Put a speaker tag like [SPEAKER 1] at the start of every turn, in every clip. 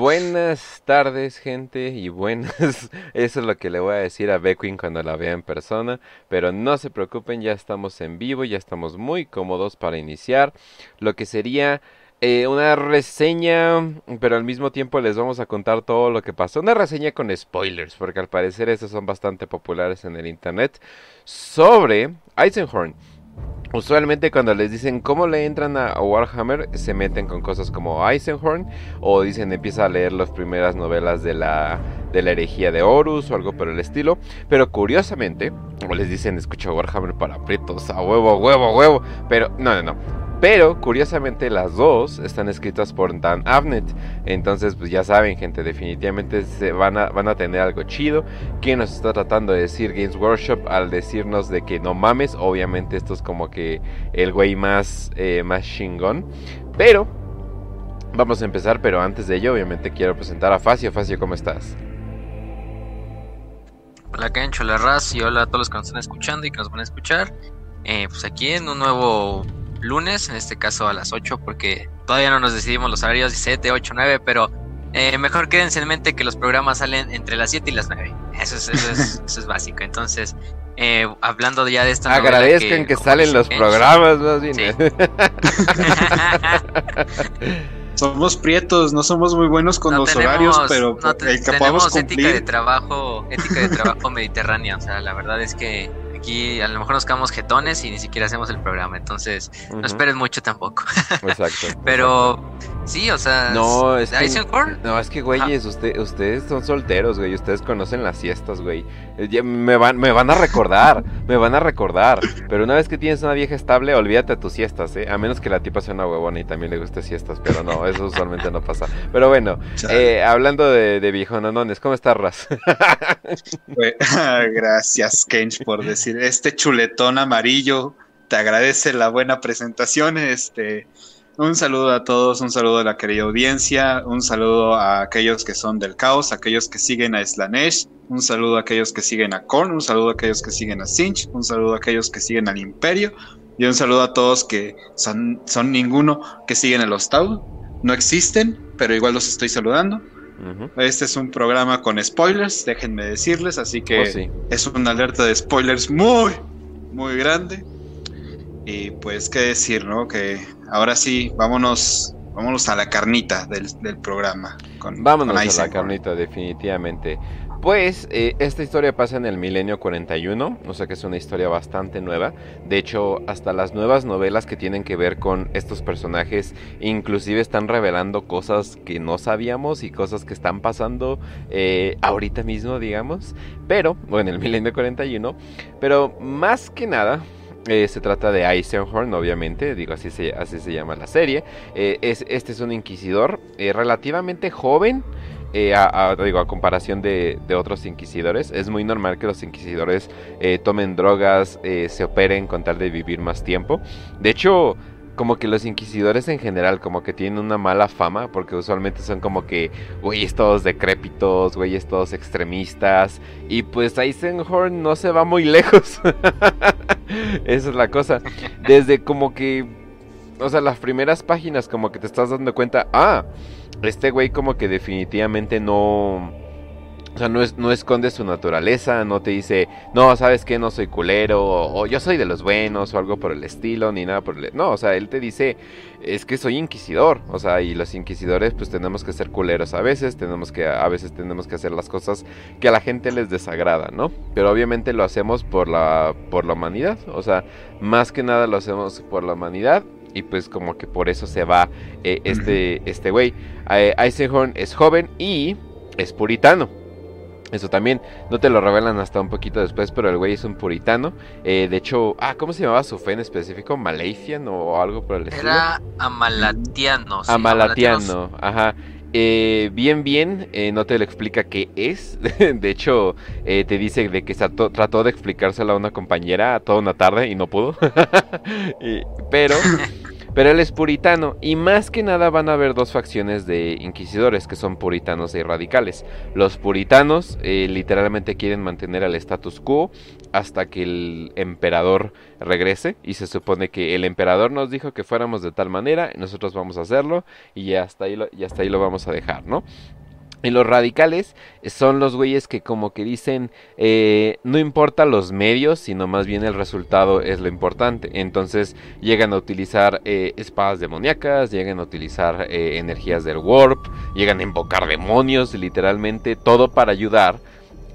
[SPEAKER 1] Buenas tardes, gente, y buenas. Eso es lo que le voy a decir a Beckwin cuando la vea en persona. Pero no se preocupen, ya estamos en vivo, ya estamos muy cómodos para iniciar lo que sería eh, una reseña, pero al mismo tiempo les vamos a contar todo lo que pasó. Una reseña con spoilers, porque al parecer esos son bastante populares en el internet. Sobre Eisenhorn. Usualmente cuando les dicen cómo le entran a Warhammer, se meten con cosas como Eisenhorn o dicen empieza a leer las primeras novelas de la, de la herejía de Horus o algo por el estilo. Pero curiosamente, o les dicen escucha Warhammer para pretos, a huevo, huevo, huevo. Pero no, no, no. Pero curiosamente las dos están escritas por Dan Avnet. Entonces, pues ya saben, gente, definitivamente se van a, van a tener algo chido. ¿Quién nos está tratando de decir Games Workshop al decirnos de que no mames? Obviamente esto es como que el güey más, eh, más chingón. Pero vamos a empezar, pero antes de ello, obviamente quiero presentar a Facio. Facio, ¿cómo estás?
[SPEAKER 2] Hola Kencho, hola Raz y hola a todos los que nos están escuchando y que nos van a escuchar. Eh, pues aquí en un nuevo lunes, en este caso a las 8, porque todavía no nos decidimos los horarios 7, 8, 9, pero eh, mejor quédense en mente que los programas salen entre las 7 y las 9. Eso es, eso es, eso es básico. Entonces, eh, hablando ya de esta
[SPEAKER 1] Agradezcan que, salen los programas, más bien.
[SPEAKER 3] somos prietos, no somos muy buenos con los horarios, pero
[SPEAKER 2] no tenemos ética de trabajo, ética de trabajo mediterránea. O sea, la verdad es que aquí a lo mejor nos quedamos jetones y ni siquiera hacemos el programa, entonces no esperen mucho tampoco. Exacto. Pero sí, o sea,
[SPEAKER 1] no, es que, no, es que güeyes, ustedes son solteros, güey, ustedes conocen las siestas, güey. Eh, me van, me van a recordar, me van a recordar. Pero una vez que tienes una vieja estable, olvídate de tus siestas, ¿eh? A menos que la tipa sea una huevona y también le guste siestas, pero no, eso usualmente no pasa. Pero bueno, eh, hablando de, de viejononones, ¿cómo estás, Raz?
[SPEAKER 3] Gracias, Kench, por decir este chuletón amarillo te agradece la buena presentación. Este, un saludo a todos, un saludo a la querida audiencia, un saludo a aquellos que son del caos, aquellos que siguen a Slanesh, un saludo a aquellos que siguen a Korn, un saludo a aquellos que siguen a Sinch, un saludo a aquellos que siguen al Imperio y un saludo a todos que son, son ninguno que siguen el Hostau. No existen, pero igual los estoy saludando. Este es un programa con spoilers, déjenme decirles, así que oh, es una alerta de spoilers muy, muy grande. Y pues qué decir, ¿no? Que ahora sí, vámonos, vámonos a la carnita del, programa.
[SPEAKER 1] vámonos a la carnita, definitivamente. Pues eh, esta historia pasa en el milenio 41, o sea que es una historia bastante nueva. De hecho, hasta las nuevas novelas que tienen que ver con estos personajes inclusive están revelando cosas que no sabíamos y cosas que están pasando eh, ahorita mismo, digamos. Pero, bueno, en el milenio 41. Pero más que nada, eh, se trata de Eisenhorn, obviamente, digo así se, así se llama la serie. es, este es un inquisidor relativamente joven. Eh, a, digo, a comparación de, otros inquisidores, es muy normal que los inquisidores eh, tomen drogas, eh, se operen con tal de vivir más tiempo. De hecho, como que los inquisidores en general como que tienen una mala fama porque usualmente son como que güeyes todos decrépitos, güeyes todos extremistas y pues Eisenhorn no se va muy lejos. Esa es la cosa. Desde como que o sea, las primeras páginas como que te estás dando cuenta, ah, este güey como que definitivamente no... O sea, no, es, no esconde su naturaleza, no te dice, no, sabes que no soy culero, o, yo soy de los buenos, o algo por el estilo, ni nada por el... No, o sea, él te dice, es que soy inquisidor, o sea, y los inquisidores pues tenemos que ser culeros a veces, tenemos que, a veces tenemos que hacer las cosas que a la gente les desagrada, ¿no? Pero obviamente lo hacemos por la, por la humanidad, o sea, más que nada lo hacemos por la humanidad y pues como que por eso se va eh, este este güey. Eh, Eisenhorn es joven y es puritano. Eso también no te lo revelan hasta un poquito después, pero el güey es un puritano. Eh, de hecho, ah, ¿cómo se llamaba su fe en específico? ¿Malaysian o algo por el estilo?
[SPEAKER 2] Era Amalatiano.
[SPEAKER 1] Amalatiano, ajá. Eh, bien, bien, eh, no te lo explica qué es. de hecho, eh, te dice de que trató, de explicárselo a una compañera toda una tarde y no pudo. pero, Pero él es puritano y más que nada van a haber dos facciones de inquisidores que son puritanos y radicales. Los puritanos eh, literalmente quieren mantener el status quo hasta que el emperador regrese y se supone que el emperador nos dijo que fuéramos de tal manera, nosotros vamos a hacerlo y hasta ahí lo, y hasta ahí lo vamos a dejar, ¿no? Y los radicales son los güeyes que como que dicen, eh, no importa los medios, sino más bien el resultado es lo importante. Entonces llegan a utilizar eh, espadas demoníacas, llegan a utilizar eh, energías del warp, llegan a invocar demonios, literalmente todo para ayudar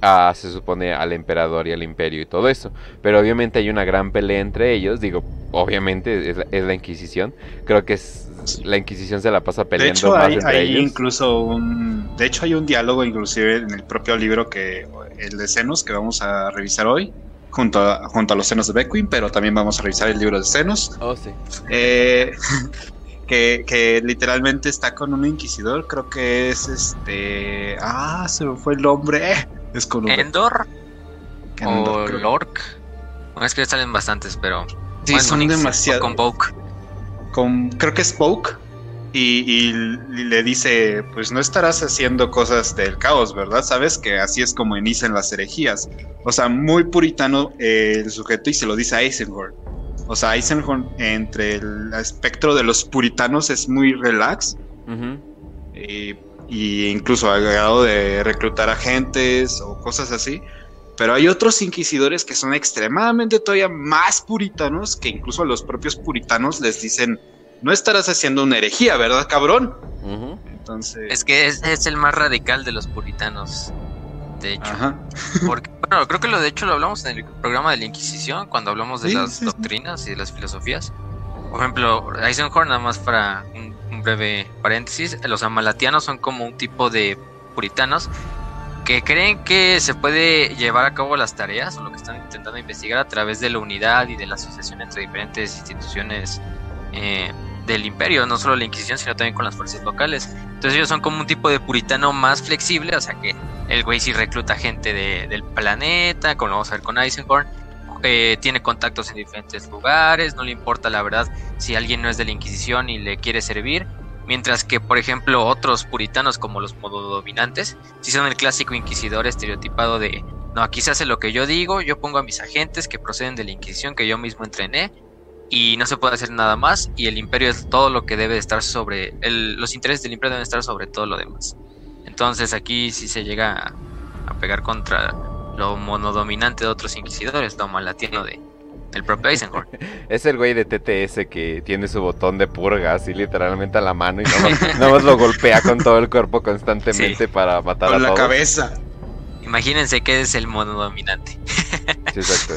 [SPEAKER 1] a, se supone, al emperador y al imperio y todo eso. Pero obviamente hay una gran pelea entre ellos, digo, obviamente es la, es la Inquisición, creo que es la Inquisición se la pasa peleando
[SPEAKER 3] de hecho,
[SPEAKER 1] más
[SPEAKER 3] hay,
[SPEAKER 1] entre
[SPEAKER 3] hay
[SPEAKER 1] ellos.
[SPEAKER 3] incluso un. De hecho, hay un diálogo, inclusive en el propio libro que. El de Cenos, que vamos a revisar hoy. Junto a, junto a los senos de Beckwin, pero también vamos a revisar el libro de Cenos.
[SPEAKER 1] Oh, sí.
[SPEAKER 3] Eh, que, que literalmente está con un inquisidor. Creo que es este. Ah, se me fue el nombre. eh, Es con un.
[SPEAKER 2] Endor
[SPEAKER 3] Endor,
[SPEAKER 2] o
[SPEAKER 3] creo.
[SPEAKER 2] Lork. Bueno, es que salen bastantes, pero.
[SPEAKER 3] Sí,
[SPEAKER 2] bueno,
[SPEAKER 3] son demasiado.
[SPEAKER 2] Con Vogue.
[SPEAKER 3] Con creo que es Poke y, y le dice, pues no estarás haciendo cosas del caos, ¿verdad? Sabes que así es como inician las herejías. O sea, muy puritano eh, el sujeto y se lo dice a Eisenhorn. O sea, Eisenhorn entre el espectro de los puritanos es muy relax eh, y incluso ha grado de reclutar agentes o cosas así. Pero hay otros inquisidores que son extremadamente todavía más puritanos, que incluso a los propios puritanos les dicen, no estarás haciendo una herejía, ¿verdad, cabrón? Entonces...
[SPEAKER 2] Es que es, es el más radical de los puritanos. De hecho.
[SPEAKER 3] Ajá.
[SPEAKER 2] Porque, bueno, creo que lo de hecho lo hablamos en el programa de la Inquisición, cuando hablamos de
[SPEAKER 3] Sí,
[SPEAKER 2] las
[SPEAKER 3] sí, sí.
[SPEAKER 2] doctrinas y de las filosofías. Por ejemplo, Eisenhower, nada más para un, un breve paréntesis, los amalatianos son como un tipo de puritanos que creen que se puede llevar a cabo las tareas o lo que están intentando investigar a través de la unidad y de la asociación entre diferentes instituciones eh, del imperio, no solo la Inquisición, sino también con las fuerzas locales. Entonces ellos son como un tipo de puritano más flexible, o sea que el güey sí recluta gente de- del planeta, como lo vamos a ver con Eisenhorn, eh, tiene contactos en diferentes lugares, no le importa la verdad si alguien no es de la Inquisición y le quiere servir, mientras que por ejemplo otros puritanos como los mododominantes, sí son el clásico inquisidor estereotipado de, no, aquí se hace lo que yo digo, yo pongo a mis agentes que proceden de la Inquisición que yo mismo entrené, y no se puede hacer nada más y el imperio es todo lo que debe de estar sobre el, los intereses del imperio deben estar sobre todo lo demás entonces aquí sí se llega a, a pegar contra lo monodominante de otros inquisidores lo malatiano de del propio Eisenhower
[SPEAKER 1] Es el güey de TTS que tiene su botón de purga así literalmente a la mano y nada más, nada más lo golpea con todo el cuerpo constantemente
[SPEAKER 2] Sí.
[SPEAKER 1] para matar
[SPEAKER 3] Con
[SPEAKER 1] a
[SPEAKER 3] la
[SPEAKER 1] todos.
[SPEAKER 3] cabeza.
[SPEAKER 2] imagínense que es el monodominante
[SPEAKER 1] Sí, exacto.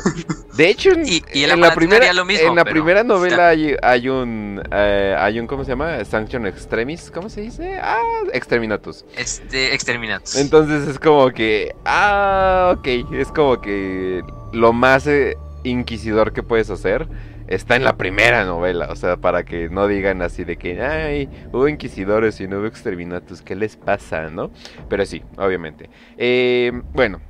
[SPEAKER 1] De hecho, en,
[SPEAKER 2] Y- y el
[SPEAKER 1] en la primera,
[SPEAKER 2] haría lo mismo,
[SPEAKER 1] en la
[SPEAKER 2] pero
[SPEAKER 1] primera
[SPEAKER 2] está-
[SPEAKER 1] novela hay, hay un eh, hay un ¿cómo se llama? Sanction Extremis, ¿cómo se dice? Ah, Exterminatus.
[SPEAKER 2] este exterminatus
[SPEAKER 1] Entonces es como que ah, ok, es como que lo más eh, inquisidor que puedes hacer está en la primera novela, o sea, para que no digan así de que ay, hubo inquisidores y no hubo exterminatus, ¿qué les pasa, no? Pero sí, obviamente. Eh, bueno,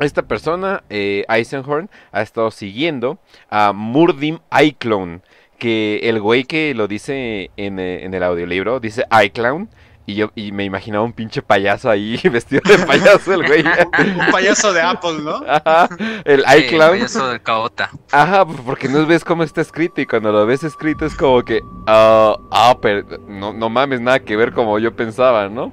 [SPEAKER 1] esta persona, eh, Eisenhorn, ha estado siguiendo a Murdim iClown. Que el güey que lo dice en, eh, el audiolibro dice iClown. Y yo y me imaginaba un pinche payaso ahí vestido de payaso, el güey.
[SPEAKER 3] Un payaso de Apple, ¿no?
[SPEAKER 1] Ajá, el
[SPEAKER 2] Sí,
[SPEAKER 1] iClown.
[SPEAKER 2] payaso del caota
[SPEAKER 1] Ajá, pues, porque no ves cómo está escrito y cuando lo ves escrito es como que, ah, ah, pero no, no mames, nada que ver como yo pensaba, ¿no?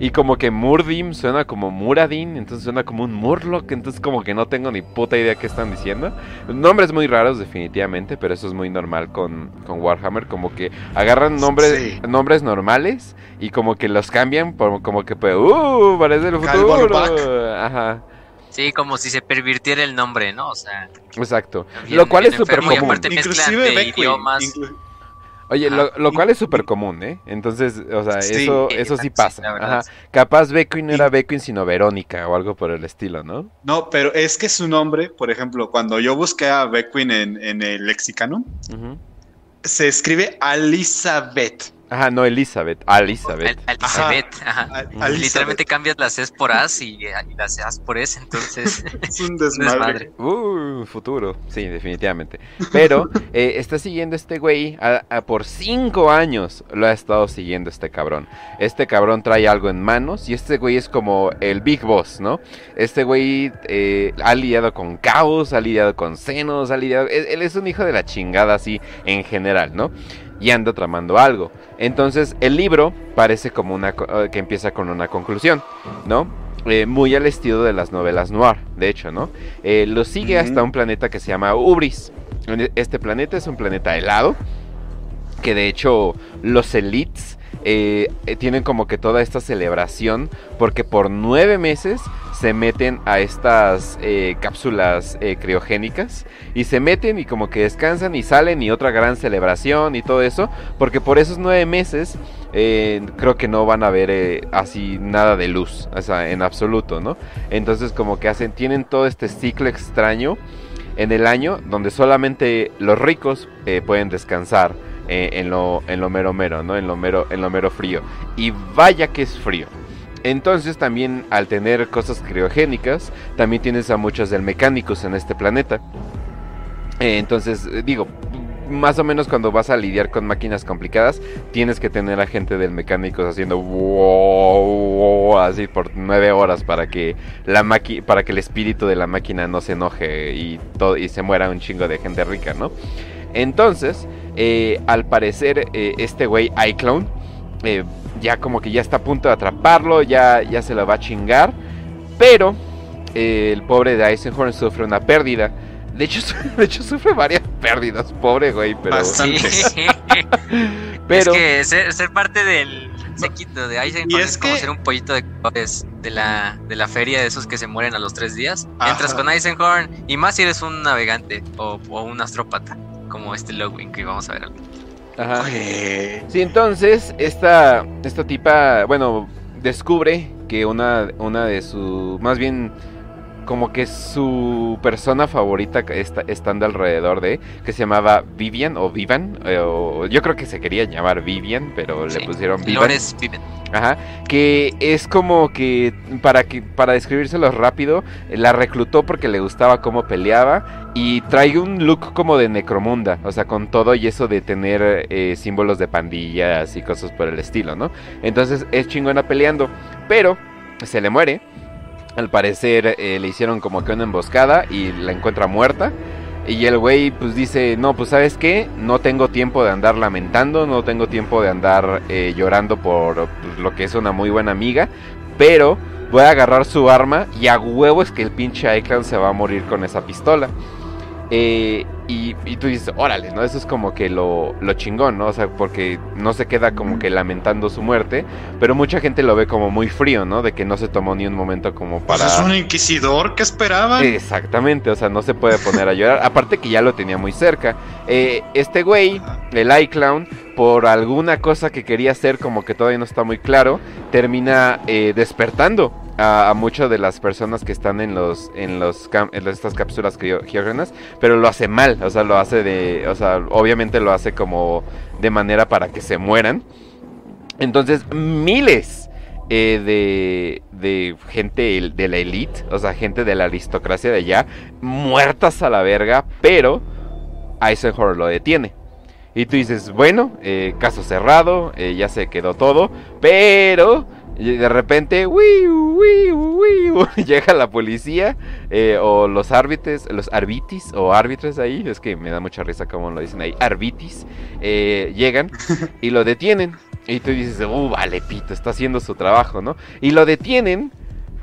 [SPEAKER 1] Y como que Murdim suena como Muradin, entonces suena como un Murloc, entonces como que no tengo ni puta idea qué están diciendo. Nombres muy raros definitivamente, pero eso es muy normal con, con Warhammer, como que agarran nombres,
[SPEAKER 3] Sí.
[SPEAKER 1] nombres normales y como que los cambian por como que, pues, uh, parece el futuro. Ajá,
[SPEAKER 2] sí como si se pervirtiera el nombre no o sea
[SPEAKER 1] exacto.
[SPEAKER 2] bien-
[SPEAKER 1] Lo cual es súper común.
[SPEAKER 2] aparte mezclan
[SPEAKER 3] Inclusive
[SPEAKER 2] de
[SPEAKER 3] Beckwin.
[SPEAKER 2] idiomas
[SPEAKER 3] inclu-
[SPEAKER 1] Oye, lo, lo cual es súper común, ¿eh? Entonces, o sea,
[SPEAKER 3] Sí,
[SPEAKER 1] eso,
[SPEAKER 2] Sí,
[SPEAKER 1] eso sí pasa. Ajá. Capaz Beckwin no era Beckwin, sino Verónica o algo por el estilo, ¿no?
[SPEAKER 3] No, pero es que su nombre, por ejemplo, cuando yo busqué a Beckwin en, en el lexicano, se escribe Elizabeth.
[SPEAKER 1] Ajá, no Elizabeth, Elizabeth.
[SPEAKER 2] Elizabeth, ajá. Literalmente cambias las S por As y, las As por S, entonces
[SPEAKER 3] es un desmadre.
[SPEAKER 1] Uh, futuro, sí, definitivamente. Pero eh, está siguiendo este güey por cinco años lo ha estado siguiendo este cabrón. Este cabrón trae algo en manos y este güey es como el Big Boss, ¿no? Este güey eh, ha lidiado con caos, ha lidiado con senos, ha lidiado... él es un hijo de la chingada así en general, ¿no? Y anda tramando algo. Entonces el libro parece como una eh, que empieza con una conclusión, ¿no? Eh, muy al estilo de las novelas noir, de hecho, ¿no? Eh, lo sigue hasta un planeta que se llama Ubris. Este planeta es un planeta helado, que de hecho los elites tienen como que toda esta celebración porque por nueve meses se meten a estas eh, cápsulas eh, criogénicas y se meten y como que descansan y salen y otra gran celebración y todo eso, porque por esos nueve meses eh, creo que no van a ver así nada de luz, o sea, en absoluto, ¿no? Entonces como que hacen, tienen todo este ciclo extraño en el año donde solamente los ricos pueden descansar. En, lo, en lo mero mero, ¿no? En lo mero, en lo mero frío. Y vaya que es frío. Entonces también al tener cosas criogénicas, también tienes a muchos del mecánicos en este planeta. Eh, entonces, eh, digo, más o menos cuando vas a lidiar con máquinas complicadas, tienes que tener a gente del mecánicos haciendo wow, así por nueve horas para que la para que el espíritu de la máquina no se enoje y y se muera un chingo de gente rica, ¿no? Entonces, eh, al parecer, este güey iClown ya como que ya está a punto de atraparlo, ya, ya se lo va a chingar. Pero eh, el pobre de Eisenhorn sufre una pérdida. De hecho, de hecho sufre varias pérdidas, pobre güey, pero...
[SPEAKER 2] pero... Es que ser, parte del sequito de Eisenhorn es, como ser un pollito de de la, de la feria de esos que se mueren a los tres días. Entras con Eisenhorn y más si eres un navegante o, un astrópata, como este Logwing que vamos a ver.
[SPEAKER 1] Ajá. Sí, entonces esta, esta tipa, bueno, descubre que una, una de sus, más bien como que su persona favorita está, estando alrededor de, que se llamaba Vivian o Vivan, eh, o, yo creo que se quería llamar Vivian, pero le pusieron Vivian. Ajá, que es como que para que para describírselo rápido, la reclutó porque le gustaba cómo peleaba y trae un look como de necromunda, o sea, con todo y eso de tener eh, símbolos de pandillas y cosas por el estilo, ¿no? Entonces es chingona peleando, pero se le muere al parecer eh, le hicieron como que una emboscada y la encuentra muerta. Y el güey pues dice, no, pues sabes qué, no tengo tiempo de andar lamentando, no tengo tiempo de andar eh, llorando por pues, lo que es una muy buena amiga, pero voy a agarrar su arma y a huevo es que el pinche Iclan se va a morir con esa pistola. Eh, y, tú dices, órale, ¿no? Eso es como que lo, lo, chingón, ¿no? O sea, porque no se queda como que lamentando su muerte, pero mucha gente lo ve como muy frío, ¿no? De que no se tomó ni un momento como pues para...
[SPEAKER 3] es un inquisidor, ¿qué esperaban?
[SPEAKER 1] Exactamente, o sea, no se puede poner a llorar. Aparte que ya lo tenía muy cerca. Eh, este güey, el iClown, por alguna cosa que quería hacer, como que todavía no está muy claro, termina eh, despertando a, muchas de las personas que están en los en los estas cápsulas criogénicas, pero lo hace mal, o sea, lo hace de, o sea, obviamente lo hace como de manera para que se mueran. Entonces, miles eh, de, de gente de la elite, o sea, gente de la aristocracia de allá, muertas a la verga, pero Eisenhower lo detiene. Y tú dices, bueno, eh, caso cerrado, eh, ya se quedó todo, pero y de repente, llega la policía eh, o los árbitros, los arbitis o árbitros ahí, es que me da mucha risa como lo dicen ahí, arbitis, eh, llegan y lo detienen. Y tú dices, uh, vale, pito, está haciendo su trabajo, ¿no? Y lo detienen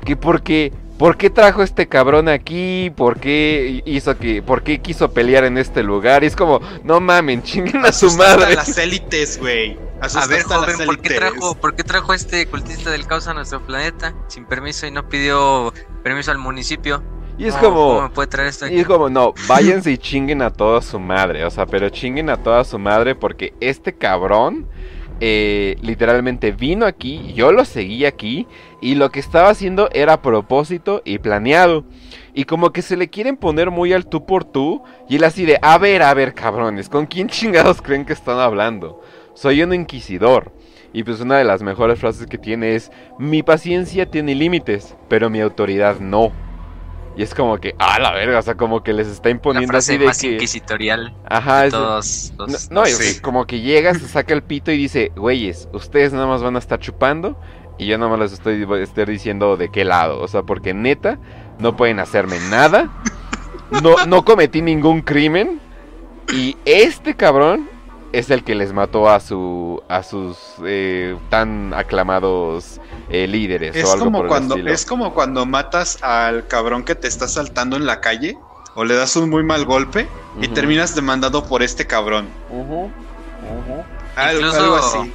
[SPEAKER 1] que porque ¿Por qué trajo este cabrón aquí? ¿Por qué hizo que, por qué quiso pelear en este lugar? Y es como, no mamen, chinguen a su madre.
[SPEAKER 3] A las élites, güey.
[SPEAKER 2] A ver, joven, ¿por qué, trajo, ¿por qué trajo este cultista del caos a nuestro planeta sin permiso y no pidió permiso al municipio?
[SPEAKER 1] Y es como.
[SPEAKER 2] ¿Cómo puede traer esto
[SPEAKER 1] Y es como, no, váyanse y chinguen a toda su madre. O sea, pero chinguen a toda su madre porque este cabrón. Eh, literalmente vino aquí, yo lo seguí aquí y lo que estaba haciendo era propósito y planeado. Y como que se le quieren poner muy al tú por tú y él así de, a ver, a ver cabrones, ¿con quién chingados creen que están hablando? Soy un inquisidor. Y pues una de las mejores frases que tiene es, mi paciencia tiene límites, pero mi autoridad no. Y es como que, ah, la verga, o sea, como que les está imponiendo
[SPEAKER 2] La frase
[SPEAKER 1] así de
[SPEAKER 2] más
[SPEAKER 1] que...
[SPEAKER 2] inquisitorial
[SPEAKER 1] Ajá, es
[SPEAKER 2] todos los...
[SPEAKER 1] no, no, como que llega, se saca el pito y dice, güeyes, ustedes nada más van a estar chupando y yo nada más les estoy diciendo de qué lado. O sea, porque neta, no pueden hacerme nada. No, no cometí ningún crimen. Y este cabrón es el que les mató a su a sus eh, tan aclamados eh, líderes
[SPEAKER 3] Es
[SPEAKER 1] o algo
[SPEAKER 3] como
[SPEAKER 1] por
[SPEAKER 3] cuando es como cuando matas al cabrón que te está saltando en la calle o le das un muy mal golpe y terminas demandado por este cabrón. Algo,
[SPEAKER 2] Incluso-
[SPEAKER 3] algo así.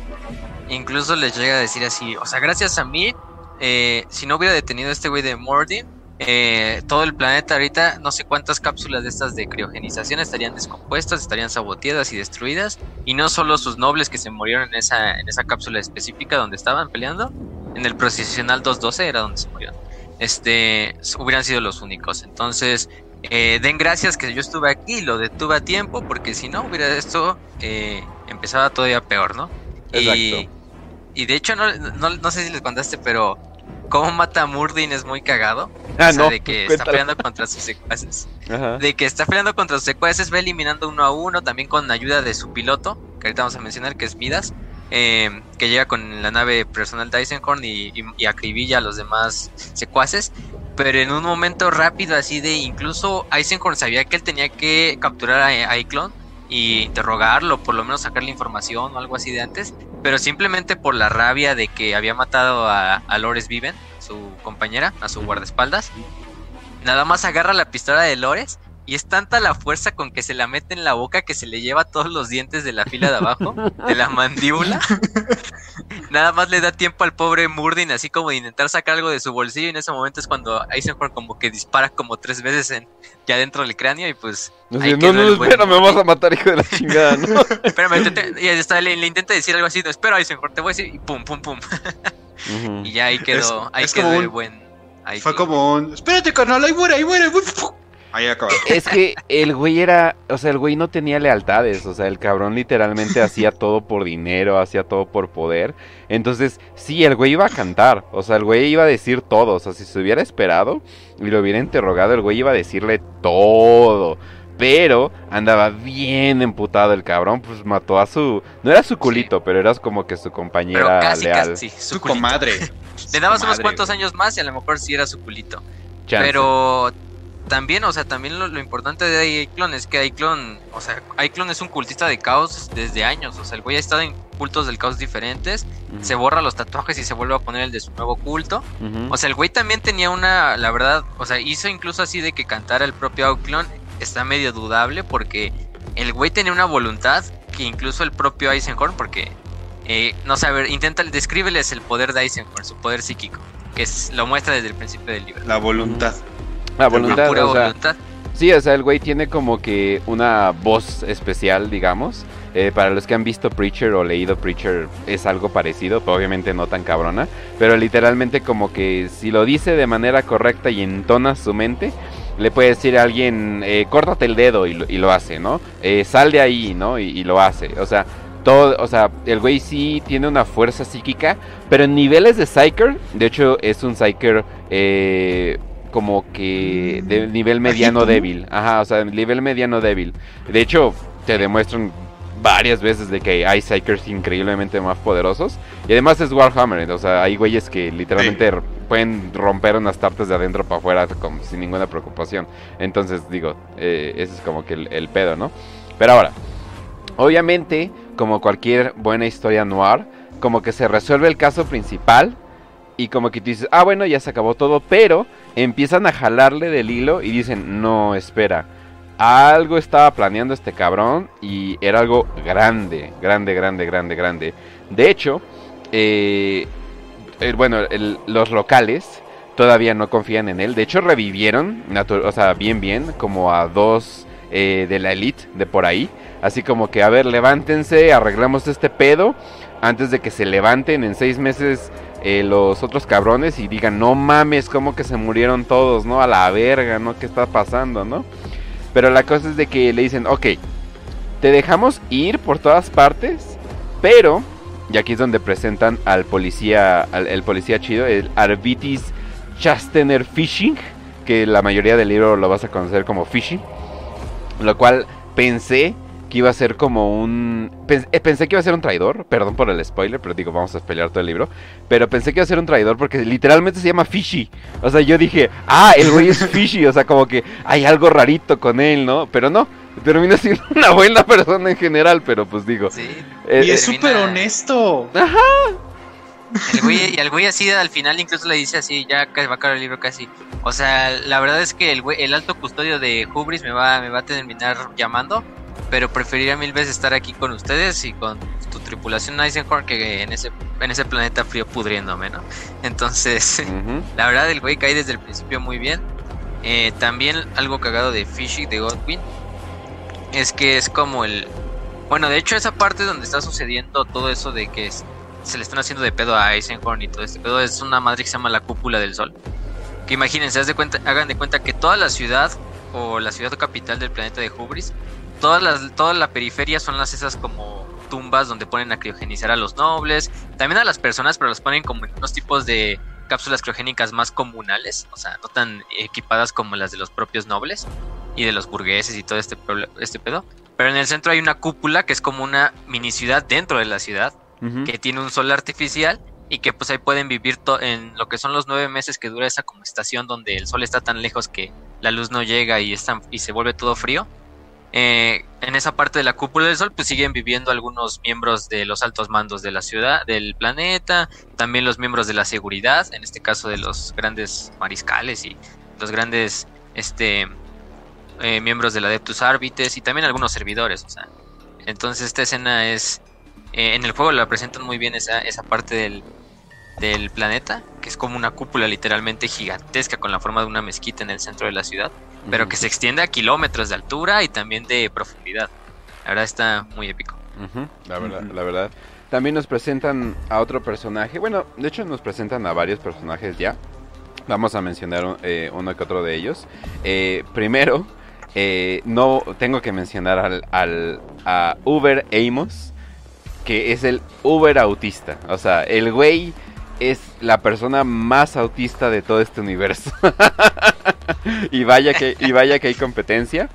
[SPEAKER 2] Incluso les llega a decir así, o sea, gracias a mí, eh, si no hubiera detenido a este güey de Mordin, eh, todo el planeta ahorita, no sé cuántas cápsulas de estas de criogenización estarían descompuestas, estarían saboteadas y destruidas, y no solo sus nobles que se murieron en esa, en esa cápsula específica donde estaban peleando, en el procesional 212 era donde se murieron, este, hubieran sido los únicos. Entonces, eh, den gracias que yo estuve aquí y lo detuve a tiempo, porque si no hubiera esto, eh, empezaba todavía peor, ¿no? Y,
[SPEAKER 1] Exacto.
[SPEAKER 2] y de hecho, no, no, no sé si les contaste, pero cómo mata a Murdin es muy cagado.
[SPEAKER 1] Ah,
[SPEAKER 2] o sea,
[SPEAKER 1] no,
[SPEAKER 2] de que está
[SPEAKER 1] cuéntalo.
[SPEAKER 2] peleando contra sus secuaces.
[SPEAKER 1] Ajá.
[SPEAKER 2] De que está peleando contra sus secuaces, va eliminando uno a uno, también con ayuda de su piloto, que ahorita vamos a mencionar, que es Midas, eh, que llega con la nave personal de Eisenhorn y, y, y acribilla a los demás secuaces. Pero en un momento rápido, así de incluso Eisenhorn sabía que él tenía que capturar a, a Eiclon y interrogarlo, por lo menos sacarle información o algo así de antes. Pero simplemente por la rabia de que había matado a, a Lores Viven, su compañera, a su guardaespaldas, nada más agarra la pistola de Lores y es tanta la fuerza con que se la mete en la boca que se le lleva todos los dientes de la fila de abajo, de la mandíbula. nada más le da tiempo al pobre Murdin así como de intentar sacar algo de su bolsillo y en ese momento es cuando Eisenhower como que dispara como tres veces en, ya dentro del cráneo y pues... Ahí
[SPEAKER 1] no, no,
[SPEAKER 2] buen
[SPEAKER 1] espera, me vas a matar, hijo de la chingada, ¿no?
[SPEAKER 2] Espérame, te- te- y hasta le, le intenta decir algo así, no, espera Eisenhower, te voy a decir y pum, pum, pum. Y ya ahí quedó,
[SPEAKER 3] Es-
[SPEAKER 2] ahí
[SPEAKER 3] es
[SPEAKER 2] quedó
[SPEAKER 3] como
[SPEAKER 2] el
[SPEAKER 3] un-
[SPEAKER 2] buen... ahí
[SPEAKER 3] Fue
[SPEAKER 2] quedó.
[SPEAKER 3] como un. Espérate, carnal, ahí muere, ahí muere. Ahí acaba.
[SPEAKER 1] Es que el güey era, o sea, el güey no tenía lealtades, o sea, el cabrón literalmente hacía todo por dinero, hacía todo por poder. Entonces, sí, el güey iba a cantar, o sea, el güey iba a decir todo, o sea, si se hubiera esperado y lo hubiera interrogado, el güey iba a decirle todo. Pero andaba bien emputado el cabrón, pues mató a su... No era su culito, pero era como que su
[SPEAKER 2] Pero
[SPEAKER 1] compañera
[SPEAKER 2] casi,
[SPEAKER 1] leal.
[SPEAKER 2] casi, su
[SPEAKER 3] Su comadre.
[SPEAKER 2] Le dabas unos cuantos años más y a lo mejor sí era su culito.
[SPEAKER 1] Chance.
[SPEAKER 2] Pero también, o sea, también lo, lo importante de Aiklon es que Aiklon, o sea, Aiklon es un cultista de caos desde años. O sea, el güey ha estado en cultos del caos diferentes. Se borra los tatuajes y se vuelve a poner el de su nuevo culto. O sea, el güey también tenía una, la verdad, o sea, hizo incluso así de que cantara el propio Aiklon. Está medio dudable porque el güey tenía una voluntad que incluso el propio Eisenhorn, porque, eh, no sé, a ver, intenta, descríbeles el poder de Eisenhorn, su poder psíquico, que es, lo muestra desde el principio del libro.
[SPEAKER 3] La voluntad.
[SPEAKER 1] La voluntad,
[SPEAKER 2] pura
[SPEAKER 1] o sea,
[SPEAKER 2] voluntad.
[SPEAKER 1] Sí, o sea, el güey tiene como que una voz especial, digamos. Eh, para los que han visto Preacher o leído Preacher es algo parecido, pero obviamente no tan cabrona. Pero literalmente como que si lo dice de manera correcta y entona su mente, le puede decir a alguien, eh, córtate el dedo y lo, y lo hace, ¿no? Eh, sal de ahí, ¿no? Y, y lo hace. O sea, todo, o sea, el güey sí tiene una fuerza psíquica, pero en niveles de Psyker, de hecho es un Psyker eh, como que de nivel mediano débil. Ajá, o sea, nivel mediano débil. De hecho, te demuestran varias veces de que hay Psykers increíblemente más poderosos. Y además es Warhammer, o sea, hay güeyes que literalmente pueden romper unas tartas de adentro para afuera con- sin ninguna preocupación. Entonces, digo, eh, ese es como que el, el pedo, ¿no? Pero ahora, obviamente, como cualquier buena historia noir, como que se resuelve el caso principal y como que tú dices, ah, bueno, ya se acabó todo, pero empiezan a jalarle del hilo y dicen, no, espera, algo estaba planeando este cabrón y era algo grande, grande, grande, grande, grande. De hecho, eh, el- bueno, los locales todavía no confían en él. De hecho, revivieron, o sea, bien, bien, como a dos eh, de la elite de por ahí. Así como que, a ver, levántense, arreglamos este pedo antes de que se levanten en seis meses eh, los otros cabrones y digan, no mames, como que se murieron todos, ¿no? A la verga, ¿no? ¿Qué está pasando, no? Pero la cosa es de que le dicen, ok, te dejamos ir por todas partes, Pero, y aquí es donde presentan al policía, al el policía chido, el Arvitis Chastener Fishing, que la mayoría del libro lo vas a conocer como Fishing. Lo cual pensé que iba a ser como un... eh, Pensé que iba a ser un traidor, perdón por el spoiler, pero digo, vamos a spoilear todo el libro. Pero pensé que iba a ser un traidor porque literalmente se llama Fishy. O sea, yo dije, ah, el güey es Fishy, o sea, como que hay algo rarito con él, ¿no? Pero no, termina siendo una buena persona en general, pero pues digo...
[SPEAKER 2] Sí.
[SPEAKER 1] eh,
[SPEAKER 3] Y es
[SPEAKER 2] termina-
[SPEAKER 3] súper honesto.
[SPEAKER 2] El güey, y al güey así al final incluso le dice así, ya casi va a acabar el libro casi. O sea, la verdad es que el güey, el alto custodio de Hubris me va, me va a terminar llamando, pero preferiría mil veces estar aquí con ustedes y con tu tripulación Eisenhorn que en ese, en ese planeta frío pudriéndome, ¿no? Entonces, la verdad el güey cae desde el principio muy bien. Eh, también algo cagado de Fishy de Godwin es que es como el... Bueno, de hecho esa parte donde está sucediendo todo eso de que se le están haciendo de pedo a Eisenhorn y todo este pedo es una madre que se llama la cúpula del sol. Que imagínense, haz de cuenta, hagan de cuenta que toda la ciudad o la ciudad capital del planeta de Hubris, todas las, toda la periferia son las esas como tumbas donde ponen a criogenizar a los nobles, también a las personas, pero los ponen como en unos tipos de cápsulas criogénicas más comunales, o sea, no tan equipadas como las de los propios nobles y de los burgueses y todo este, este pedo. Pero en el centro hay una cúpula que es como una mini ciudad dentro de la ciudad que tiene un sol artificial y que pues ahí pueden vivir en lo que son los nueve meses que dura esa como estación donde el sol está tan lejos que la luz no llega y, es tan- y se vuelve todo frío. Eh, en esa parte de la cúpula del sol pues siguen viviendo algunos miembros de los altos mandos de la ciudad, del planeta, también los miembros de la seguridad, en este caso de los grandes mariscales y los grandes este eh, miembros del Adeptus Arbites y también algunos servidores, o sea. Entonces esta escena es eh, en el juego la presentan muy bien esa, esa parte del, del planeta, que es como una cúpula literalmente gigantesca con la forma de una mezquita en el centro de la ciudad, pero que se extiende a kilómetros de altura y también de profundidad. La verdad está muy épico.
[SPEAKER 1] La verdad, la verdad. También nos presentan a otro personaje. Bueno, de hecho nos presentan a varios personajes ya. Vamos a mencionar eh, uno que otro de ellos. Eh, primero, eh, no tengo que mencionar al, al- a Uber Amos, que es el Uber autista. O sea, el güey es la persona más autista de todo este universo. y vaya que y vaya que hay competencia.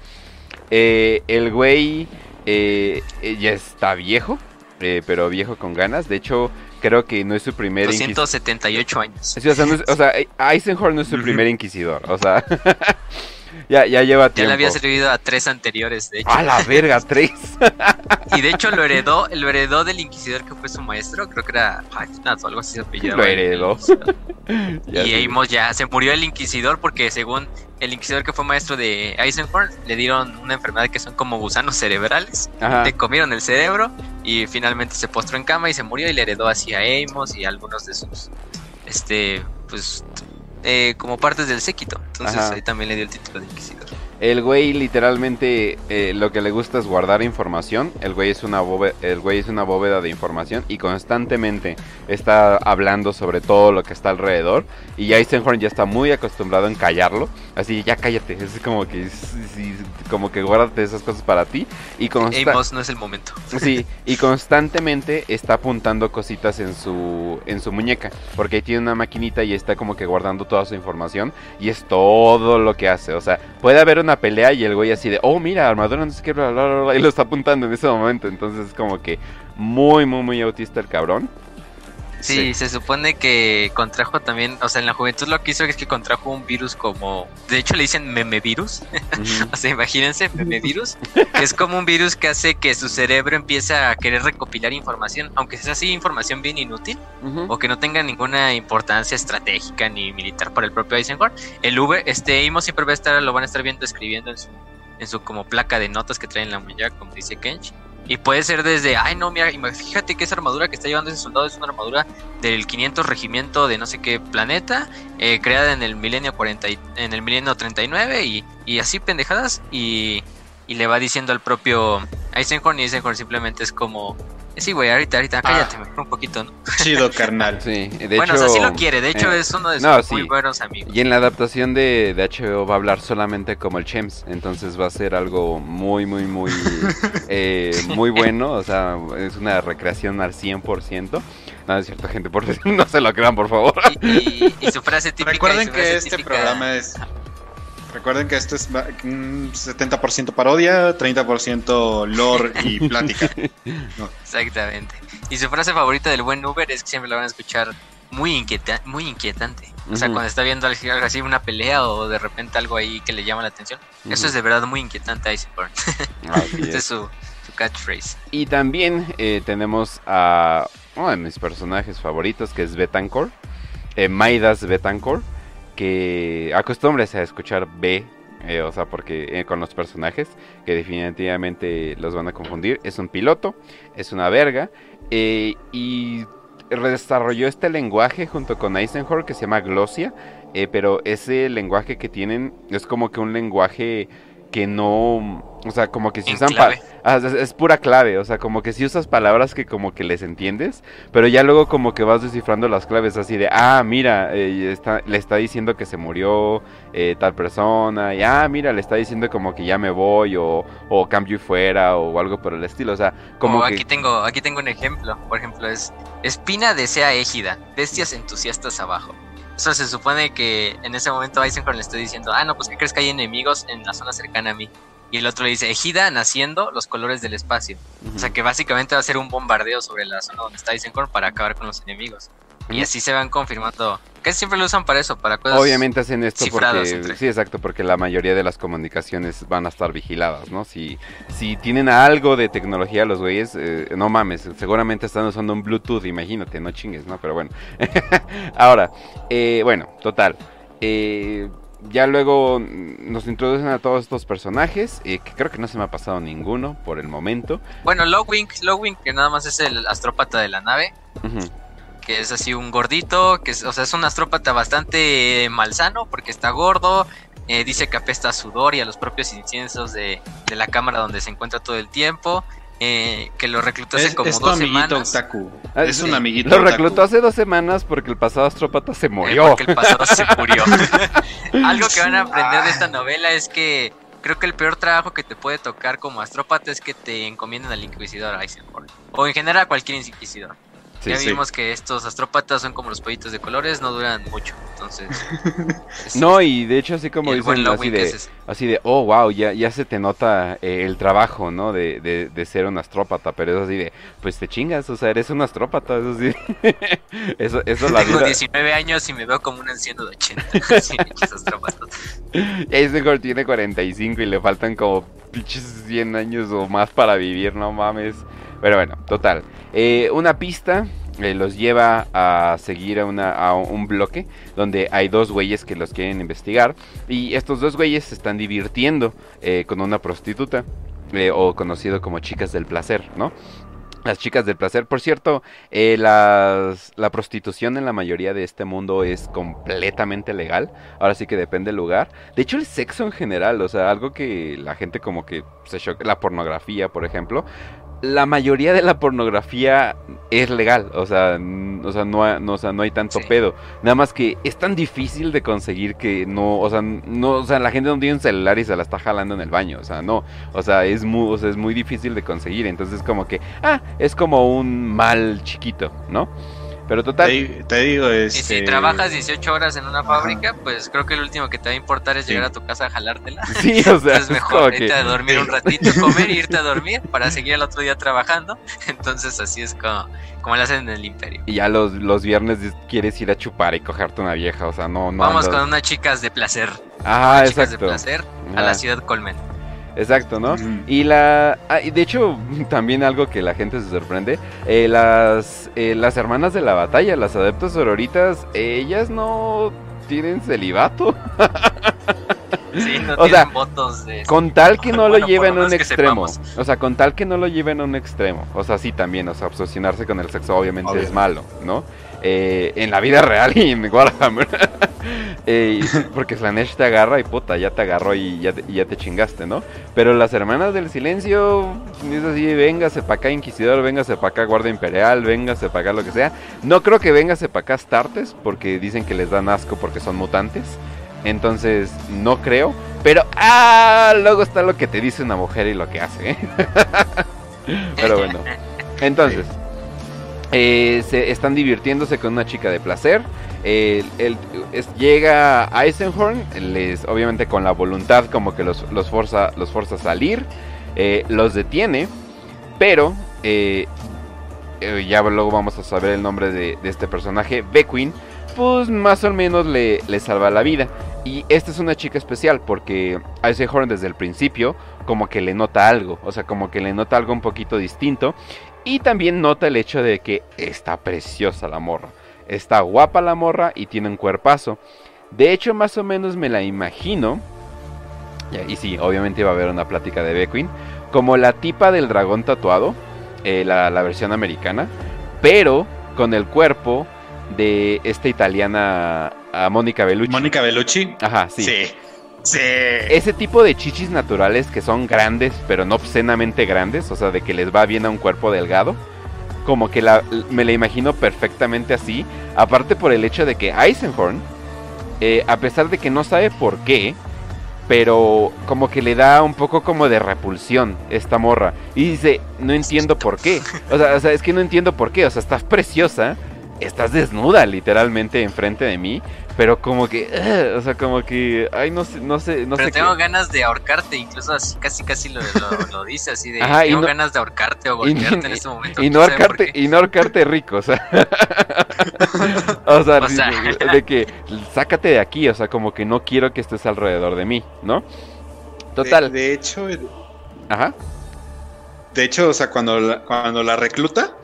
[SPEAKER 1] Eh, el güey eh, eh, ya está viejo, eh, pero viejo con ganas. De hecho, creo que no es su primer inquisidor.
[SPEAKER 2] 278 años.
[SPEAKER 1] Sí, o sea, no es- o sea, eh, Eisenhorn no es su primer inquisidor. O sea, ya, ya lleva
[SPEAKER 2] Ya
[SPEAKER 1] tiempo.
[SPEAKER 2] le había servido a tres anteriores, de hecho.
[SPEAKER 1] A la verga, tres.
[SPEAKER 2] Y de hecho lo heredó, lo heredó del inquisidor que fue su maestro, creo que era o algo así se apellidaba.
[SPEAKER 1] Lo heredó. Ya
[SPEAKER 2] y. Amos ya se murió el inquisidor porque según el inquisidor que fue maestro de Eisenhorn le dieron una enfermedad que son como gusanos cerebrales,
[SPEAKER 1] Ajá.
[SPEAKER 2] le comieron el cerebro y finalmente se postró en cama y se murió y le heredó así a Amos y a algunos de sus este pues eh, como partes del séquito. Entonces
[SPEAKER 1] Ajá.
[SPEAKER 2] ahí también le dio el título de inquisidor.
[SPEAKER 1] El güey literalmente eh, lo que le gusta es guardar información. El güey es una bóveda, el güey es una bóveda de información y constantemente está hablando sobre todo lo que está alrededor. Y Eisenhorn ya está muy acostumbrado en callarlo. Así ya cállate. Es como que sí, como que guárdate esas cosas para ti. Y
[SPEAKER 2] Amos no es el momento.
[SPEAKER 1] Sí, y constantemente está apuntando cositas en su en su muñeca, porque ahí tiene una maquinita y está como que guardando toda su información y es todo lo que hace, o sea, puede haber una pelea y el güey así de, "Oh, mira, armadura no sé qué, bla, bla, bla, bla", y lo está apuntando en ese momento, entonces es como que muy muy muy autista el cabrón.
[SPEAKER 2] Sí, se supone que contrajo también, o sea, en la juventud lo que hizo es que contrajo un virus como, de hecho le dicen meme virus,
[SPEAKER 1] Ujú.
[SPEAKER 2] o sea, imagínense, meme virus, que es como un virus que hace que su cerebro empiece a querer recopilar información, aunque sea así información bien inútil, o que no tenga ninguna importancia estratégica ni militar para el propio Eisenhower, el Uber, este Imo siempre va a estar, lo van a estar viendo escribiendo en su, en su como placa de notas que trae en la muñeca, como dice Kench. Y puede ser desde, ay no, mira, fíjate que esa armadura que está llevando ese soldado es una armadura del 500 regimiento de no sé qué planeta, eh, creada en el milenio 40 y- en el milenio 39 y, y así pendejadas y, y le va diciendo al propio Eisenhorn y Eisenhorn simplemente es como Sí, güey, ahorita, ahorita, cállate, ah. un poquito, ¿no?
[SPEAKER 3] Chido, carnal.
[SPEAKER 1] Sí,
[SPEAKER 2] de bueno, o sea, sí lo quiere, de hecho eh, es uno de sus muy buenos amigos.
[SPEAKER 1] Y en la adaptación de, de, HBO va a hablar solamente como el Chems, entonces va a ser algo muy, muy, muy, eh, muy bueno, o sea, es una recreación al 100%. No, es cierto, gente, por no se lo crean, por favor.
[SPEAKER 2] Y, su frase típica.
[SPEAKER 3] Recuerden que este programa es Recuerden que esto es un 70% parodia, 30% lore y plática.
[SPEAKER 2] Exactamente. Y su frase favorita del buen Uber es que siempre la van a escuchar muy, inquieta muy inquietante. O sea, cuando está viendo algo así una pelea o de repente algo ahí que le llama la atención. Eso es de verdad muy inquietante a Iceborne. Este es su, catchphrase.
[SPEAKER 1] Y también eh, tenemos a uno de mis personajes favoritos que es Betancourt. Eh, Maidas Betancourt que acostumbres a escuchar B, eh, o sea, porque eh, con los personajes, que definitivamente los van a confundir. Es un piloto, es una verga, eh, y desarrolló este lenguaje junto con Eisenhower que se llama Glossia, pero ese lenguaje que tienen es como que un lenguaje que no, o sea, como que si usan ah, es, pura clave, o sea, como que si usas palabras que como que les entiendes, pero ya luego como que vas descifrando las claves así de, ah, mira, eh, está, le está diciendo que se murió eh, tal persona, y ah, mira, le está diciendo como que ya me voy o, o cambio fuera o algo por el estilo, o sea, como
[SPEAKER 2] aquí tengo, aquí tengo un ejemplo, por ejemplo, es Espina desea égida, bestias entusiastas abajo. Eso se supone que en ese momento Eisenhower le estoy diciendo, ah, no, pues ¿qué crees que hay enemigos en la zona cercana a mí? Y el otro le dice, Ejida naciendo los colores del espacio. O sea que básicamente va a ser un bombardeo sobre la zona donde está Eisenhower para acabar con los enemigos. Y así se van confirmando. Que siempre lo usan para eso, para cosas.
[SPEAKER 1] Obviamente hacen esto porque. Sí, exacto, porque la mayoría de las comunicaciones van a estar vigiladas, ¿no? Si, si tienen algo de tecnología los güeyes, eh, no mames, seguramente están usando un Bluetooth, imagínate, no chingues, ¿no? Pero bueno. Ahora, eh, bueno, total. Eh, ya luego nos introducen a todos estos personajes, que creo que no se me ha pasado ninguno por el momento.
[SPEAKER 2] Bueno, Lowwing, Lowwing, que nada más es el astrópata de la nave que es así un gordito, que es, o sea, es un astrópata bastante malsano porque está gordo, eh, dice que apesta a sudor y a los propios inciensos de, la cámara donde se encuentra todo el tiempo. Eh, que lo reclutó hace como dos semanas.
[SPEAKER 3] Ah, es un amiguito.
[SPEAKER 1] Lo reclutó hace dos semanas porque el pasado astrópata se murió.
[SPEAKER 2] porque el pasado se murió. Algo que van a aprender de esta novela es que creo que el peor trabajo que te puede tocar como astrópata es que te encomienden al inquisidor Eisenhower. O en general a cualquier inquisidor ya vimos que estos astrópatas son como los pollitos de colores, no duran mucho. Entonces.
[SPEAKER 1] no, y de hecho, así como dicen, así de, así de, oh, wow, ya, ya se te nota eh, el trabajo, ¿no? De, de, ser un astrópata, pero es así de, pues te chingas, o sea, eres un astrópata, eso sí. eso, eso la
[SPEAKER 2] Tengo 19 años y me veo como un anciano de 80.
[SPEAKER 1] Ese tiene 45 y le faltan como pinches 100 años o más para vivir, no mames. Pero bueno, total. Eh, una pista eh, los lleva a seguir a, una, a, un bloque donde hay dos güeyes que los quieren investigar. Y estos dos güeyes se están divirtiendo eh, con una prostituta. o conocido como chicas del placer, ¿no? Las chicas del placer. Por cierto, la prostitución en la mayoría de este mundo es completamente legal. Ahora sí que depende del lugar. De hecho, el sexo en general, o sea, algo que la gente como que se choca. La pornografía, por ejemplo la mayoría de la pornografía es legal, o sea, o sea, no, no, no hay tanto pedo. Nada más que es tan difícil de conseguir que no, o sea, no, o sea, la gente no tiene un celular y se la está jalando en el baño, o sea, no, o sea, es muy, o sea, es muy difícil de conseguir, entonces como que, ah, es como un mal chiquito, ¿no? Pero total.
[SPEAKER 3] Te, digo,
[SPEAKER 2] es. Y si este, trabajas 18 horas en una fábrica, pues creo que lo último que te va a importar es llegar a tu casa a jalártela.
[SPEAKER 1] Sí, o sea.
[SPEAKER 2] es mejor irte a dormir un ratito, comer y irte a dormir para seguir el otro día trabajando. Entonces, así es como, como lo hacen en el Imperio.
[SPEAKER 1] Y ya los, los viernes quieres ir a chupar y cogerte una vieja, o sea, no. no
[SPEAKER 2] Vamos con unas chicas de placer.
[SPEAKER 1] Ah, exacto.
[SPEAKER 2] Chicas de placer a la ciudad Colmen.
[SPEAKER 1] Exacto, ¿no? Y la... Ah, de hecho, también algo que la gente se sorprende, eh, las, eh, las hermanas de la batalla, las adeptas sororitas, ellas no tienen celibato.
[SPEAKER 2] Sí, no o sea, votos de...
[SPEAKER 1] con tal que no lo lleven a un extremo. O sea, con tal que no lo lleven a un extremo. O sea, sí también, o sea, obsesionarse con el sexo obviamente es malo, ¿no? Eh, en la vida real y en Warhammer. Eh, porque Slanesh te agarra y puta, ya te agarró y ya te, chingaste, ¿no? Pero las hermanas del silencio, es así, véngase para acá Inquisidor, véngase para acá Guardia Imperial, véngase para acá lo que sea. No creo que véngase para acá Astartes, porque dicen que les dan asco porque son mutantes. Entonces, no creo. Pero, ah, luego está lo que te dice una mujer y lo que hace. ¿eh? Pero bueno. Entonces, eh, se están divirtiéndose con una chica de placer. Llega Eisenhorn, les, obviamente con la voluntad como que los, los, forza, los forza a salir. eh, los detiene. Pero, eh, ya luego vamos a saber el nombre de, de este personaje, Beckwin. Pues más o menos le, le salva la vida. Y esta es una chica especial porque Eisenhorn desde el principio como que le nota algo. O sea, como que le nota algo un poquito distinto. Y también nota el hecho de que está preciosa la morra. Está guapa la morra y tiene un cuerpazo. De hecho, más o menos me la imagino. Y sí, obviamente va a haber una plática de Beckwin. Como la tipa del dragón tatuado. eh, la, la versión americana. Pero con el cuerpo de esta italiana a Mónica Bellucci.
[SPEAKER 3] Mónica Bellucci.
[SPEAKER 1] Ajá, sí.
[SPEAKER 3] Sí.
[SPEAKER 1] Ese tipo de chichis naturales que son grandes, pero no obscenamente grandes, o sea, de que les va bien a un cuerpo delgado. Como que la, me la imagino perfectamente así. Aparte por el hecho de que Eisenhorn, eh, a pesar de que no sabe por qué, pero como que le da un poco como de repulsión esta morra. Y dice, no entiendo por qué. O sea, o sea, es que no entiendo por qué. O sea, estás preciosa, estás desnuda literalmente enfrente de mí, pero como que, ugh, o sea, como que, ay, no sé, no sé, no
[SPEAKER 2] Pero
[SPEAKER 1] sé
[SPEAKER 2] tengo
[SPEAKER 1] qué.
[SPEAKER 2] ganas de ahorcarte, incluso así casi casi lo, lo, lo dice así de
[SPEAKER 1] Ajá, y
[SPEAKER 2] tengo
[SPEAKER 1] no-
[SPEAKER 2] ganas de ahorcarte o
[SPEAKER 1] y-
[SPEAKER 2] golpearte en este momento.
[SPEAKER 1] Y no ahorcarte, y no ahorcarte rico, o sea. o sea,
[SPEAKER 2] O sea.
[SPEAKER 1] de, de que sácate de aquí, o sea, como que no quiero que estés alrededor de mí, ¿no? Total.
[SPEAKER 3] De, de hecho, el-
[SPEAKER 1] Ajá.
[SPEAKER 3] de hecho, o sea, cuando la, cuando la recluta,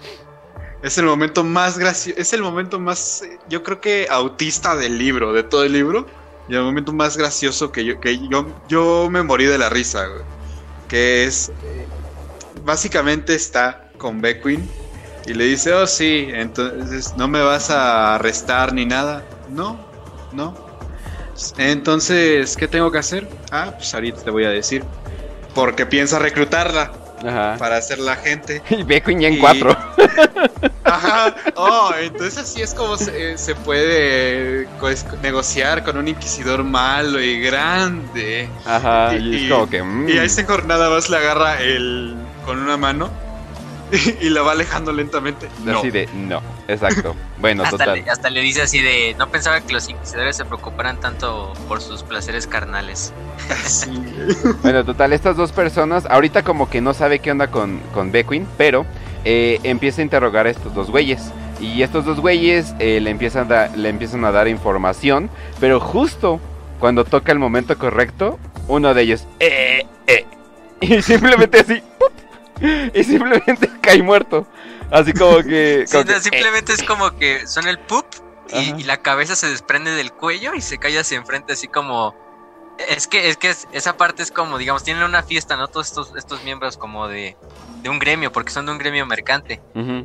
[SPEAKER 3] es el momento más gracioso, es el momento más, yo creo que autista del libro, de todo el libro, y el momento más gracioso que yo, que yo, yo me morí de la risa, güey. que es, básicamente está con Beckwin y le dice, oh sí, entonces no me vas a arrestar ni nada, no, no. Entonces, ¿qué tengo que hacer? Ah, pues ahorita te voy a decir. Porque piensa reclutarla
[SPEAKER 1] Ajá.
[SPEAKER 3] para ser la gente.
[SPEAKER 1] Y Beckwin ya en
[SPEAKER 3] Y-
[SPEAKER 1] cuatro.
[SPEAKER 3] Ajá. Oh, entonces así es como se, se puede pues, negociar con un inquisidor malo y grande.
[SPEAKER 1] Ajá. Y,
[SPEAKER 3] y-
[SPEAKER 1] es como que. mm.
[SPEAKER 3] Y a ese nada más le agarra el con una mano y, la va alejando lentamente. No.
[SPEAKER 1] Así de, no. Exacto. Bueno,
[SPEAKER 2] hasta,
[SPEAKER 1] total.
[SPEAKER 2] le, hasta le dice así de no pensaba que los inquisidores se preocuparan tanto por sus placeres carnales.
[SPEAKER 3] Sí.
[SPEAKER 1] Bueno, total, estas dos personas, ahorita como que no sabe qué onda con, con Beckwin, pero eh, empieza a interrogar a estos dos güeyes. Y estos dos güeyes eh, le, empiezan a, le empiezan a dar información, pero justo cuando toca el momento correcto, uno de ellos, eh, eh, y simplemente así, ¡pup! y simplemente cae muerto. Así como que... Como
[SPEAKER 2] simplemente es como que suena el poop y, la cabeza se desprende del cuello y se cae hacia enfrente así como es que es que es- esa parte es como digamos tienen una fiesta no todos estos estos miembros como de, de un gremio porque son de un gremio mercante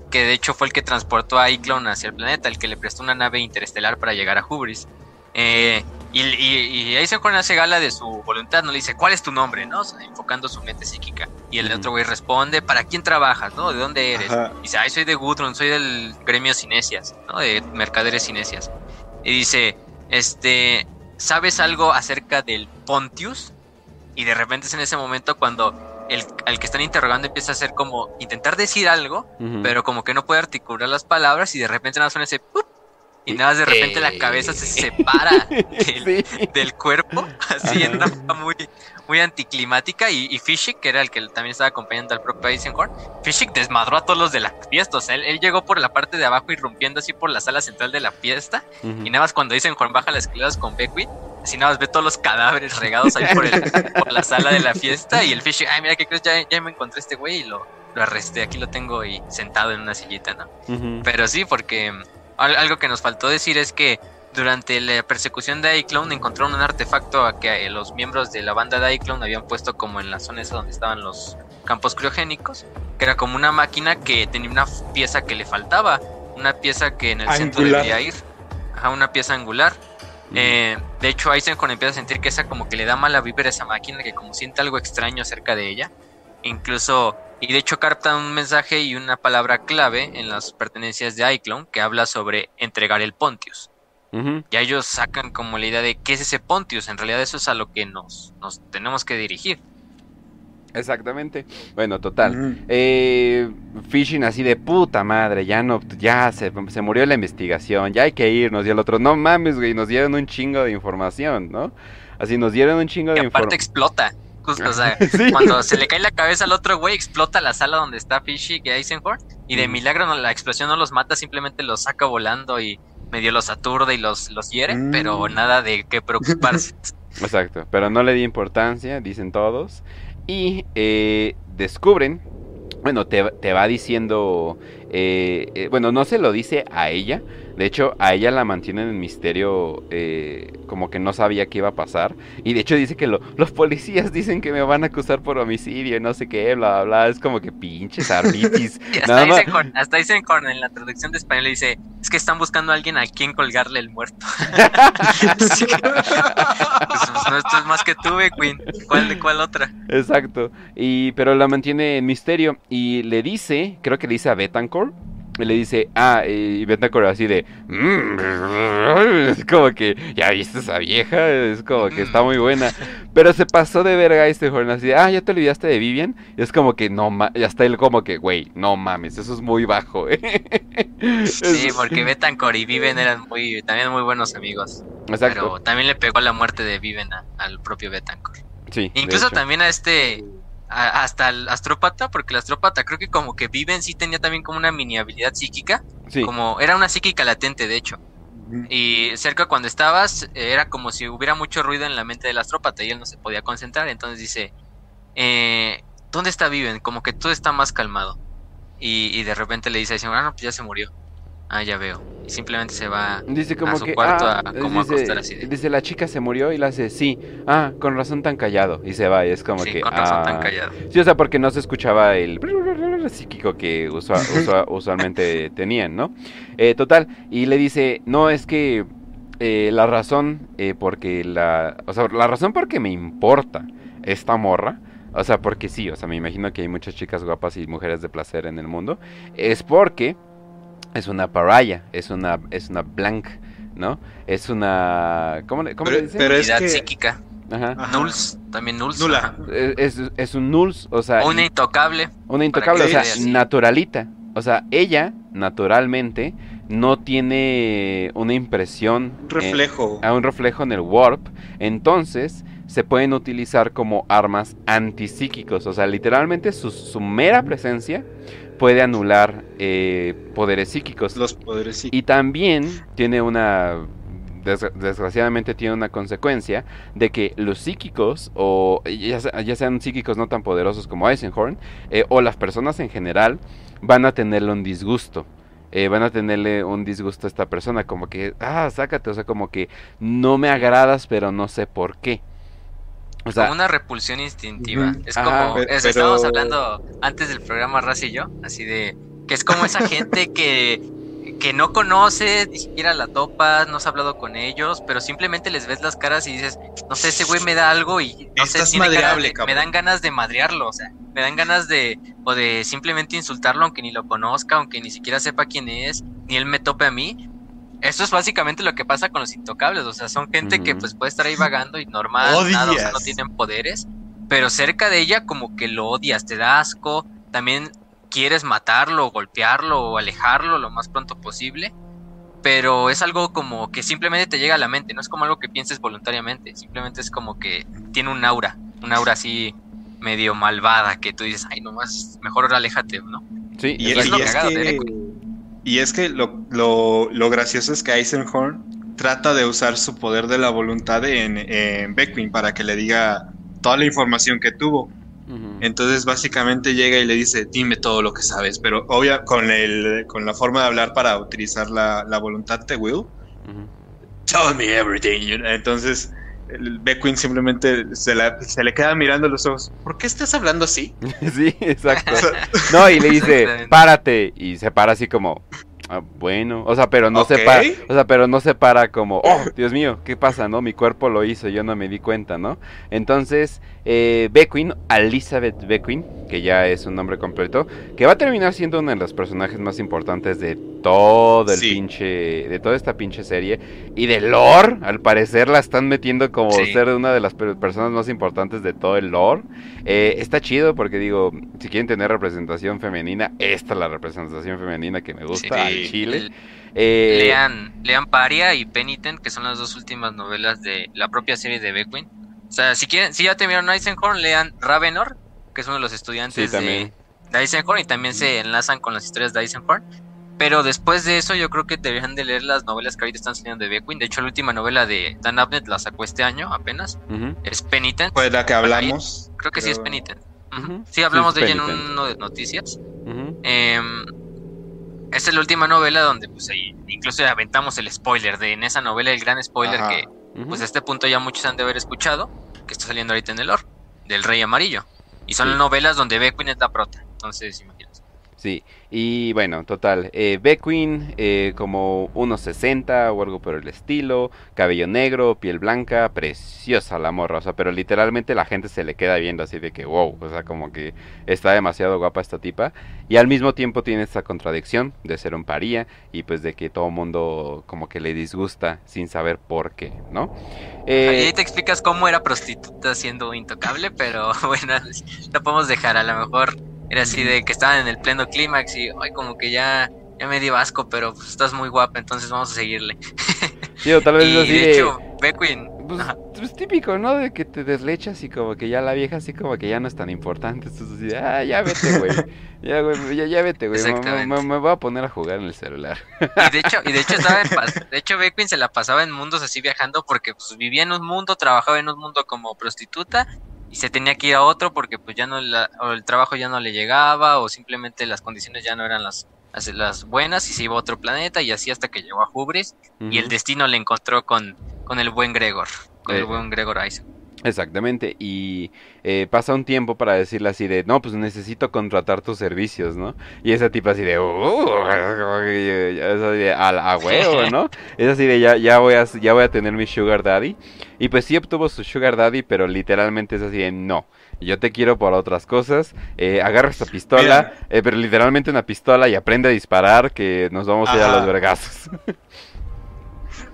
[SPEAKER 2] que de hecho fue el que transportó a Iclon hacia el planeta el que le prestó una nave interestelar para llegar a Hubris Eh, y, y, y Eisenhorn hace gala de su voluntad, no le dice, ¿cuál es tu nombre? ¿no? O sea, enfocando su mente psíquica. Y el
[SPEAKER 1] Ujú.
[SPEAKER 2] otro güey responde, ¿para quién trabajas? ¿no? ¿De dónde eres?
[SPEAKER 3] Ajá.
[SPEAKER 2] Dice, ay, soy de Gudrun, soy del gremio Cinesias, ¿no? De mercaderes Cinesias. Y dice, este, ¿sabes algo acerca del Pontius? Y de repente es en ese momento cuando el, al que están interrogando empieza a hacer como intentar decir algo,
[SPEAKER 1] ujú.
[SPEAKER 2] pero como que no puede articular las palabras y de repente nada suena ese ¡pup! Y nada más de repente la cabeza se separa del,
[SPEAKER 1] Sí.
[SPEAKER 2] del cuerpo, así en una forma muy, muy anticlimática. Y, y Fishik, que era el que también estaba acompañando al propio Eisenhorn, Fishik desmadró a todos los de la fiesta. O sea, él, él llegó por la parte de abajo irrumpiendo así por la sala central de la fiesta. Y nada más cuando Eisenhorn baja las escaleras con Beckwith, así nada más ve todos los cadáveres regados ahí por, el- por la sala de la fiesta. Y el Fishik, ay, mira, ¿qué crees? Ya, ya me encontré este güey y lo, lo arresté. Aquí lo tengo y sentado en una sillita, ¿no?
[SPEAKER 1] Ujú.
[SPEAKER 2] Pero sí, porque algo que nos faltó decir es que durante la persecución de iClone encontraron un artefacto a que eh, los miembros de la banda de iClone habían puesto como en la zona esa donde estaban los campos criogénicos, que era como una máquina que tenía una pieza que le faltaba, una pieza que en el centro debería ir, ajá, una pieza angular. Eh, de hecho, Eisenhorn empieza a sentir que esa como que le da mala vibra a esa máquina, que como siente algo extraño cerca de ella. Incluso, y de hecho capta un mensaje y una palabra clave en las pertenencias de iClone que habla sobre entregar el Pontius. Ya ellos sacan como la idea de qué es ese Pontius. En realidad eso es a lo que nos, nos tenemos que dirigir.
[SPEAKER 1] Exactamente. Bueno, total. eh, Fishing así de puta madre, ya no, ya se, se, murió la investigación, ya hay que irnos. Y el otro, no mames, güey, nos dieron un chingo de información, ¿no? Así nos dieron un chingo de información.
[SPEAKER 2] aparte explota. Justo, o sea, cuando se le cae la cabeza al otro güey, explota la sala donde está Fishy y Eisenhorn. Y de milagro no, la explosión no los mata, simplemente los saca volando y medio los aturde y los, los hiere, mm. pero nada de qué preocuparse.
[SPEAKER 1] Exacto, pero no le di importancia, dicen todos. Y eh, descubren, bueno, te, te va diciendo, eh, eh, bueno, no se lo dice a ella, de hecho, a ella la mantienen en misterio, eh, como que no sabía qué iba a pasar. Y de hecho dice que los policías dicen que me van a acusar por homicidio y no sé qué, bla, bla, bla. Es como que pinches arbitis.
[SPEAKER 2] hasta, dicen con, hasta dicen con, en la traducción de español dice, es que están buscando a alguien a quien colgarle el muerto. Pues, no, esto es más que tú, Queen. ¿Cuál de cuál otra?
[SPEAKER 1] Exacto. Y, pero la mantiene en misterio y le dice, creo que le dice a Betancourt y le dice, ah, y Betancourt así de, mm, es como que, ya viste esa vieja, es como que está muy buena. Pero se pasó de verga este joven así de, ah, ya te olvidaste de Vivian. Y es como que, no mames, ya está él como que, güey, no mames, eso es muy bajo, ¿eh?
[SPEAKER 2] Sí, porque Betancourt y Vivian eran muy, también muy buenos amigos. Exacto. Pero también le pegó la muerte de Vivian al propio Betancourt. Sí. Incluso también a este hasta el astrópata, porque el astrópata creo que como que vive en sí tenía también como una mini habilidad psíquica, como era una psíquica latente de hecho. Y cerca cuando estabas era como si hubiera mucho ruido en la mente del astrópata y él no se podía concentrar, entonces dice, eh, ¿dónde está Viven? Como que todo está más calmado. Y, de repente le dice, ah, no, pues ya se murió. Ah, ya veo. Y simplemente se va
[SPEAKER 1] dice como a su cuarto a ah, como dice, así. Dice, la chica se murió y la hace, sí. Ah, con razón tan callado. Y se va y es como
[SPEAKER 2] sí,
[SPEAKER 1] que...
[SPEAKER 2] con razón tan ah". callado.
[SPEAKER 1] Sí, o sea, porque no se escuchaba el psíquico que usualmente tenían, ¿no? Eh, total, y le dice, no, es que eh, la razón eh, porque la... O sea, la razón porque me importa esta morra... O sea, porque sí, o sea, me imagino que hay muchas chicas guapas y mujeres de placer en el mundo. Es porque es una paraya, es una, es una blank, ¿no? Es una... ¿Cómo, cómo le dicen?
[SPEAKER 2] Pero es que... psíquica. Ajá. Nulls, también nulls.
[SPEAKER 3] Nula.
[SPEAKER 1] Es, es, un nulls, o sea...
[SPEAKER 2] Una intocable.
[SPEAKER 1] Una intocable, o sea, naturalita. O sea, ella, naturalmente, no tiene una impresión...
[SPEAKER 3] Un reflejo.
[SPEAKER 1] a un reflejo en el warp. Entonces, se pueden utilizar como armas antipsíquicos. O sea, literalmente su, su mera presencia puede anular eh, poderes psíquicos.
[SPEAKER 3] Los poderes psíquicos.
[SPEAKER 1] Y también tiene una desgraciadamente tiene una consecuencia de que los psíquicos, o ya, sean psíquicos no tan poderosos como Eisenhorn, eh, o las personas en general, van a tenerle un disgusto. Eh, van a tenerle un disgusto a esta persona, como que, ah, sácate, o sea, como que no me agradas, pero no sé por qué.
[SPEAKER 2] O sea, como una repulsión instintiva. Es como, estábamos hablando antes del programa Raz y yo, así de que es como esa gente que, que no conoce, ni siquiera la topas, no has hablado con ellos, pero simplemente les ves las caras y dices, no sé, ese güey me da algo y no sé, tiene me dan ganas de madrearlo, o sea, me dan ganas de, o de simplemente insultarlo aunque ni lo conozca, aunque ni siquiera sepa quién es, ni él me tope a mí, eso es básicamente lo que pasa con los intocables, o sea, son gente que pues puede estar ahí vagando y normal, nada, o sea, no tienen poderes, pero cerca de ella como que lo odias, te da asco, también quieres matarlo, golpearlo o alejarlo lo más pronto posible, pero es algo como que simplemente te llega a la mente, no es como algo que pienses voluntariamente, simplemente es como que tiene un aura, un aura así medio malvada que tú dices, ay, nomás, mejor aléjate, ¿no?
[SPEAKER 3] Sí, y, es, lo que... Y es que lo, lo, gracioso es que Eisenhorn trata de usar su poder de la voluntad en, en Beckwin para que le diga toda la información que tuvo. Entonces básicamente llega y le dice, dime todo lo que sabes, pero obvia con, el, con la forma de hablar para utilizar la, la voluntad de Will. Tell me everything. Entonces el Beckwin simplemente se, se, le queda mirando los ojos. ¿Por qué estás hablando así?
[SPEAKER 1] sí, exacto. no, y le dice, párate. Y se para así como, Ah, bueno, o sea, pero no se para, o sea, pero no se para como, oh, Dios mío, ¿qué pasa, no? Mi cuerpo lo hizo, yo no me di cuenta, ¿no? Entonces, eh, Beckwin, Elizabeth Beckwin, que ya es un nombre completo, que va a terminar siendo uno de los personajes más importantes de todo el pinche, de toda esta pinche serie, y de lore, al parecer la están metiendo como ser una de las personas más importantes de todo el lore. Eh, está chido porque digo, si quieren tener representación femenina, esta es la representación femenina que me gusta. Chile.
[SPEAKER 2] Eh, lean, lean Paria y Penitent, que son las dos últimas novelas de la propia serie de Beckwin. O sea, si quieren, si ya terminaron Eisenhorn, lean Ravenor, que es uno de los estudiantes de, Eisenhorn y también se enlazan con las historias de Eisenhorn. Pero después de eso, yo creo que deberían de leer las novelas que ahorita están saliendo de Beckwin. De hecho, la última novela de Dan Abnett la sacó este año apenas. Es Penitent.
[SPEAKER 3] Pues la que hablamos.
[SPEAKER 2] creo que sí es Penitent. Sí, hablamos de ella en uno de noticias. eh, esta es la última novela donde pues ahí incluso aventamos el spoiler de en esa novela el gran spoiler que pues a este punto ya muchos han de haber escuchado que está saliendo ahorita en el lore del Rey Amarillo y son novelas donde Beckwin es la prota entonces imagínense
[SPEAKER 1] Sí, y bueno, total, eh, Beckwin eh, como 1.60 o algo por el estilo, cabello negro, piel blanca, preciosa la morra, o sea, pero literalmente la gente se le queda viendo así de que wow, o sea, como que está demasiado guapa esta tipa, y al mismo tiempo tiene esta contradicción de ser un paría y pues de que todo mundo como que le disgusta sin saber por qué, ¿no?
[SPEAKER 2] Eh, ahí te explicas cómo era prostituta siendo intocable, pero bueno, lo podemos dejar, a lo mejor era así de que estaban en el pleno clímax y, ay, como que ya, ya me dio asco, pero pues, estás muy guapa, entonces vamos a seguirle.
[SPEAKER 1] Sí, o tal vez así
[SPEAKER 2] de... hecho, Beckwin...
[SPEAKER 1] Pues, pues, típico, ¿no? De que te deslechas y como que ya la vieja así como que ya no es tan importante. Entonces así, ah, ya vete, güey. Ya, güey, ya, ya vete, güey. Me, me, voy a poner a jugar en el celular.
[SPEAKER 2] Y de hecho, y de hecho estaba en de hecho Beckwin se la pasaba en mundos así viajando porque pues vivía en un mundo, trabajaba en un mundo como prostituta y se tenía que ir a otro porque pues ya no la, o el trabajo ya no le llegaba o simplemente las condiciones ya no eran las, las, buenas y se iba a otro planeta y así hasta que llegó a Hubris y el destino le encontró con, con el buen Gregor, con el eh, buen Gregor Isaac.
[SPEAKER 1] Exactamente, y eh, pasa un tiempo para decirle así de, no, pues necesito contratar tus servicios, ¿no? Y esa tipo así de, uh, a, huevo, ¿no? es así de, ya, ya, voy a, ya voy a tener mi sugar daddy. Y pues sí obtuvo su sugar daddy, pero literalmente es así de, no, yo te quiero por otras cosas, eh, agarra esta pistola, eh, pero literalmente una pistola y aprende a disparar, que nos vamos a ir a los vergazos.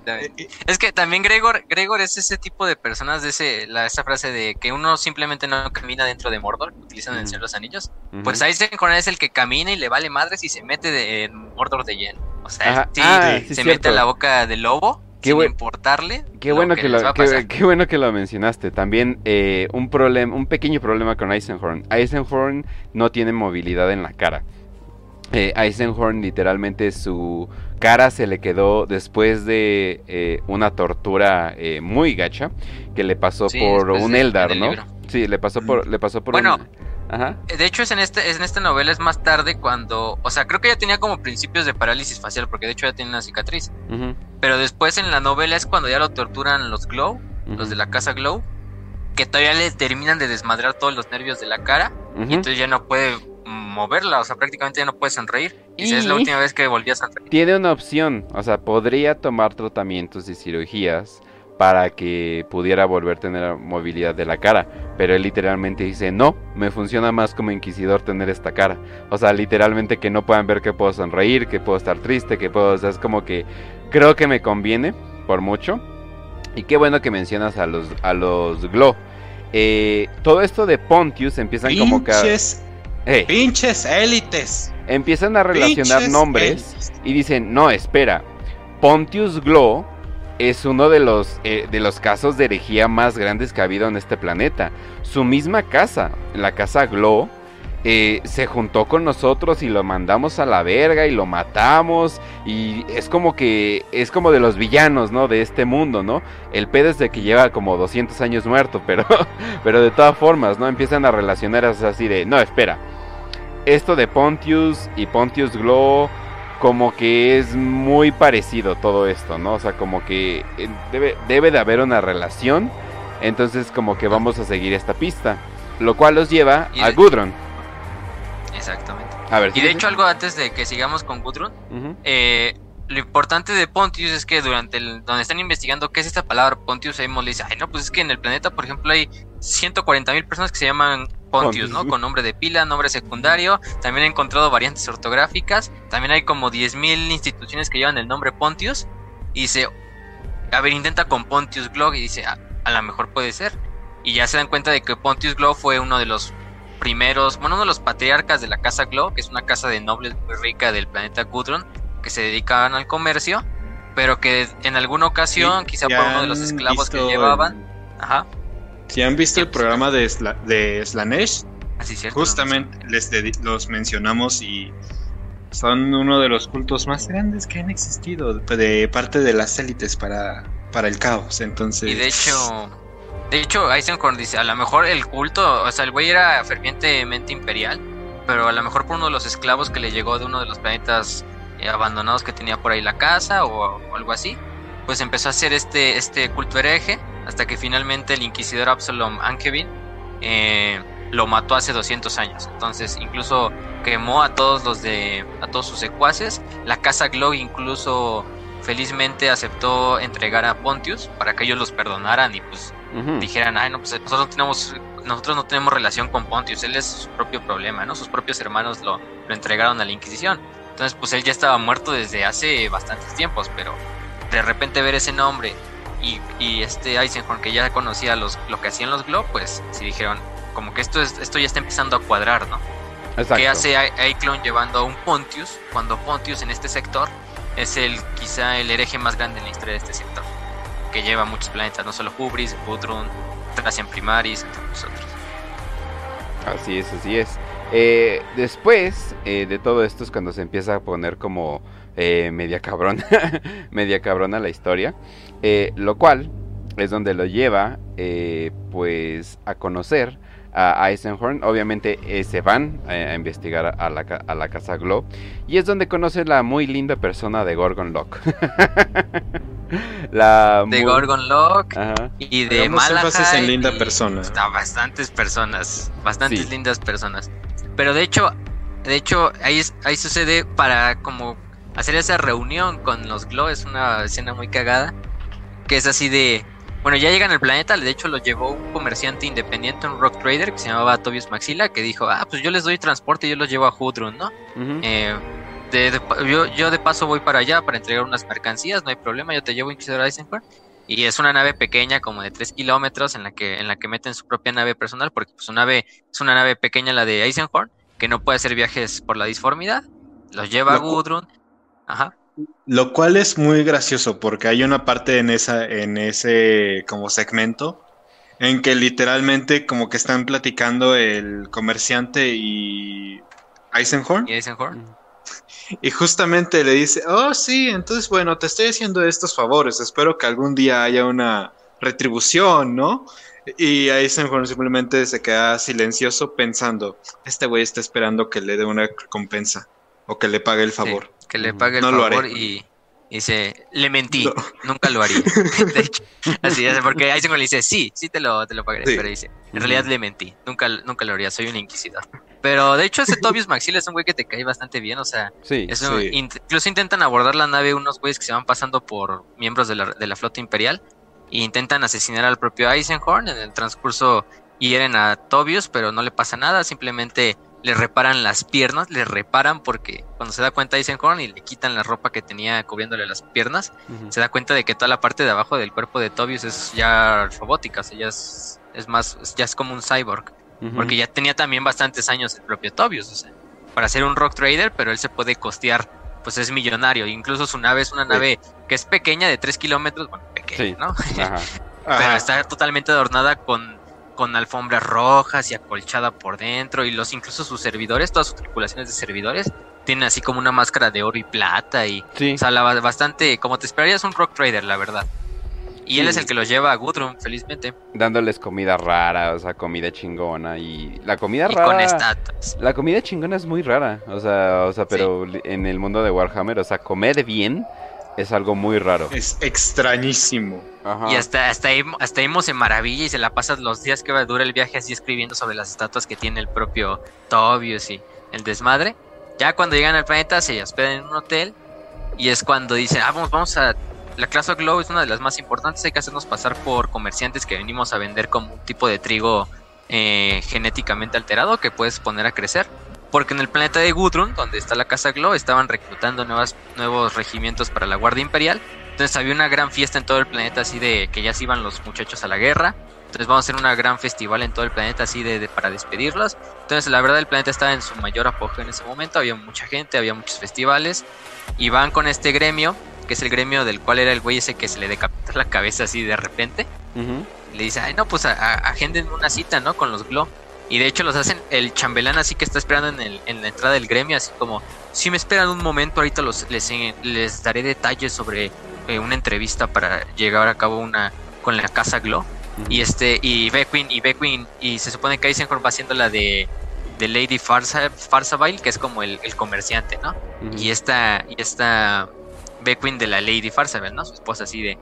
[SPEAKER 2] Eh, eh, es que también Gregor, Gregor es ese tipo de personas de ese, la, esa frase de que uno simplemente no camina dentro de Mordor, utilizan en los Anillos. Pues Eisenhorn es el que camina y le vale madres y se mete de, en Mordor de lleno. O sea, sí, ah, se mete en la boca del lobo qué sin importarle.
[SPEAKER 1] Qué bueno que, lo, qué, bueno que lo mencionaste. También eh, un problema, un pequeño problema con Eisenhorn. Eisenhorn no tiene movilidad en la cara. Eh, Eisenhorn literalmente su cara se le quedó después de eh, una tortura eh, muy gacha que le pasó por un Eldar, ¿no? Sí, le pasó por, le pasó por
[SPEAKER 2] bueno, Ajá. De hecho, es en, este, en esta novela es más tarde cuando. O sea, creo que ya tenía como principios de parálisis facial, porque de hecho ya tiene una cicatriz. Pero después en la novela es cuando ya lo torturan los Glow, los de la casa Glow, que todavía le terminan de desmadrar todos los nervios de la cara. Y entonces ya no puede moverla, o sea, prácticamente ya no puedes sonreír. Y, es la última vez que volvías a sonreír.
[SPEAKER 1] Tiene una opción, o sea, podría tomar tratamientos y cirugías para que pudiera volver a tener movilidad de la cara. Pero él literalmente dice, no, me funciona más como inquisidor tener esta cara. O sea, literalmente que no puedan ver que puedo sonreír, que puedo estar triste, que puedo... O sea, es como que creo que me conviene por mucho. Y qué bueno que mencionas a los, a los Glow. Eh, todo esto de Pontius empiezan como
[SPEAKER 3] Pinches élites.
[SPEAKER 1] Empiezan a relacionar nombres y dicen, no, espera, Pontius Glow es uno de los, eh, de los casos de herejía más grandes que ha habido en este planeta. Su misma casa, la casa Glow, eh, se juntó con nosotros y lo mandamos a la verga y lo matamos y es como que es como de los villanos, ¿no? De este mundo, ¿no? El pedo es de que lleva como 200 años muerto, pero, pero de todas formas, ¿no? Empiezan a relacionar así de, no, espera, esto de Pontius y Pontius Glow, como que es muy parecido todo esto, ¿no? O sea, como que eh, debe, debe de haber una relación. Entonces, como que vamos a seguir esta pista. Lo cual los lleva a Gudrun.
[SPEAKER 2] Exactamente.
[SPEAKER 1] A ver,
[SPEAKER 2] Y de hecho, algo antes de que sigamos con Gudrun, eh, lo importante de Pontius es que durante el, donde están investigando qué es esta palabra Pontius, Amos le dice, ay no, pues es que en el planeta, por ejemplo, hay 140 mil personas que se llaman Pontius,
[SPEAKER 1] Pontius.
[SPEAKER 2] ¿no? Con nombre de pila, nombre secundario. También he encontrado variantes ortográficas. También hay como 10 mil instituciones que llevan el nombre Pontius. Y dice, a ver, intenta con Pontius Glog y dice, a, a lo mejor puede ser. Y ya se dan cuenta de que Pontius Glog fue uno de los primeros, bueno, uno de los patriarcas de la casa Glog, que es una casa de nobles muy rica del planeta Gudrun, que se dedicaban al comercio, pero que en alguna ocasión,
[SPEAKER 3] Sí,
[SPEAKER 2] quizá por uno de los esclavos que llevaban,
[SPEAKER 3] el-
[SPEAKER 2] ajá,
[SPEAKER 3] Si han visto el programa de, Sla- de Slanesh,
[SPEAKER 2] así cierto.
[SPEAKER 3] justamente les los mencionamos y son uno de los cultos más grandes que han existido de parte de las élites para, para el caos. Entonces,
[SPEAKER 2] Y de hecho, de hecho, Eisenhorn dice, a lo mejor el culto, o sea, el güey era fervientemente imperial, pero a lo mejor por uno de los esclavos que le llegó de uno de los planetas eh, abandonados que tenía por ahí la casa o, o algo así, pues empezó a hacer este, este culto hereje, hasta que finalmente el inquisidor Absalom Ankevin eh, lo mató hace 200 años. Entonces, incluso quemó a todos los de, a todos sus secuaces. La casa Glog incluso felizmente aceptó entregar a Pontius para que ellos los perdonaran y pues Dijeran, ay no, pues nosotros no tenemos, nosotros no tenemos relación con Pontius, él es su propio problema, ¿no? Sus propios hermanos lo, lo entregaron a la Inquisición. Entonces, pues él ya estaba muerto desde hace bastantes tiempos, pero de repente ver ese nombre y, y este Eisenhorn que ya conocía los, lo que hacían los Glow, pues sí dijeron, como que esto, es, esto ya está empezando a cuadrar, ¿no?
[SPEAKER 1] Exacto.
[SPEAKER 2] ¿Qué hace A- Eiclon llevando a un Pontius cuando Pontius en este sector es el quizá el hereje más grande en la historia de este sector? Que lleva muchos planetas, no solo Hubris, Gudrun, Tracian Primaris, entre muchos otros.
[SPEAKER 1] Así es, así es. Eh, después eh, de todo esto es cuando se empieza a poner como eh, media cabrona, media cabrona la historia, lo cual es donde lo lleva pues a conocer a Eisenhorn. Obviamente eh, se van eh, a investigar a la, a la casa Glow y es donde conoce la muy linda persona de Gorgon Lock. la
[SPEAKER 2] De
[SPEAKER 1] muy-
[SPEAKER 2] Gorgon Lock
[SPEAKER 1] Ajá.
[SPEAKER 2] y de
[SPEAKER 3] énfasis en
[SPEAKER 2] Malahide
[SPEAKER 3] linda persona.
[SPEAKER 2] A bastantes personas, bastantes
[SPEAKER 1] Sí.
[SPEAKER 2] lindas personas. Pero de hecho, de hecho ahí, es- ahí sucede para como hacer esa reunión con los Glow, es una escena muy cagada, que es así de... Bueno, ya llegan al planeta, de hecho lo llevó un comerciante independiente, un rock trader que se llamaba Tobias Maxila, que dijo, ah, pues yo les doy transporte y yo los llevo a Hudrun, ¿no? Eh, de- de pa- yo, yo de paso voy para allá para entregar unas mercancías, no hay problema, yo te llevo Inquisidor Eisenhower. Y es una nave pequeña, como de 3 kilómetros, en la que en la que meten su propia nave personal, porque pues, su nave es una nave pequeña, la de Eisenhorn, que no puede hacer viajes por la disformidad. Los lleva a
[SPEAKER 3] Lo
[SPEAKER 2] Gudrun. Ajá.
[SPEAKER 3] Lo cual es muy gracioso porque hay una parte en esa, en ese como segmento en que literalmente como que están platicando el comerciante y Eisenhorn
[SPEAKER 2] Y Eisenhorn.
[SPEAKER 3] y justamente le dice, oh sí, entonces bueno, te estoy haciendo estos favores, espero que algún día haya una retribución, ¿no? Y Eisenhorn simplemente se queda silencioso pensando, este güey está esperando que le dé una recompensa o que le pague el favor.
[SPEAKER 2] Que le pague el
[SPEAKER 3] No lo
[SPEAKER 2] favor
[SPEAKER 3] haré.
[SPEAKER 2] y y dice, le mentí,
[SPEAKER 3] No.
[SPEAKER 2] nunca lo haría. De hecho, así es, porque Eisenhorn le dice, sí, sí te lo, te lo pagaré,
[SPEAKER 3] Sí.
[SPEAKER 2] pero dice, en realidad le mentí, nunca, nunca lo haría, soy un inquisidor. Pero de hecho ese Tobias Maxil es un güey que te cae bastante bien, o sea,
[SPEAKER 1] Sí.
[SPEAKER 2] eso,
[SPEAKER 3] Sí.
[SPEAKER 2] int- incluso intentan abordar la nave unos güeyes que se van pasando por miembros de la, de la flota imperial e intentan asesinar al propio Eisenhorn, en el transcurso hieren a Tobias, pero no le pasa nada, simplemente le reparan las piernas, le reparan porque cuando se da cuenta Eisenhorn y le quitan la ropa que tenía cubriéndole las piernas, se da cuenta de que toda la parte de abajo del cuerpo de Tobias es ya robótica, o sea, ya es, es más, ya es como un cyborg, porque ya tenía también bastantes años el propio Tobias, o sea, para ser un rock trader, pero él se puede costear, pues es millonario, incluso su nave es una nave que es pequeña de 3 kilómetros, bueno, pequeña,
[SPEAKER 1] Sí.
[SPEAKER 2] ¿no?
[SPEAKER 1] Ajá.
[SPEAKER 2] pero
[SPEAKER 3] Ajá.
[SPEAKER 2] está totalmente adornada con, con alfombras rojas y acolchada por dentro y los incluso sus servidores, todas sus tripulaciones de servidores tienen así como una máscara de oro y plata y
[SPEAKER 1] Sí.
[SPEAKER 2] o sea, la- bastante como te esperarías un rock trader, la verdad. Y él es el que los lleva a Gudrun, felizmente,
[SPEAKER 1] dándoles comida rara, o sea, comida chingona y la comida
[SPEAKER 2] y
[SPEAKER 1] rara.
[SPEAKER 2] con.
[SPEAKER 1] La comida chingona es muy rara, o sea, o sea, pero en el mundo de Warhammer, o sea, comer bien es algo muy raro.
[SPEAKER 3] Es extrañísimo.
[SPEAKER 1] Ajá.
[SPEAKER 2] Y hasta, hasta, ahí, hasta Emo se maravilla y se la pasa los días que va a durar el viaje así escribiendo sobre las estatuas que tiene el propio Tobius y el desmadre. Ya cuando llegan al planeta se hospedan en un hotel y es cuando dicen, ah, vamos, vamos a... La clase Glow es una de las más importantes, hay que hacernos pasar por comerciantes que venimos a vender como un tipo de trigo eh, genéticamente alterado que puedes poner a crecer. Porque en el planeta de Gudrun, donde está la casa Glow, estaban reclutando nuevas, nuevos regimientos para la Guardia Imperial. Entonces había una gran fiesta en todo el planeta así de que ya se iban los muchachos a la guerra. Entonces vamos a hacer una gran festival en todo el planeta así de, para despedirlos. Entonces la verdad el planeta estaba en su mayor apogeo en ese momento. Había mucha gente, había muchos festivales. Y van con este gremio, que es el gremio del cual era el güey ese que se le decapitó la cabeza así de repente. Le dice, ay no, pues agenden una cita, ¿no? Con los Glow. Y de hecho los hacen el chambelán así que está esperando en, el, en la entrada del gremio, así como, si me esperan un momento, ahorita los, les, les daré detalles sobre eh, una entrevista para llegar a cabo una con la casa Glow. Y este, y Beckwin, y Beckwin, y se supone que Eisenhorn va haciendo la de, de Lady Farsa, Farsaville, que es como el, comerciante, ¿no? Y esta, y esta Beckwin de la Lady Farsaville, ¿no? Su esposa así de,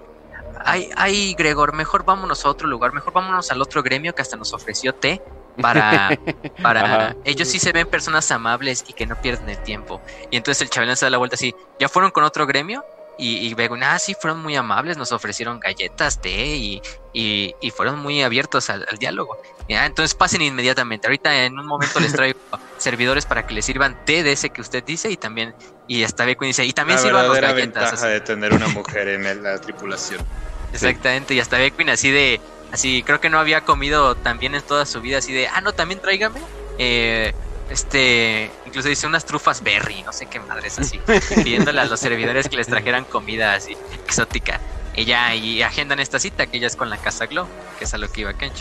[SPEAKER 2] ay, ay, Gregor, mejor vámonos a otro lugar, mejor vámonos al otro gremio que hasta nos ofreció té para, para ellos sí se ven personas amables y que no pierden el tiempo. Y entonces el chavalán se da la vuelta así, ¿ya fueron con otro gremio? Y, y ah, sí, fueron muy amables, nos ofrecieron galletas, té y, y, fueron muy abiertos al, diálogo. ¿ya? Entonces pasen inmediatamente. Ahorita en un momento les traigo servidores para que les sirvan té de ese que usted dice y también, y hasta Beckwin dice, y también sirvan las galletas.
[SPEAKER 3] ventaja de tener una mujer en la tripulación.
[SPEAKER 2] Exactamente, y hasta Beckwin así de, así creo que no había comido tan bien en toda su vida, así de, ah, no, también tráigame. Eh, este, incluso dice unas trufas berry, no sé qué madres así, pidiéndole a los servidores que les trajeran comida así exótica. Y ya, y agendan esta cita que ya es con la casa Glow, que es a lo que iba Kench.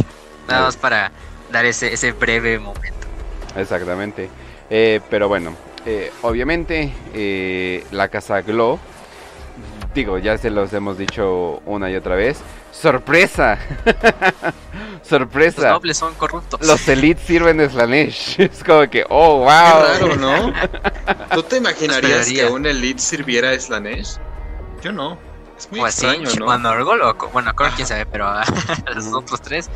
[SPEAKER 2] Nada más para dar ese, ese breve momento.
[SPEAKER 1] Exactamente. Eh, pero bueno, eh, obviamente eh, la casa Glow, digo, ya se los hemos dicho una y otra vez, ¡Sorpresa! ¡Sorpresa! Los
[SPEAKER 2] nobles son corruptos.
[SPEAKER 1] Los elites sirven de Slanesh. Es como que, oh, wow.
[SPEAKER 3] Qué raro, ¿no? ¿Tú te imaginarías que un elite sirviera de Slanesh? Yo no. Es muy pues extraño, ¿no?
[SPEAKER 2] Bueno, loco. Bueno, quién sabe, pero a los otros tres,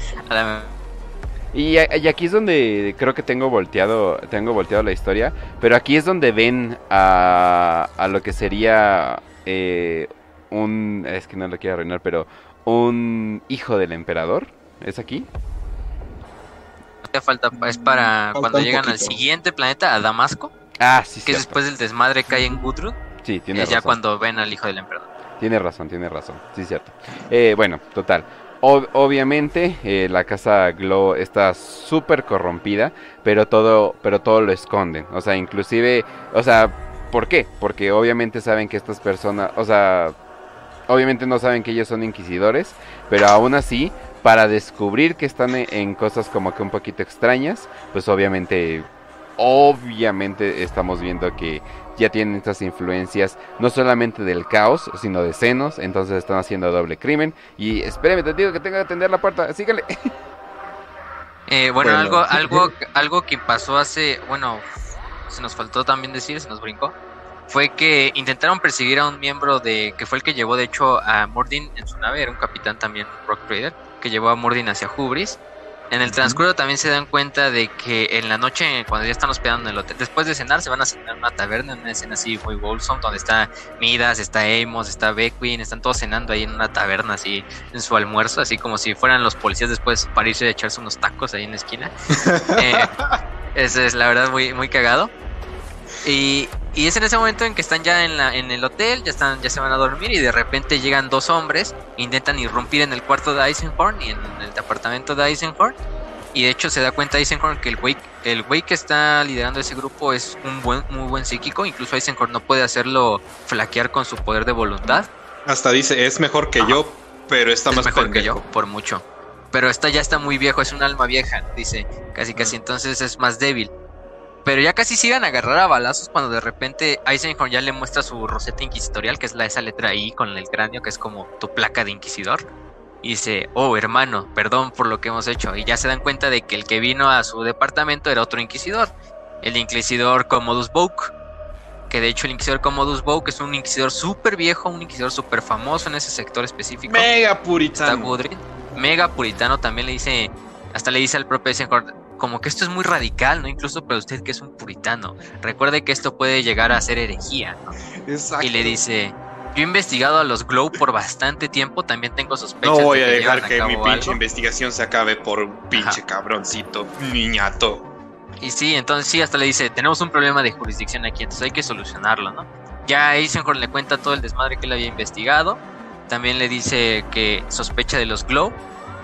[SPEAKER 1] y, aquí es donde creo que tengo volteado, tengo volteado la historia, pero aquí es donde ven a, a lo que sería eh, un, es que no lo quiero arruinar, pero un hijo del emperador. ¿Es aquí?
[SPEAKER 2] Falta, es para cuando llegan al siguiente planeta, a Damasco.
[SPEAKER 1] Ah, sí,
[SPEAKER 2] Que después del desmadre cae en Gudrun.
[SPEAKER 1] Sí, tiene
[SPEAKER 2] es ya cuando ven al hijo del emperador.
[SPEAKER 1] Tiene razón, tiene razón. Sí, cierto. Eh, bueno, total. obviamente eh, la casa Glow está súper corrompida, pero todo, pero todo lo esconden. O sea, inclusive, o sea, ¿por qué? Porque obviamente saben que estas personas, o sea, Obviamente no saben que ellos son inquisidores, pero aún así, para descubrir que están e-, en cosas como que un poquito extrañas, pues obviamente, obviamente estamos viendo que ya tienen estas influencias no solamente del caos, sino de senos, entonces están haciendo doble crimen. Y espéreme, te digo que tengo que atender la puerta, sígale.
[SPEAKER 2] Eh, bueno, algo, algo, algo que pasó hace, bueno, se nos faltó también decir, se nos brincó, fue que intentaron perseguir a un miembro de que fue el que llevó de hecho a Mordin en su nave, era un capitán también Rock Raider, que llevó a Mordin hacia Hubris. En el transcurso también se dan cuenta de que en la noche, cuando ya están hospedando en el hotel, después de cenar, se van a cenar en una taberna, en una escena así muy wholesome, donde está Midas, está Amos, está Beckwin, están todos cenando ahí en una taberna, así en su almuerzo, así como si fueran los policías después para irse a echarse unos tacos ahí en la esquina. eh, eso es la verdad muy, muy cagado. Y, y, es en ese momento en que están ya en, la, en el hotel, ya están, ya se van a dormir y de repente llegan dos hombres, intentan irrumpir en el cuarto de Eisenhorn y en el departamento de Eisenhorn. Y de hecho se da cuenta Eisenhorn que el güey, el güey que está liderando ese grupo es un buen, muy buen psíquico. Incluso Eisenhorn no puede hacerlo flaquear con su poder de voluntad.
[SPEAKER 3] Hasta dice, es mejor que yo, pero está más
[SPEAKER 2] mejor que yo, por mucho. Pero esta ya está muy viejo, es un alma vieja, dice, casi casi, entonces es más débil. Pero ya casi se iban a agarrar a balazos cuando de repente Eisenhower ya le muestra su roseta inquisitorial, que es la, esa letra I con el cráneo, que es como tu placa de inquisidor. Y dice, oh hermano, perdón por lo que hemos hecho. Y ya se dan cuenta de que el que vino a su departamento era otro inquisidor. El inquisidor Commodus Boke. Que de hecho el inquisidor Commodus Boke es un inquisidor súper viejo, un inquisidor súper famoso en ese sector específico.
[SPEAKER 3] Mega puritano.
[SPEAKER 2] Mega puritano también le dice, hasta le dice al propio Eisenhower, como que esto es muy radical, ¿no? Incluso para usted que es un puritano. Recuerde que esto puede llegar a ser herejía, ¿no?
[SPEAKER 3] Exacto.
[SPEAKER 2] Y le dice, yo he investigado a los Glow por bastante tiempo, también tengo sospechas.
[SPEAKER 3] No voy
[SPEAKER 2] de
[SPEAKER 3] a
[SPEAKER 2] que
[SPEAKER 3] dejar que mi pinche
[SPEAKER 2] algo".
[SPEAKER 3] investigación se acabe por un pinche
[SPEAKER 2] Ajá.
[SPEAKER 3] cabroncito, niñato.
[SPEAKER 2] Y sí, entonces sí, hasta le dice, tenemos un problema de jurisdicción aquí, entonces hay que solucionarlo, ¿no? Ya Eisenhorn le cuenta todo el desmadre que él había investigado. También le dice que sospecha de los Glow.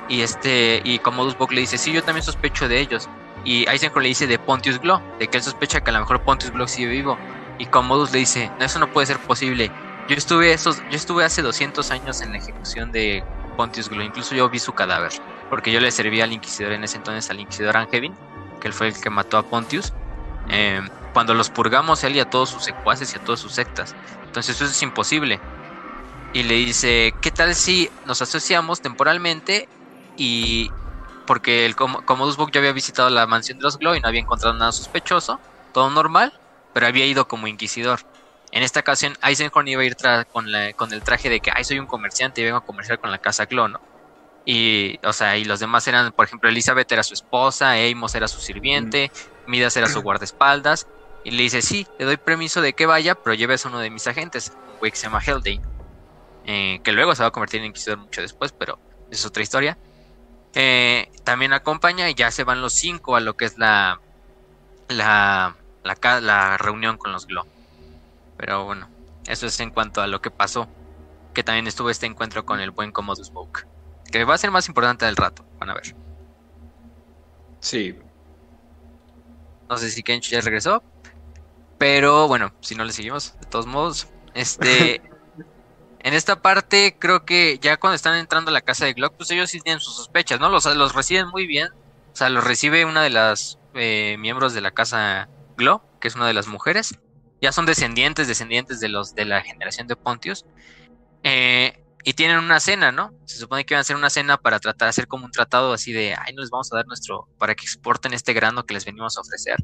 [SPEAKER 2] Y este, y Commodus Bock le dice, sí, yo también sospecho de ellos. Y Eisenhorn le dice de Pontius Glow, de que él sospecha que a lo mejor Pontius Glow sigue vivo. Y Commodus le dice, no, eso no puede ser posible. Yo estuve, esos, yo estuve hace 200 años en la ejecución de Pontius Glow, incluso yo vi su cadáver, porque yo le servía al inquisidor en ese entonces, al inquisidor Angevin, que él fue el que mató a Pontius. Eh, cuando los purgamos él y a todos sus secuaces y a todas sus sectas. Entonces eso es imposible. Y le dice, ¿qué tal si nos asociamos temporalmente? Y porque el Com- Commodus Book ya había visitado la mansión de los Glow y no había encontrado nada sospechoso, todo normal, pero había ido como inquisidor. En esta ocasión, Eisenhorn iba a ir con, la- con el traje de que, ay, soy un comerciante y vengo a comerciar con la casa Glow, ¿no? Y, o sea, y los demás eran, por ejemplo, Elizabeth era su esposa, Amos era su sirviente, Midas era su guardaespaldas. Y le dice, sí, le doy permiso de que vaya, pero lleves a uno de mis agentes, un güey que se llama Haldane. eh, que luego se va a convertir en inquisidor mucho después, pero es otra historia. Eh, también acompaña y ya se van los cinco a lo que es la, la, la, la reunión con los Glow. Pero bueno, eso es en cuanto a lo que pasó. Que también estuvo este encuentro con el buen Commodus Book. Que va a ser más importante del rato, van a ver.
[SPEAKER 3] Sí.
[SPEAKER 2] No sé si Kench ya regresó. Pero bueno, si no le seguimos, de todos modos. Este. en esta parte, creo que ya cuando están entrando a la casa de Glock, pues ellos sí tienen sus sospechas, ¿no? Los, los reciben muy bien. O sea, los recibe una de las eh, miembros de la casa Glock, que es una de las mujeres. Ya son descendientes, descendientes de los de la generación de Pontius. Eh, y tienen una cena, ¿no? Se supone que iban a hacer una cena para tratar de hacer como un tratado así de, ay, no les vamos a dar nuestro, para que exporten este grano que les venimos a ofrecer.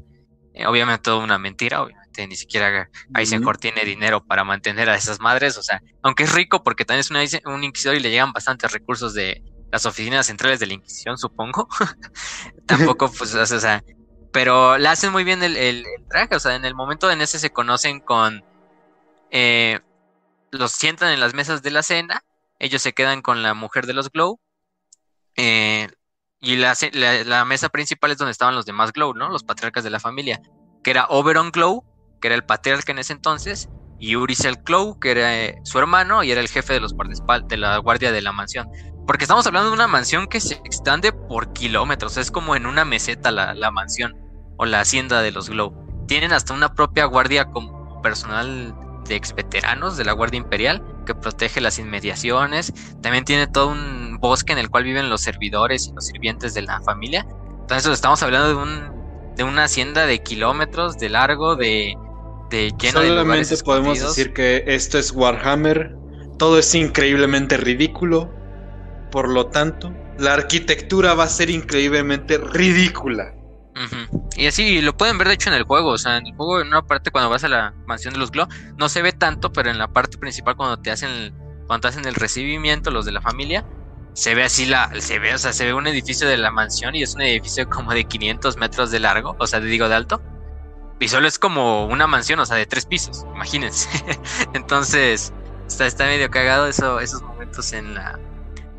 [SPEAKER 2] Eh, obviamente todo una mentira, obviamente ni siquiera Eisenhower tiene dinero para mantener a esas madres, o sea, aunque es rico porque también es una- un inquisidor y le llegan bastantes recursos de las oficinas centrales de la Inquisición, supongo. Tampoco, pues, o sea, pero le hacen muy bien el, el- el traje, o sea, en el momento en ese se conocen con... eh, los sientan en las mesas de la cena, ellos se quedan con la mujer de los Glow, eh, y la, la- la mesa principal es donde estaban los demás Glow, ¿no? Los patriarcas de la familia, que era Oberon Glow, que era el patriarca en ese entonces, y Uricel Glow, que era eh, su hermano y era el jefe de los de la guardia de la mansión. Porque estamos hablando de una mansión que se extiende por kilómetros, es como en una meseta la, la mansión o la hacienda de los Glow. Tienen hasta una propia guardia como personal de ex veteranos de la Guardia Imperial que protege las inmediaciones. También tiene todo un bosque en el cual viven los servidores y los sirvientes de la familia. Entonces estamos hablando de un de una hacienda de kilómetros de largo, de, de lleno de
[SPEAKER 3] Solamente podemos
[SPEAKER 2] escondidos.
[SPEAKER 3] decir que esto es Warhammer. Todo es increíblemente ridículo. Por lo tanto, la arquitectura va a ser increíblemente ridícula.
[SPEAKER 2] Y así lo pueden ver de hecho en el juego, o sea, en el juego en una parte cuando vas a la mansión de los Glow no se ve tanto, pero en la parte principal cuando te hacen el, cuando te hacen el recibimiento los de la familia se ve así la se ve, o sea, se ve un edificio de la mansión y es un edificio como de 500 metros de largo, o sea, digo de alto. Y solo es como una mansión, o sea, de tres pisos, imagínense. Entonces, está, está medio cagado eso, esos momentos en la,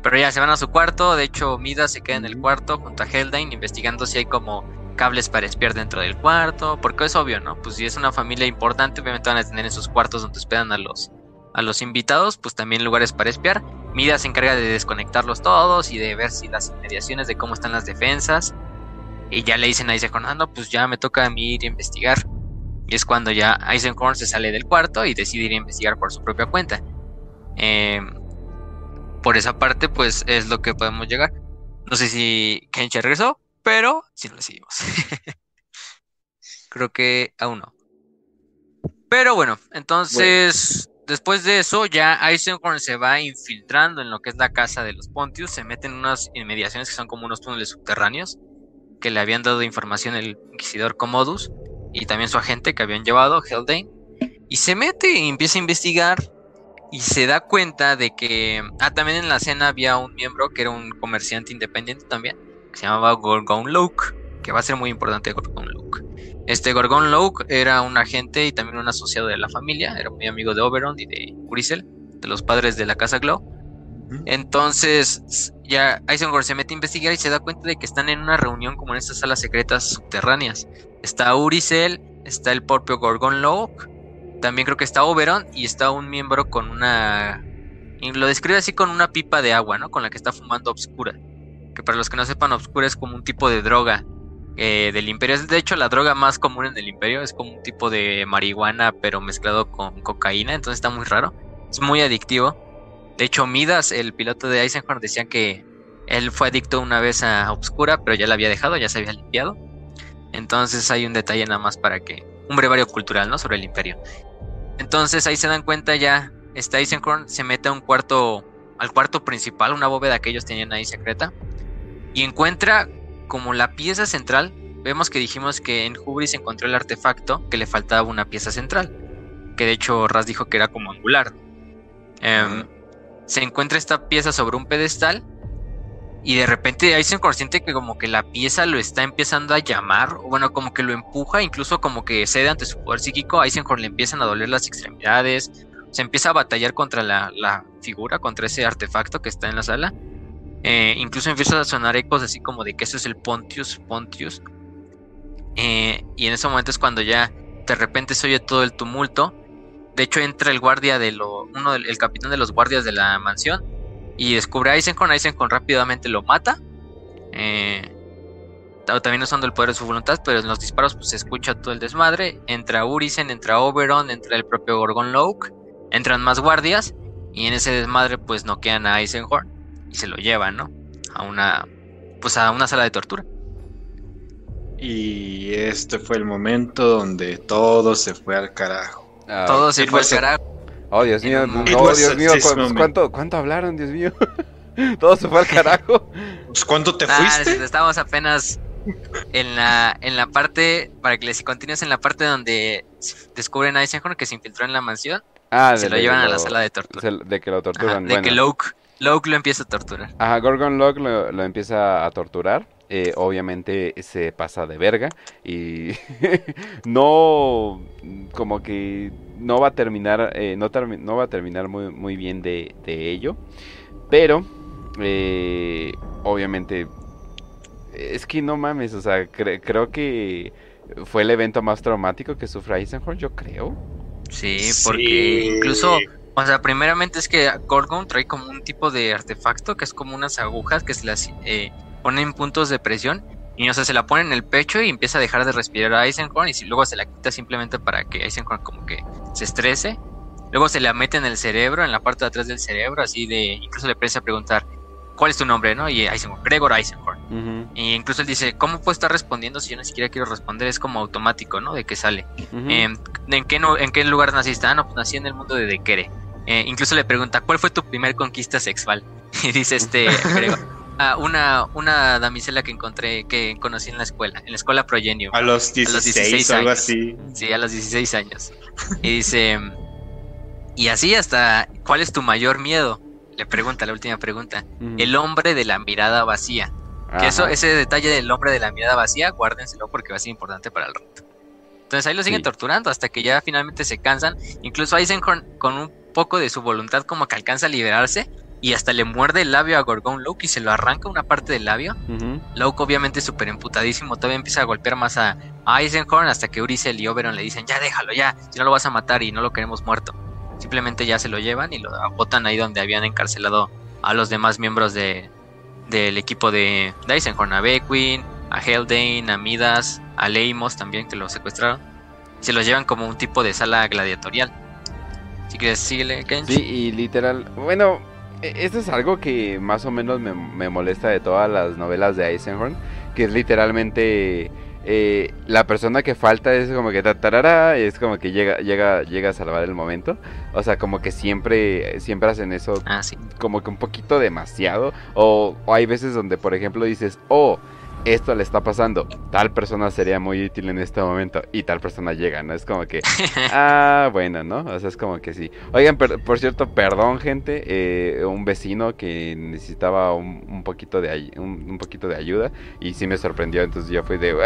[SPEAKER 2] pero ya se van a su cuarto. De hecho, Mida se queda en el cuarto junto a Heldine investigando si hay como cables para espiar dentro del cuarto. Porque es obvio, ¿no? Pues si es una familia importante, obviamente van a tener en sus cuartos donde esperan a los, a los invitados, pues también lugares para espiar. Mida se encarga de desconectarlos todos y de ver si las inmediaciones de cómo están las defensas. Y ya le dicen a Eisenhorn, ah, no, pues ya me toca a mí ir a investigar. Y es cuando ya Eisenhorn se sale del cuarto y decide ir a investigar por su propia cuenta. Eh, por esa parte, pues es lo que podemos llegar. No sé si Kencha regresó, pero si no le seguimos. Creo que aún no. Pero bueno, entonces, después de eso, ya Eisenhorn se va infiltrando en lo que es la casa de los Pontius. Se mete en unas inmediaciones que son como unos túneles subterráneos que le habían dado información el inquisidor Commodus y también su agente que habían llevado, Heldane. Y se mete y empieza a investigar y se da cuenta de que. Ah, también en la cena había un miembro que era un comerciante independiente también, que se llamaba Gorgon Loke. que va a ser muy importante Gorgon Loke. Este Gorgon Loke era un agente y también un asociado de la familia, era muy amigo de Oberon y de Uricel, de los padres de la casa Glow. Entonces, ya Isengard se mete a investigar y se da cuenta de que están en una reunión como en estas salas secretas subterráneas. Está Uricel, está el propio Gorgon Loke, también creo que está Oberon y está un miembro con una... Y lo describe así con una pipa de agua, ¿no? Con la que está fumando Obscura. Que para los que no sepan, Obscura es como un tipo de droga eh, del imperio. Es de hecho la droga más común en el imperio. Es como un tipo de marihuana, pero mezclado con cocaína. Entonces está muy raro. Es muy adictivo. De hecho, Midas, el piloto de Eisenhower, decía que él fue adicto una vez a Obscura, pero ya la había dejado, ya se había limpiado. Entonces hay un detalle nada más para que. Un brevario cultural, ¿no? Sobre el imperio. Entonces ahí se dan cuenta ya. Este Eisenhorn se mete a un cuarto. Al cuarto principal, una bóveda que ellos tenían ahí secreta. Y encuentra como la pieza central. Vemos que dijimos que en Hubris encontró el artefacto que le faltaba una pieza central. Que de hecho Raz dijo que era como angular. Em, se encuentra esta pieza sobre un pedestal y de repente ahí se consciente que como que la pieza lo está empezando a llamar, o bueno, como que lo empuja, incluso como que cede ante su poder psíquico, a Eisenhorn le empiezan a doler las extremidades, se empieza a batallar contra la, figura, contra ese artefacto que está en la sala. Eh, incluso empieza a sonar ecos así como de que eso es el Pontius, Pontius. Eh, y en ese momento es cuando ya de repente se oye todo el tumulto. De hecho entra el guardia de lo, uno del el capitán de los guardias de la mansión y descubre a Eisenhorn. Eisenhorn rápidamente lo mata. Eh, también usando el poder de su voluntad, pero en los disparos pues, se escucha todo el desmadre. Entra Urisen, entra Oberon, entra el propio Gorgon Loke, entran más guardias y en ese desmadre pues noquean a Eisenhorn y se lo llevan, ¿no? A una pues a una sala de tortura.
[SPEAKER 3] Y este fue el momento donde todo se fue al carajo.
[SPEAKER 2] Todo se fue al carajo.
[SPEAKER 1] Oh, Dios mío, no, Dios mío, ¿cuánto, ¿cuánto hablaron, Dios mío? Todo se fue al carajo.
[SPEAKER 3] Pues, ¿Cuánto te ah, fuiste?
[SPEAKER 2] Estábamos apenas en la, en la parte, para que les continúes en la parte donde descubren a Eisenhorn que se infiltró en la mansión. Ah, se lo llevan a la sala de tortura.
[SPEAKER 1] De que lo torturan.
[SPEAKER 2] de que Loke, Loke lo empieza a torturar.
[SPEAKER 1] Ajá, Gorgon Loke lo, lo empieza a torturar. Eh, obviamente se pasa de verga y no como que no va a terminar eh, no, no, va a terminar muy, muy bien de, ello pero eh, obviamente es que no mames o sea creo que fue el evento más traumático que sufre Eisenhower yo creo
[SPEAKER 2] sí porque incluso o sea, primeramente es que Gorgon trae como un tipo de artefacto que es como unas agujas que se las ponen puntos de presión y no sé, se la pone en el pecho y empieza a dejar de respirar a Eisenhorn y si luego se la quita simplemente para que Eisenhorn como que se estrese. Luego se la mete en el cerebro, en la parte de atrás del cerebro, así de, incluso le empieza a preguntar, ¿cuál es tu nombre? ¿no? Y Eisenhorn, Gregor Eisenhorn. Y incluso él dice, ¿cómo puedo estar respondiendo si yo ni siquiera quiero responder? Es como automático, ¿no? De que sale. Em, ¿en, qué no, ¿En qué lugar naciste? Ah, no, pues nací en el mundo de Dekere. Eh, incluso le pregunta, ¿cuál fue tu primer conquista sexual? Y dice este Gregor una, una damisela que encontré, que conocí en la escuela, en la escuela Progenio.
[SPEAKER 3] A los 16, algo así.
[SPEAKER 2] Sí, a los 16 años. Y dice, y así hasta, ¿cuál es tu mayor miedo? Le pregunta la última pregunta. El hombre de la mirada vacía. Que eso, ese detalle del hombre de la mirada vacía, guárdenselo porque va a ser importante para el reto. Entonces ahí lo siguen torturando hasta que ya finalmente se cansan. Incluso Eisenhorn con un poco de su voluntad como que alcanza a liberarse y hasta le muerde el labio a Gorgon Loki y se lo arranca una parte del labio. Uh obviamente súper emputadísimo, todavía empieza a golpear más a, Eisenhorn hasta que Uricel y Oberon le dicen, ya déjalo, ya, si no lo vas a matar y no lo queremos muerto. Simplemente ya se lo llevan y lo botan ahí donde habían encarcelado a los demás miembros de, del equipo de, Eisenhorn, a Beckwin, a Heldane, a Midas, a Leimos también que lo secuestraron. Se los llevan como un tipo de sala gladiatorial. Si quieres, síguele,
[SPEAKER 1] Sí, y literal, bueno, e, esto es algo que más o menos me, molesta de todas las novelas de Eisenhorn, que es literalmente eh, la persona que falta es como que tatarara, es como que llega, llega, llega a salvar el momento. O sea, como que siempre, siempre hacen eso
[SPEAKER 2] ah,
[SPEAKER 1] como que un poquito demasiado. O, hay veces donde, por ejemplo, dices, oh, esto le está pasando, tal persona sería muy útil en este momento y tal persona llega, ¿no? Es como que, ah, bueno, ¿no? O sea, es como que sí. Oigan, por cierto, perdón, gente, eh, un vecino que necesitaba un, poquito de un, poquito de ayuda y sí me sorprendió, entonces yo fui de,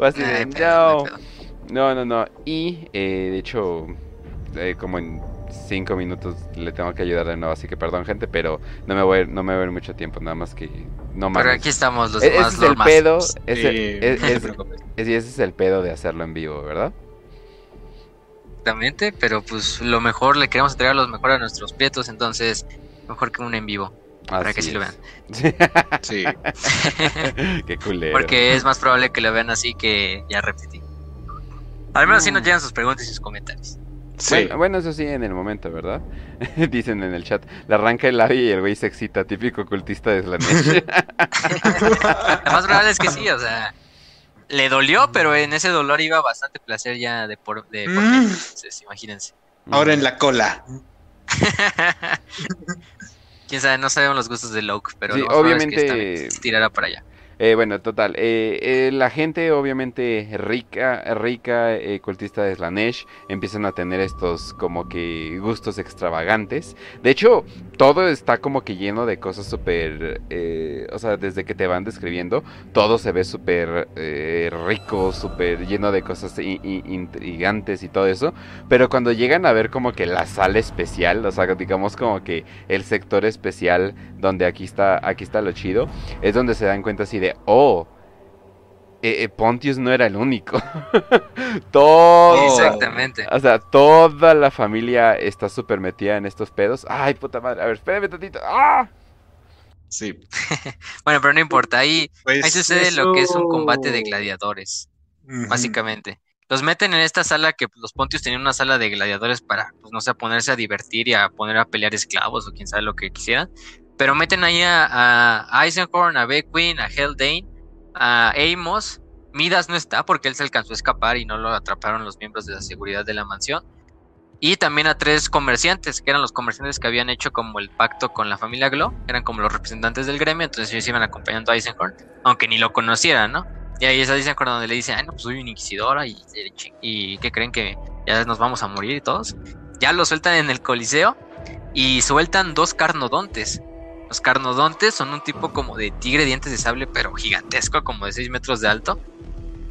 [SPEAKER 1] así de no, no, no, no. Y eh, de hecho, eh, como en cinco minutos le tengo que ayudar de nuevo, así que perdón gente, pero no me voy, no me voy a ver mucho tiempo, nada más que no más.
[SPEAKER 2] Pero aquí estamos los e-, demás.
[SPEAKER 1] Ese es el pedo, ese, ese es el pedo de hacerlo en vivo, ¿verdad?
[SPEAKER 2] Exactamente, pero pues lo mejor le queremos entregar los mejor a nuestros prietos, entonces mejor que un en vivo. para que sí lo vean.
[SPEAKER 3] sí.
[SPEAKER 1] Qué culero.
[SPEAKER 2] Porque es más probable que lo vean así que ya repetí. Al menos así nos llegan sus preguntas y sus comentarios.
[SPEAKER 1] Bueno, eso sí, en el momento, ¿verdad? Dicen en el chat, le arranca el labio y el güey se excita, típico cultista de Slanesh.
[SPEAKER 2] Lo más probable es que sí, o sea, le dolió, pero en ese dolor iba bastante placer ya de por, de por mm. entonces, imagínense.
[SPEAKER 3] Ahora en la cola.
[SPEAKER 2] Quién sabe, no sabemos los gustos de Loke, pero
[SPEAKER 1] obviamente
[SPEAKER 2] tirará para allá.
[SPEAKER 1] Eh, bueno, total. Eh, eh, la gente, obviamente, rica, rica, cultista de Slanesh, empiezan a tener estos como que gustos extravagantes. De hecho, todo está como que lleno de cosas súper. o sea, desde que te van describiendo, todo se ve súper rico, súper lleno de cosas intrigantes y todo eso. Pero cuando llegan a ver como que la sala especial, o sea, digamos como que el sector especial donde aquí está, aquí está lo chido, es donde se dan cuenta así de oh, eh, eh, Pontius no era el único. Todo.
[SPEAKER 2] Exactamente.
[SPEAKER 1] O sea, toda la familia está súper metida en estos pedos. Ay, puta madre. A ver, espérame tantito. ¡Ah!
[SPEAKER 3] Sí.
[SPEAKER 2] bueno, pero no importa. Ahí, pues ahí sucede lo que es un combate de gladiadores. Básicamente. Los meten en esta sala que los Pontius tenían una sala de gladiadores para, pues, no sé, ponerse a divertir y a poner a pelear esclavos o quién sabe lo que quisieran. Pero meten ahí a, Eisenhorn, a Beckwin, a Heldane, a Amos. Midas no está porque él se alcanzó a escapar y no lo atraparon los miembros de la seguridad de la mansión. Y también a tres comerciantes, que eran los comerciantes que habían hecho como el pacto con la familia Glow, eran como los representantes del gremio, entonces ellos iban acompañando a Eisenhorn, aunque ni lo conocieran, ¿no? Y ahí es a Eisenhorn donde le dicen, ay, no, pues soy una inquisidora y, y que creen que ya nos vamos a morir y todos. Ya lo sueltan en el coliseo y sueltan dos carnodontes, los carnodontes son un tipo como de tigre dientes de sable, pero gigantesco, como de 6 metros de alto.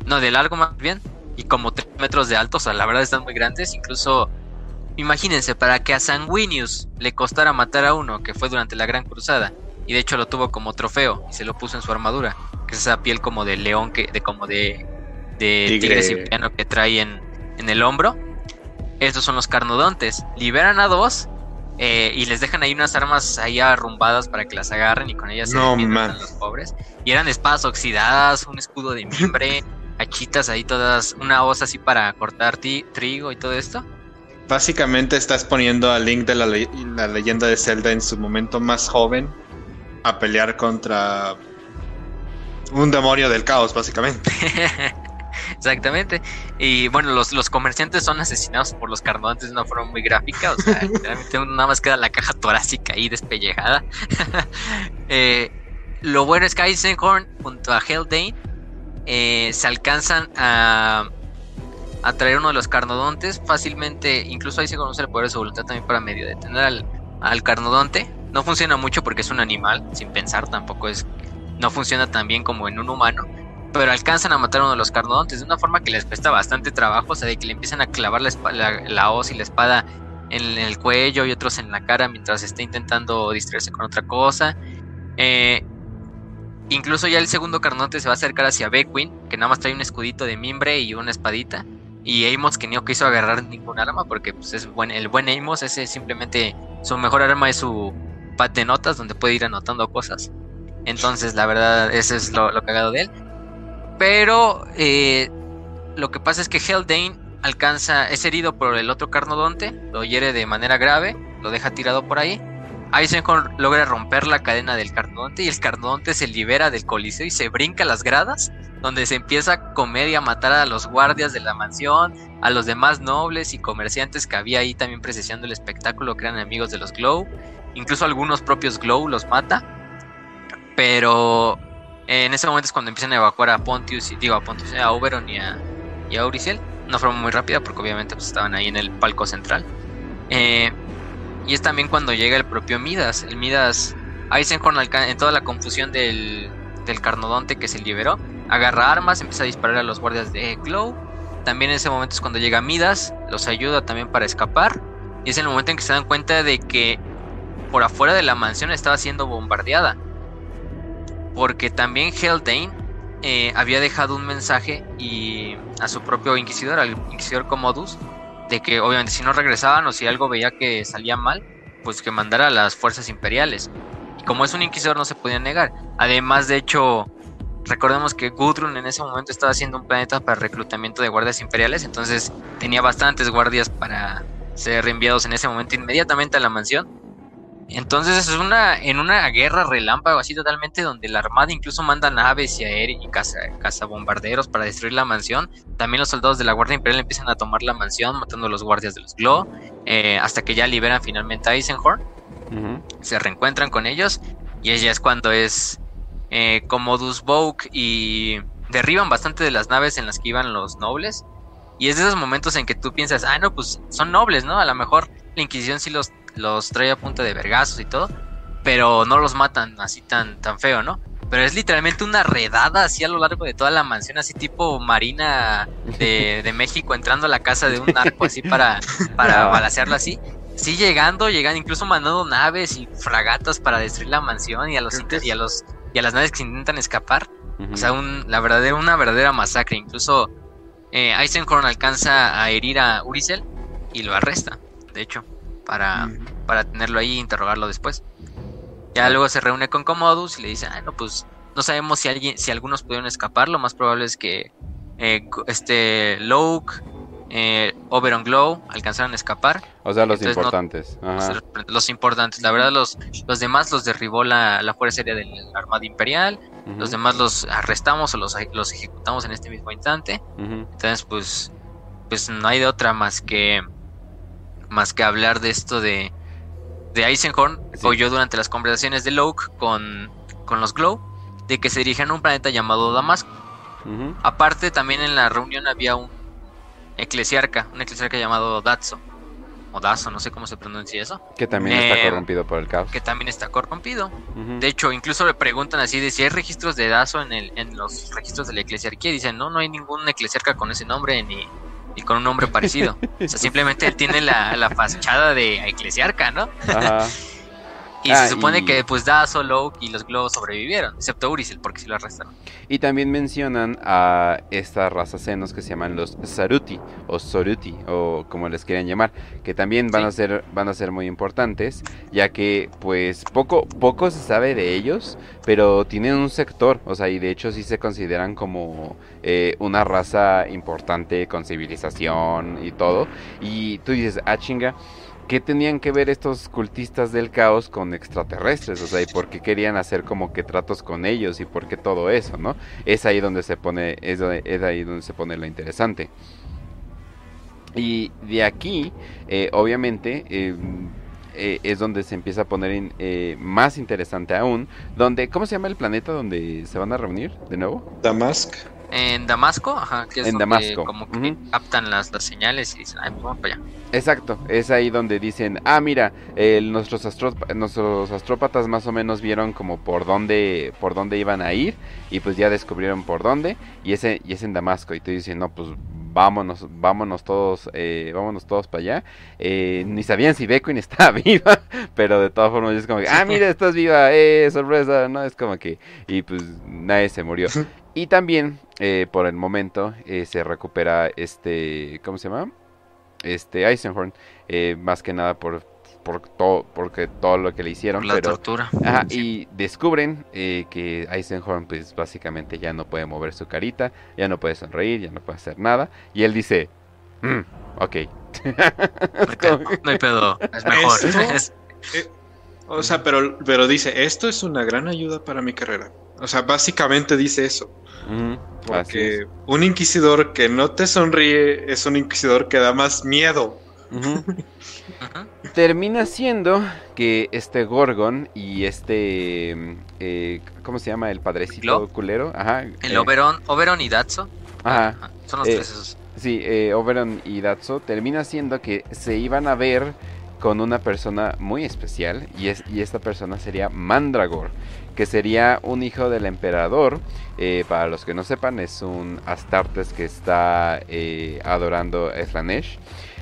[SPEAKER 2] No, de largo más bien. Y como 3 metros de alto, o sea, la verdad están muy grandes. Incluso, imagínense, para que a Sanguinius le costara matar a uno, que fue durante la Gran Cruzada, y de hecho lo tuvo como trofeo y se lo puso en su armadura, que es esa piel como de león, que, de como de, de tigre, siberiano que trae en, en el hombro. Estos son los carnodontes. Liberan a dos eh, y les dejan ahí unas armas ahí arrumbadas para que las agarren y con ellas se
[SPEAKER 3] no,
[SPEAKER 2] a los pobres. Y eran espadas oxidadas, un escudo de mimbre, hachitas ahí todas, una hoz así para cortar trigo y todo esto.
[SPEAKER 3] Básicamente estás poniendo a Link de la, la leyenda de Zelda en su momento más joven a pelear contra un demonio del caos, básicamente.
[SPEAKER 2] Exactamente. Y bueno, los, los comerciantes son asesinados por los carnodontes de una forma muy gráfica. O sea, literalmente nada más queda la caja torácica ahí despellejada. Eh, lo bueno es que Eisenhorn junto a Heldane eh, se alcanzan a, a traer uno de los carnodontes fácilmente. Incluso ahí se conoce el poder de su voluntad también para medio detener al, al carnodonte. No funciona mucho porque es un animal, sin pensar, tampoco es. No funciona tan bien como en un humano pero alcanzan a matar a uno de los carnodontes de una forma que les cuesta bastante trabajo, o sea, de que le empiezan a clavar la, la, hoz y la espada en el cuello y otros en la cara mientras está intentando distraerse con otra cosa. Eh, incluso ya el segundo carnodonte se va a acercar hacia Beckwin, que nada más trae un escudito de mimbre y una espadita. Y Amos que no quiso agarrar ningún arma porque pues, es buen, el buen Amos, ese simplemente su mejor arma es su pad de notas donde puede ir anotando cosas. Entonces, la verdad, ese es lo, lo cagado de él. Pero eh, lo que pasa es que Heldane alcanza, es herido por el otro carnodonte, lo hiere de manera grave, lo deja tirado por ahí. Eisenhorn logra romper la cadena del carnodonte y el carnodonte se libera del coliseo y se brinca las gradas, donde se empieza a comer y a matar a los guardias de la mansión, a los demás nobles y comerciantes que había ahí también presenciando el espectáculo, que eran amigos de los Glow. Incluso algunos propios Glow los mata. Pero en ese momento es cuando empiezan a evacuar a Pontius digo a Pontius, a Oberon y a, y a Auricel. Una forma muy rápida porque obviamente pues, estaban ahí en el palco central. Eh, y es también cuando llega el propio Midas. El Midas, Eisenhorn en toda la confusión del, del Carnodonte que se liberó, agarra armas, empieza a disparar a los guardias de Glow. También en ese momento es cuando llega Midas, los ayuda también para escapar. Y es el momento en que se dan cuenta de que por afuera de la mansión estaba siendo bombardeada. Porque también Heldane eh, había dejado un mensaje y a su propio inquisidor, al inquisidor Commodus, de que obviamente si no regresaban o si algo veía que salía mal, pues que mandara a las fuerzas imperiales. Y como es un inquisidor no se podía negar. Además, de hecho, recordemos que Gudrun en ese momento estaba haciendo un planeta para reclutamiento de guardias imperiales, entonces tenía bastantes guardias para ser reenviados en ese momento inmediatamente a la mansión. Entonces es una en una guerra relámpago así totalmente donde la armada incluso manda naves y aéreos y caza, bombarderos para destruir la mansión. También los soldados de la Guardia Imperial empiezan a tomar la mansión matando a los guardias de los Glow eh, hasta que ya liberan finalmente a Eisenhorn. Se reencuentran con ellos y ella es cuando es eh, Commodus Vogue y derriban bastante de las naves en las que iban los nobles. Y es de esos momentos en que tú piensas, ah, no, pues son nobles, ¿no? A lo mejor la Inquisición sí los los trae a punta de vergazos y todo, pero no los matan así tan, tan feo, ¿no? Pero es literalmente una redada así a lo largo de toda la mansión, así tipo Marina de, México entrando a la casa de un arco así para, para balasearlo así. Sí, llegando, llegando, incluso mandando naves y fragatas para destruir la mansión y a los y a los y a las naves que intentan escapar. O sea, un, la verdadera, una verdadera masacre. Incluso eh, Eisenhorn alcanza a herir a Uricel y lo arresta, de hecho para, para tenerlo ahí e interrogarlo después. Ya luego se reúne con Commodus y le dice, ah, no, pues no sabemos si alguien, si algunos pudieron escapar, lo más probable es que eh, este Loke, eh, Oberon Glow alcanzaron a escapar.
[SPEAKER 1] O sea, los importantes.
[SPEAKER 2] Los importantes. La verdad, los, los demás los derribó la, la Fuerza Aérea de la Armada Imperial. Los demás los arrestamos o los, los ejecutamos en este mismo instante. Entonces, pues, pues no hay de otra más que más que hablar de esto de, de Eisenhorn, o yo durante las conversaciones de Locke con, con los Glow, de que se dirigen a un planeta llamado Damasco. Aparte, también en la reunión había un eclesiarca, un eclesiarca llamado Datso, o Dazo, no sé cómo se pronuncia eso.
[SPEAKER 1] Que también está eh, corrompido por el caos.
[SPEAKER 2] Que también está corrompido. De hecho, incluso le preguntan así de si hay registros de Dazo en, el, en los registros de la eclesiarquía. Dicen, no, no hay ningún eclesiarca con ese nombre, ni, y con un nombre parecido. O sea, simplemente tiene la, la fachada de eclesiarca, ¿no? Ajá. Y se ah, supone que pues Dazo, Loke y los globos sobrevivieron, excepto Uricel, porque sí lo arrestaron.
[SPEAKER 1] Y también mencionan a esta raza senos que se llaman los Saruti, o Soruti, o como les quieran llamar, que también van a ser, van a ser muy importantes, ya que pues poco, poco se sabe de ellos, pero tienen un sector, o sea, y de hecho sí se consideran como eh, una raza importante con civilización y todo. Y tú dices, ah chinga ¿qué tenían que ver estos cultistas del caos con extraterrestres? O sea, ¿y por qué querían hacer como que tratos con ellos? ¿Y por qué todo eso, no? Es ahí donde se pone, es, ahí donde se pone lo interesante. Y de aquí, eh, obviamente, em, eh, es donde se empieza a poner eh, más interesante aún. Donde, ¿Cómo se llama el planeta donde se van a reunir de nuevo?
[SPEAKER 3] Damask.
[SPEAKER 2] En Damasco, ajá, que es en Damasco. como que captan las, las, señales y dicen, ay, pues vamos para allá.
[SPEAKER 1] Exacto, es ahí donde dicen, ah, mira, nuestros, nuestros astrópatas más o menos vieron como por dónde, por dónde iban a ir y pues ya descubrieron por dónde y ese y es en Damasco y te dicen, no, pues vámonos, vámonos todos, eh, vámonos todos para allá. Eh, ni sabían si Beckwin estaba viva, pero de todas formas es como que, ah, mira, estás viva, eh, sorpresa, ¿no? Es como que, y pues nadie se murió. Y también, eh, por el momento, eh, se recupera este, ¿cómo se llama? Este Eisenhorn, eh, más que nada por, por todo, porque todo lo que le hicieron.
[SPEAKER 2] la tortura.
[SPEAKER 1] Ajá, y descubren que Eisenhorn, pues básicamente ya no puede mover su carita, ya no puede sonreír, ya no puede hacer nada. Y él dice, mm, ok.
[SPEAKER 2] no hay pedo, es mejor.
[SPEAKER 3] o sea, pero, pero dice, esto es una gran ayuda para mi carrera. O sea, básicamente dice eso. porque un inquisidor que no te sonríe es un inquisidor que da más miedo.
[SPEAKER 1] Termina siendo que este Gorgon y este. Eh, ¿Cómo se llama? El padrecito culero. Ajá.
[SPEAKER 2] El Oberon, Oberon y Datso.
[SPEAKER 1] Ajá.
[SPEAKER 2] Son los tres esos.
[SPEAKER 1] Sí, Oberon y Datso termina siendo que se iban a ver con una persona muy especial y, es, y esta persona sería Mandragor, que sería un hijo del emperador. Eh, para los que no sepan, es un Astartes que está eh, adorando a Slanesh.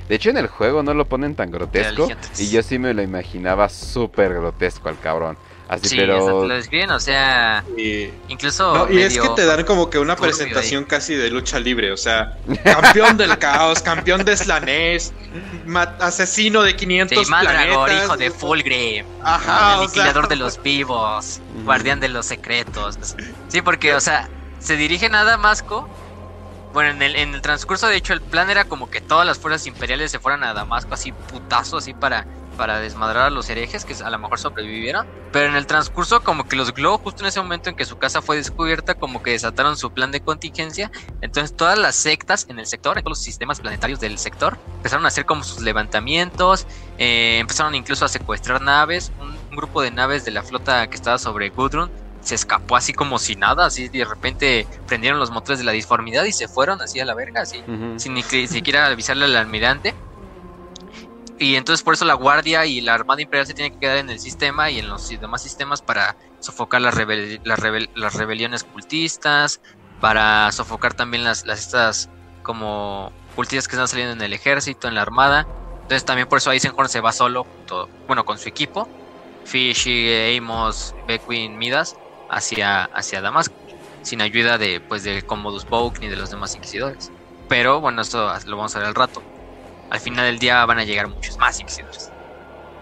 [SPEAKER 1] De hecho, en el juego no lo ponen tan grotesco. Y yo sí me lo imaginaba súper grotesco al cabrón. Así,
[SPEAKER 2] sí,
[SPEAKER 1] pero...
[SPEAKER 2] lo describen, o sea, incluso...
[SPEAKER 3] y es que te dan como que una presentación casi de lucha libre, o sea, campeón del caos, campeón de Slanesh, asesino de 500 sí, planetas.
[SPEAKER 2] hijo de Fulgrim, Ajá, aniquilador de los vivos, guardián de los secretos. Sí, porque, o sea, se dirige nada a Damasco. Bueno, en el, en el transcurso, de hecho, el plan era como que todas las fuerzas imperiales se fueran a Damasco así putazo, así para para desmadrar a los herejes que a lo mejor sobrevivieron. Pero en el transcurso, como que los Glow, justo en ese momento en que su casa fue descubierta, como que desataron su plan de contingencia. Entonces, todas las sectas en el sector, en todos los sistemas planetarios del sector, empezaron a hacer como sus levantamientos. Eh, empezaron incluso a secuestrar naves. Un, grupo de naves de la flota que estaba sobre Gudrun se escapó así como si nada, así de repente prendieron los motores de la disformidad y se fueron así a la verga, así, sin ni siquiera avisarle al almirante. Y entonces por eso la Guardia y la Armada Imperial se tienen que quedar en el sistema y en los demás sistemas para sofocar las, las, rebeliones cultistas, para sofocar también las, las estas como cultistas que están saliendo en el ejército, en la armada. Entonces también por eso Eisenhorn se va solo, bueno, con su equipo, Fishy, Amos, Beckwin, Midas, hacia, hacia Damasco, sin ayuda de, pues, de Commodus Boke ni de los demás inquisidores. Pero bueno, esto lo vamos a ver al rato al final del día van a llegar muchos más inquisidores.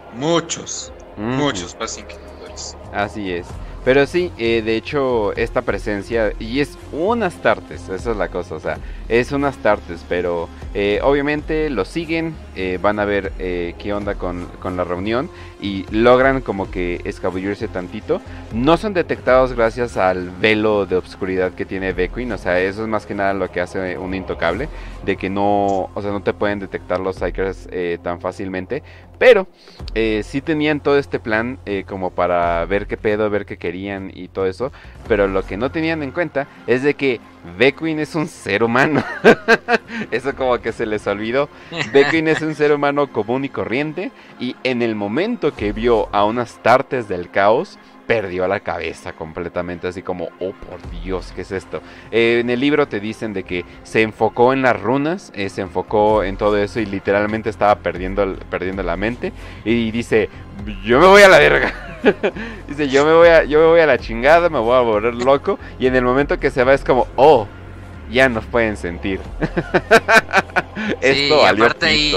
[SPEAKER 3] Muchos, muchos más inquisidores.
[SPEAKER 1] Así es. Pero sí, eh, de hecho, esta presencia, y es unas tartes, esa es la cosa, o sea, es unas tartes, pero eh, obviamente lo siguen, eh, van a ver qué onda con, con, la reunión y logran como que escabullirse tantito. No son detectados gracias al velo de obscuridad que tiene Beckwin, o sea, eso es más que nada lo que hace un intocable, de que no, o sea, no te pueden detectar los Psychers tan fácilmente, pero eh, sí tenían todo este plan eh, como para ver qué pedo, ver qué querían y todo eso. Pero lo que no tenían en cuenta es de que Beckwin es un ser humano. eso como que se les olvidó. Beckwin es un ser humano común y corriente. Y en el momento que vio a unas tartes del caos, perdió la cabeza completamente, así como, oh por Dios, ¿qué es esto? Eh, en el libro te dicen de que se enfocó en las runas, eh, se enfocó en todo eso y literalmente estaba perdiendo, perdiendo la mente y dice, yo me voy a la verga. dice, yo me, voy yo me voy a la chingada, me voy a volver loco y en el momento que se va es como, oh, ya nos pueden sentir.
[SPEAKER 2] Esto valió aparte ahí,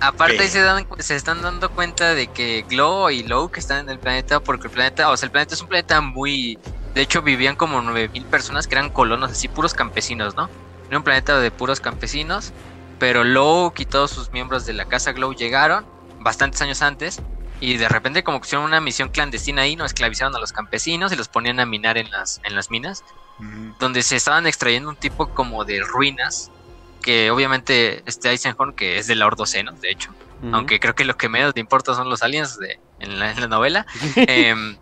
[SPEAKER 2] Aparte se, dan, se están dando cuenta de que Glow y Low que están en el planeta, porque el planeta, o sea, el planeta es un planeta muy... De hecho, vivían como 9000 personas que eran colonos, así puros campesinos, ¿no? Era un planeta de puros campesinos, pero Low y todos sus miembros de la casa Glow llegaron bastantes años antes y de repente como que hicieron una misión clandestina ahí, no esclavizaron a los campesinos y los ponían a minar en las, en las minas donde se estaban extrayendo un tipo como de ruinas, que obviamente este Eisenhorn, que es de la Ordocenos, de hecho, aunque creo que lo que menos le importa son los aliens de, en, la, novela, em,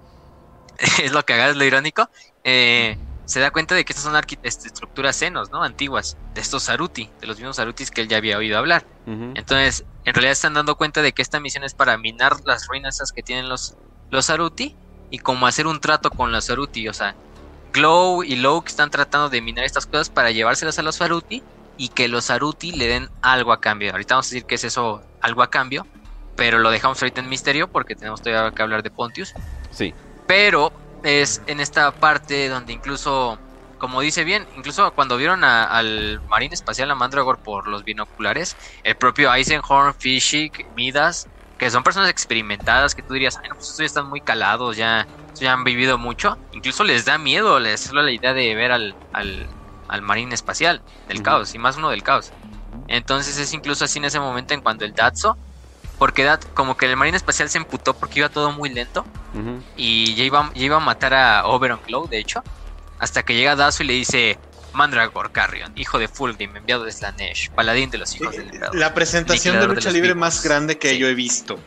[SPEAKER 2] es lo que haga, es lo irónico, eh, se da cuenta de que estas son este, estructuras senos, ¿no? Antiguas, de estos Saruti, de los mismos Sarutis que él ya había oído hablar. Entonces, en realidad están dando cuenta de que esta misión es para minar las ruinas esas que tienen los, los Saruti y como hacer un trato con los Saruti, o sea, Glow y Low están tratando de minar estas cosas para llevárselas a los Saruti y que los Saruti le den algo a cambio. Ahorita vamos a decir que es eso, algo a cambio, pero lo dejamos ahorita en misterio porque tenemos todavía que hablar de Pontius.
[SPEAKER 1] Sí.
[SPEAKER 2] Pero es en esta parte donde incluso, como dice bien, incluso cuando vieron al Marine Espacial a Mandragore por los binoculares, el propio Eisenhorn, Fischig, Midas, que son personas experimentadas que tú dirías, ay, no, pues estos ya están muy calados, ya ya han vivido mucho, incluso les da miedo les solo la idea de ver al, al, al marín espacial del caos, y más uno del caos. Entonces es incluso así en ese momento en cuando el Datso, porque Dat, como que el marín espacial se emputó porque iba todo muy lento, y ya iba, iba a matar a Oberon Glow, de hecho, hasta que llega Datso y le dice, Mandragor Carrion, hijo de Fulgrim, enviado de Slanesh, paladín de los hijos del emperador.
[SPEAKER 3] La presentación de lucha libre
[SPEAKER 2] vivos.
[SPEAKER 3] más grande que
[SPEAKER 2] Sí.
[SPEAKER 3] yo he visto.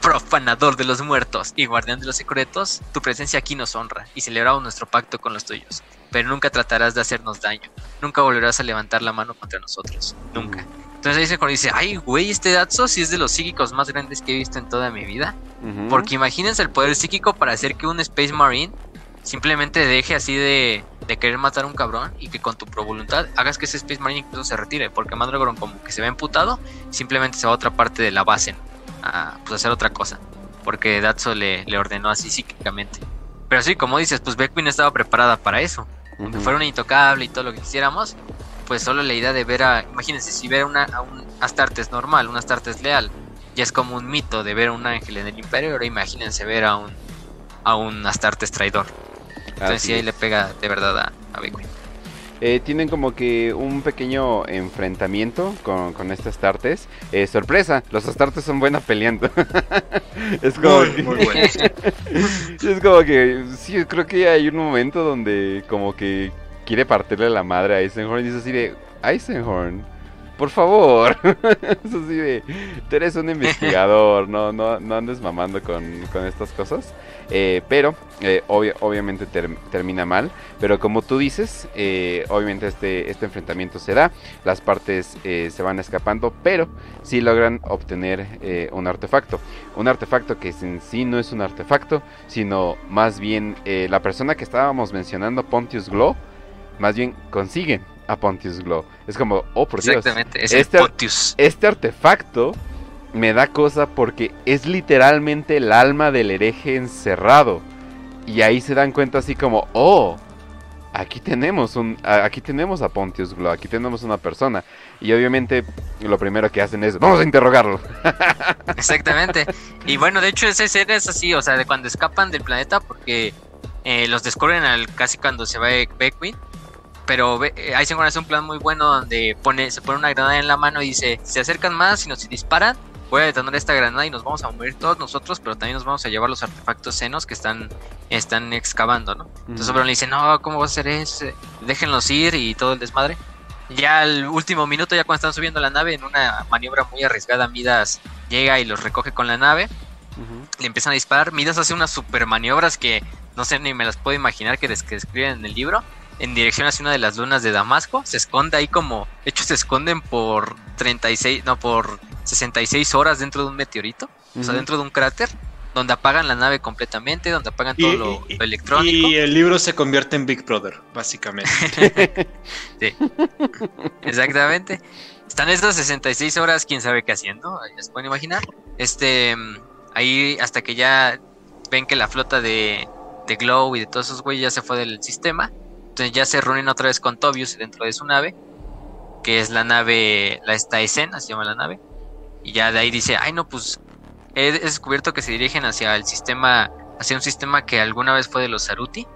[SPEAKER 2] Profanador de los muertos y guardián de los secretos, tu presencia aquí nos honra y celebramos nuestro pacto con los tuyos. Pero nunca tratarás de hacernos daño, nunca volverás a levantar la mano contra nosotros, nunca. Entonces ahí se dice, ay güey, este Datso sí es de los psíquicos más grandes que he visto en toda mi vida. Porque imagínense el poder psíquico para hacer que un Space Marine simplemente deje así de, de querer matar a un cabrón y que con tu pro voluntad hagas que ese Space Marine incluso se retire. Porque Mandragoran como que se ve emputado, simplemente se va a otra parte de la base, ¿no? a pues, hacer otra cosa. Porque Datso le, le ordenó así psíquicamente. Pero sí, como dices, pues Beckwin estaba preparada para eso. Aunque fuera una intocable y todo lo que quisiéramos, pues solo la idea de ver a, imagínense, si ver una, a un Astartes normal, un Astartes leal, ya es como un mito de ver a un ángel en el imperio, ahora imagínense ver a un, a un Astartes traidor. Entonces sí ahí le pega de verdad a, a Beckwin.
[SPEAKER 1] Eh, tienen como que un pequeño enfrentamiento con, con este Astartes. Eh, sorpresa, los Astartes son buenas peleando. es como
[SPEAKER 3] Muy,
[SPEAKER 1] que,
[SPEAKER 3] muy
[SPEAKER 1] es como que sí, creo que hay un momento donde como que quiere partirle la madre a Eisenhorn y dice así de Eisenhorn, por favor. es así de, tú eres un investigador, no, no, no andes mamando con, con estas cosas. Eh, pero eh, obvia- obviamente ter- termina mal. Pero como tú dices, eh, obviamente este, este enfrentamiento se da. Las partes se van escapando, pero sí logran obtener un artefacto. Un artefacto que en sí no es un artefacto, sino más bien la persona que estábamos mencionando, Pontius Glow, más bien consiguen a Pontius Glow. Es como, oh por Dios,
[SPEAKER 2] Exactamente, es
[SPEAKER 1] Este-
[SPEAKER 2] el Pontius.
[SPEAKER 1] este artefacto me da cosa porque es literalmente el alma del hereje encerrado. Y ahí se dan cuenta así como, oh, aquí tenemos un, aquí tenemos a Pontius Glow, aquí tenemos una persona. Y obviamente lo primero que hacen es, vamos a interrogarlo.
[SPEAKER 2] Exactamente. Y bueno, de hecho esa escena es así, o sea, de cuando escapan del planeta porque eh, los descubren al, casi cuando se va Beckwin. Pero Be- eh, Eisenhower hace un plan muy bueno donde pone, se pone una granada en la mano y dice, si se acercan más y nos disparan, voy a detonar esta granada y nos vamos a morir todos nosotros, pero también nos vamos a llevar los artefactos senos que están, están excavando, ¿no? Entonces Oberon le dice, no, ¿cómo va a ser eso? Déjenlos ir y todo el desmadre. Ya al último minuto, ya cuando están subiendo la nave, en una maniobra muy arriesgada, Midas llega y los recoge con la nave.
[SPEAKER 1] Ujú.
[SPEAKER 2] Le empiezan a disparar. Midas hace unas super maniobras que no sé ni me las puedo imaginar que, des- que describen en el libro. En dirección hacia una de las lunas de Damasco. Se esconde ahí como. De hecho, se esconden por 36. No, por 66 horas dentro de un meteorito. O sea, dentro de un cráter. Donde apagan la nave completamente. Donde apagan todo lo,
[SPEAKER 3] y-
[SPEAKER 2] lo electrónico.
[SPEAKER 3] y el libro se convierte en Big Brother, básicamente.
[SPEAKER 2] Sí. Exactamente. Están estas 66 horas, quién sabe qué haciendo, ya se pueden imaginar. Este, ahí hasta que ya ven que la flota de, de Glow y de todos esos güeyes ya se fue del sistema. Entonces ya se reúnen otra vez con Tobius dentro de su nave, que es la nave, la esta escena, se llama la nave. Y ya de ahí dice, ay no, pues he descubierto que se dirigen hacia el sistema, hacia un sistema que alguna vez fue de los Saruti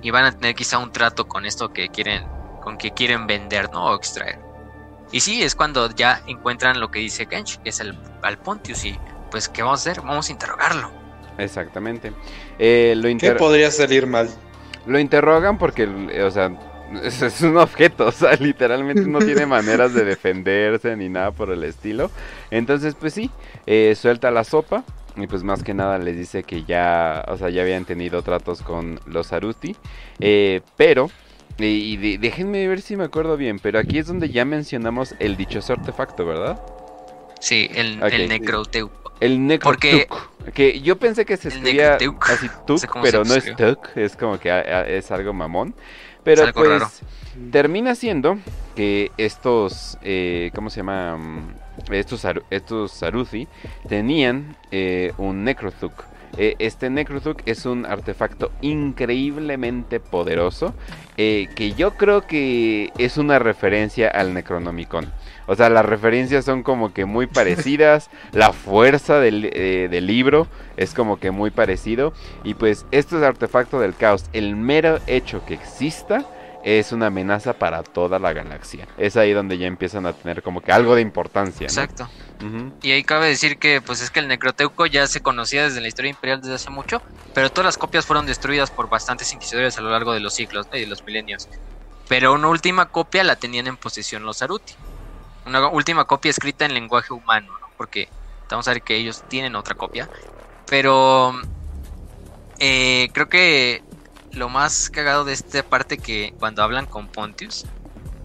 [SPEAKER 2] y van a tener quizá un trato con esto que quieren, con que quieren vender, ¿no? O extraer. Y sí, es cuando ya encuentran lo que dice Kench, que es el al Pontius y pues ¿qué vamos a hacer? Vamos a interrogarlo.
[SPEAKER 1] Exactamente. Eh, lo,
[SPEAKER 3] ¿Qué podría salir mal?
[SPEAKER 1] Lo interrogan porque, o sea, es, es un objeto, o sea, literalmente no tiene maneras de defenderse ni nada por el estilo. Entonces, pues sí, eh, suelta la sopa y pues más que nada les dice que ya, o sea, ya habían tenido tratos con los Aruti, eh, pero... Y, de- déjenme ver si me acuerdo bien, pero aquí es donde ya mencionamos el dichoso artefacto, ¿verdad?
[SPEAKER 2] Sí, el, el Necroteuco.
[SPEAKER 1] El
[SPEAKER 2] Porque-
[SPEAKER 1] Necrotuk. Que yo pensé que se escribía
[SPEAKER 2] Necrotuk.
[SPEAKER 1] así
[SPEAKER 2] No
[SPEAKER 1] tuk,
[SPEAKER 2] sé
[SPEAKER 1] pero no es tuk, es como que a- a- es algo mamón. Pero
[SPEAKER 2] algo
[SPEAKER 1] pues
[SPEAKER 2] raro.
[SPEAKER 1] termina siendo que estos, eh, ¿cómo se llama? Mm, Estos, estos Saruthi tenían eh, un Necrotuk. Eh, este Necrotuk es un artefacto increíblemente poderoso eh, que yo creo que es una referencia al Necronomicon. O sea, las referencias son como que muy parecidas. la fuerza del, eh, del libro es como que muy parecido. Y pues esto es artefacto del caos. El mero hecho que exista es una amenaza para toda la galaxia. Es ahí donde ya empiezan a tener como que algo de importancia. ¿no?
[SPEAKER 2] Exacto. Y ahí cabe decir que pues es que el Necroteuco ya se conocía desde la historia imperial desde hace mucho, pero todas las copias fueron destruidas por bastantes inquisidores a lo largo de los siglos ¿no? y de los milenios. pero una última copia la tenían en posesión los Saruti. Una última copia escrita en lenguaje humano, ¿no? porque vamos a ver que ellos tienen otra copia. Pero eh, creo que lo más cagado de esta parte que cuando hablan con Pontius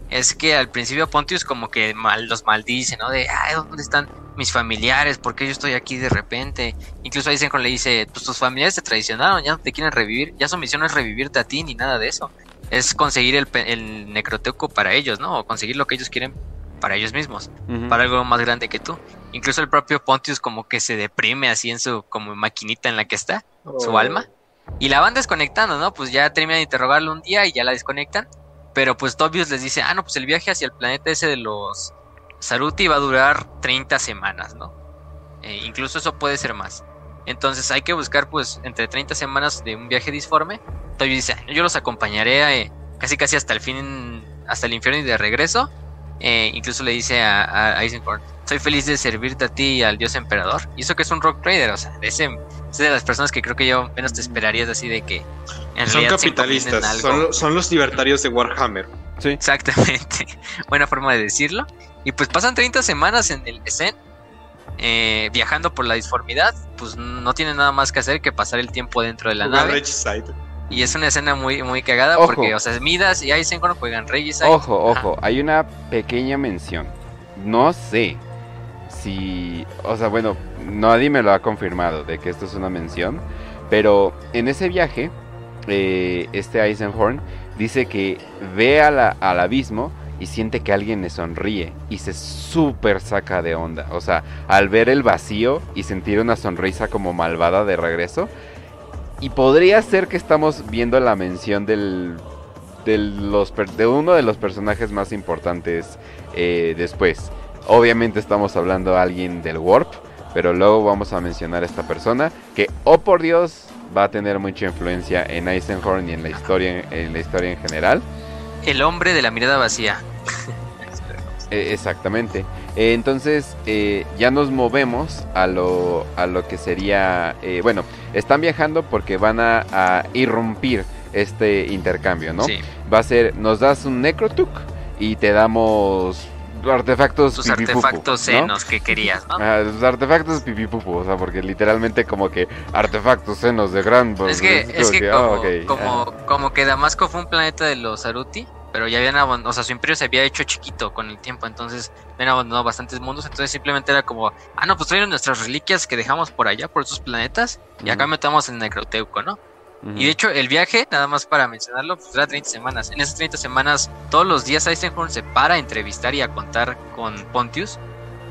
[SPEAKER 2] es que al principio Pontius como que mal, los maldice, ¿no? De, ay, ¿dónde están mis familiares? ¿Por qué yo estoy aquí de repente? Incluso Eisenhorn le dice, pues tus familiares te traicionaron, ya no te quieren revivir, ya su misión no es revivirte a ti ni nada de eso. Es conseguir el, el necroteco para ellos, ¿no? O conseguir lo que ellos quieren para ellos mismos, para algo más grande que tú. Incluso el propio Pontius como que se deprime así en su como maquinita en la que está, su
[SPEAKER 3] Oh.
[SPEAKER 2] alma. Y la van desconectando, ¿no? Pues ya terminan de interrogarlo un día y ya la desconectan. Pero pues Tobius les dice, ah, no, pues el viaje hacia el planeta ese de los Saruti va a durar 30 semanas, ¿no? Eh, incluso eso puede ser más. Entonces hay que buscar pues entre 30 semanas de un viaje disforme. Tobius dice, "Ah, yo los acompañaré eh, casi casi hasta el fin, hasta el infierno y de regreso. Eh, incluso le dice a, a Eisenhorn, soy feliz de servirte a ti y al dios emperador. Y eso que es un rock trader, o sea, de ese, es de las personas que creo que yo menos te esperarías así de que en
[SPEAKER 3] Son capitalistas,
[SPEAKER 2] encominen algo.
[SPEAKER 3] son, son los libertarios de Warhammer.
[SPEAKER 1] Sí.
[SPEAKER 2] Exactamente, buena forma de decirlo. Y pues pasan 30 semanas en el Essen, eh, viajando por la disformidad, pues no tienen nada más que hacer que pasar el tiempo dentro de la
[SPEAKER 3] Jugar
[SPEAKER 2] nave.
[SPEAKER 3] Regicide.
[SPEAKER 2] Y es una escena muy, muy cagada
[SPEAKER 1] Ojo.
[SPEAKER 2] porque, o sea, Midas y Eisenhorn juegan Regicide.
[SPEAKER 1] Ojo,
[SPEAKER 2] Ajá.
[SPEAKER 1] ojo, hay una pequeña mención. No sé si, o sea, bueno, nadie me lo ha confirmado de que esto es una mención, pero en ese viaje, eh, este Eisenhorn dice que ve a la- al abismo y siente que alguien le sonríe y se súper saca de onda. O sea, al ver el vacío y sentir una sonrisa como malvada de regreso. Y podría ser que estamos viendo la mención del de, uno de los personajes más importantes eh, después. Obviamente estamos hablando a alguien del Warp, pero luego vamos a mencionar a esta persona que, oh por Dios, va a tener mucha influencia en Eisenhorn y en la historia en general.
[SPEAKER 2] El hombre de la mirada vacía.
[SPEAKER 1] Eh, exactamente. Eh, entonces eh, ya nos movemos a lo, a lo que sería, eh, bueno, están viajando porque van a, a irrumpir este intercambio, ¿no?
[SPEAKER 2] Sí,
[SPEAKER 1] Va a ser, nos das un Necrotuk y te damos artefactos
[SPEAKER 2] tus
[SPEAKER 1] pipipupu,
[SPEAKER 2] artefactos
[SPEAKER 1] ¿no?
[SPEAKER 2] senos que querías, ¿no?
[SPEAKER 1] Ah, los artefactos pipipupu, o sea, porque literalmente como que artefactos senos de gran...
[SPEAKER 2] Es que,
[SPEAKER 1] como
[SPEAKER 2] es que
[SPEAKER 1] ah,
[SPEAKER 2] como,
[SPEAKER 1] ok,
[SPEAKER 2] como,
[SPEAKER 1] ah.
[SPEAKER 2] como que Damasco fue un planeta de los Saruti, pero ya habían abandonado, o sea, su imperio se había hecho chiquito con el tiempo, entonces habían abandonado bastantes mundos, entonces simplemente era como, ah, no, pues traen nuestras reliquias que dejamos por allá, por esos planetas, y acá metamos el Necroteuco, ¿no? Y de hecho, el viaje, nada más para mencionarlo, pues dura 30 semanas. En esas 30 semanas, todos los días Eisenhorn se para a entrevistar y a contar con Pontius.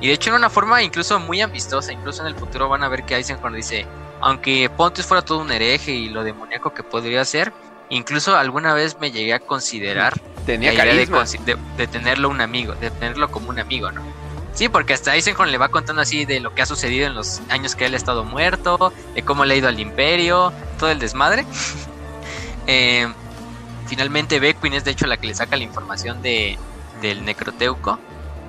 [SPEAKER 2] Y de hecho, en una forma incluso muy amistosa, incluso en el futuro van a ver que Eisenhorn dice, aunque Pontius fuera todo un hereje y lo demoníaco que podría ser, incluso alguna vez me llegué a considerar
[SPEAKER 1] Tenía
[SPEAKER 2] la idea de, tenerlo un amigo, de tenerlo como un amigo, ¿no? Sí, porque hasta Eisenhorn le va contando así de lo que ha sucedido en los años que él ha estado muerto, de cómo le ha ido al imperio, todo el desmadre. Eh, finalmente Beckwin es de hecho la que le saca la información de, del Necroteuco.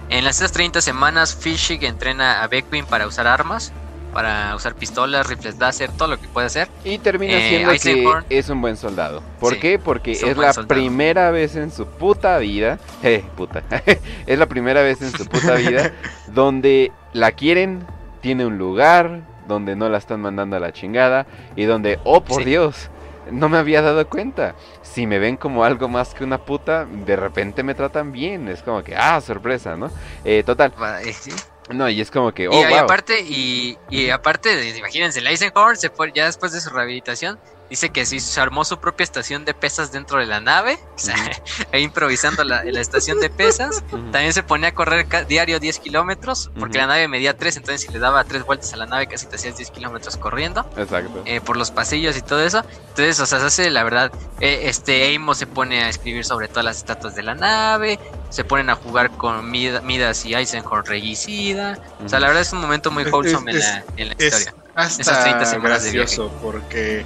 [SPEAKER 2] En las estas 30 semanas Fishig entrena a Beckwin para usar armas, para usar pistolas, rifles láser, todo lo que puede hacer.
[SPEAKER 1] Y termina
[SPEAKER 2] Eh,
[SPEAKER 1] siendo que es un buen soldado. ¿Por
[SPEAKER 2] Sí,
[SPEAKER 1] qué? Porque
[SPEAKER 2] es
[SPEAKER 1] es, la
[SPEAKER 2] soldado.
[SPEAKER 1] primera vez en su puta vida, eh, puta, es la primera vez en su puta vida donde la quieren, tiene un lugar, donde no la están mandando a la chingada y donde, oh por
[SPEAKER 2] Sí.
[SPEAKER 1] Dios, no me había dado cuenta. Si me ven como algo más que una puta, de repente me tratan bien. Es como que, ah, sorpresa, ¿no? Eh, total.
[SPEAKER 2] Eh, sí.
[SPEAKER 1] No, y es como que, oh,
[SPEAKER 2] y, y
[SPEAKER 1] wow.
[SPEAKER 2] aparte, y, y aparte, de- imagínense, el Eisenhower se fue ya después de su rehabilitación. Dice que sí, se armó su propia estación de pesas dentro de la nave, o sea, improvisando la, la estación de pesas. También se ponía a correr diario 10 kilómetros, porque la nave medía 3, entonces si le daba 3 vueltas a la nave casi te hacías 10 kilómetros corriendo
[SPEAKER 1] Exacto.
[SPEAKER 2] eh, por los pasillos y todo eso. Entonces, o sea, se hace la verdad, eh, este Amos se pone a escribir sobre todas las estatuas de la nave, se ponen a jugar con Mid- Midas y Eisenhorn regicida. O sea, la verdad es un momento muy
[SPEAKER 3] Es-
[SPEAKER 2] wholesome en la, en la
[SPEAKER 3] Es
[SPEAKER 2] historia. Esas 30
[SPEAKER 3] hasta
[SPEAKER 2] semanas de
[SPEAKER 3] gracioso porque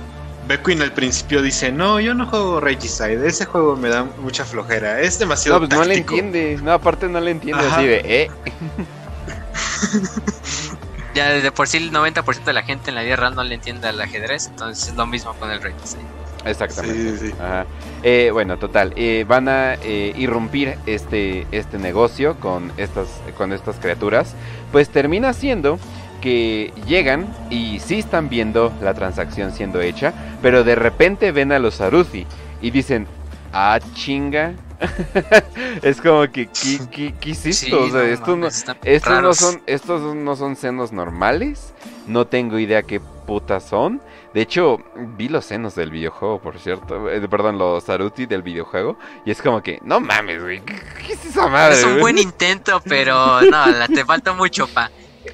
[SPEAKER 3] Beckwin al principio dice, no, yo no juego Regicide, ese juego me da mucha flojera, es
[SPEAKER 1] No,
[SPEAKER 3] demasiado
[SPEAKER 1] pues no le
[SPEAKER 3] táctico".
[SPEAKER 1] entiende. No, aparte no le entiende
[SPEAKER 3] Ajá.
[SPEAKER 1] así de, eh.
[SPEAKER 2] Ya de por sí el 90% de la gente en la vida real no le entiende al ajedrez, entonces es lo mismo con el regicide.
[SPEAKER 1] Exactamente. Sí, sí. Eh, bueno, total. Eh, van a eh, irrumpir este, este negocio con estas, con estas criaturas. Pues termina siendo que llegan y sí están viendo la transacción siendo hecha, pero de repente ven a los Aruthi y dicen, ah, chinga. es como que, ¿qué, qué, hiciste? o sea, estos, no, estos, no son, estos no son senos normales. No tengo idea qué putas son. De hecho, vi los senos del videojuego, por cierto. Eh, perdón, los Saruti del videojuego. Y es como que, no mames, güey. ¿Qué, es esa madre?
[SPEAKER 2] Es un buen intento, pero no, te falta mucho, pa.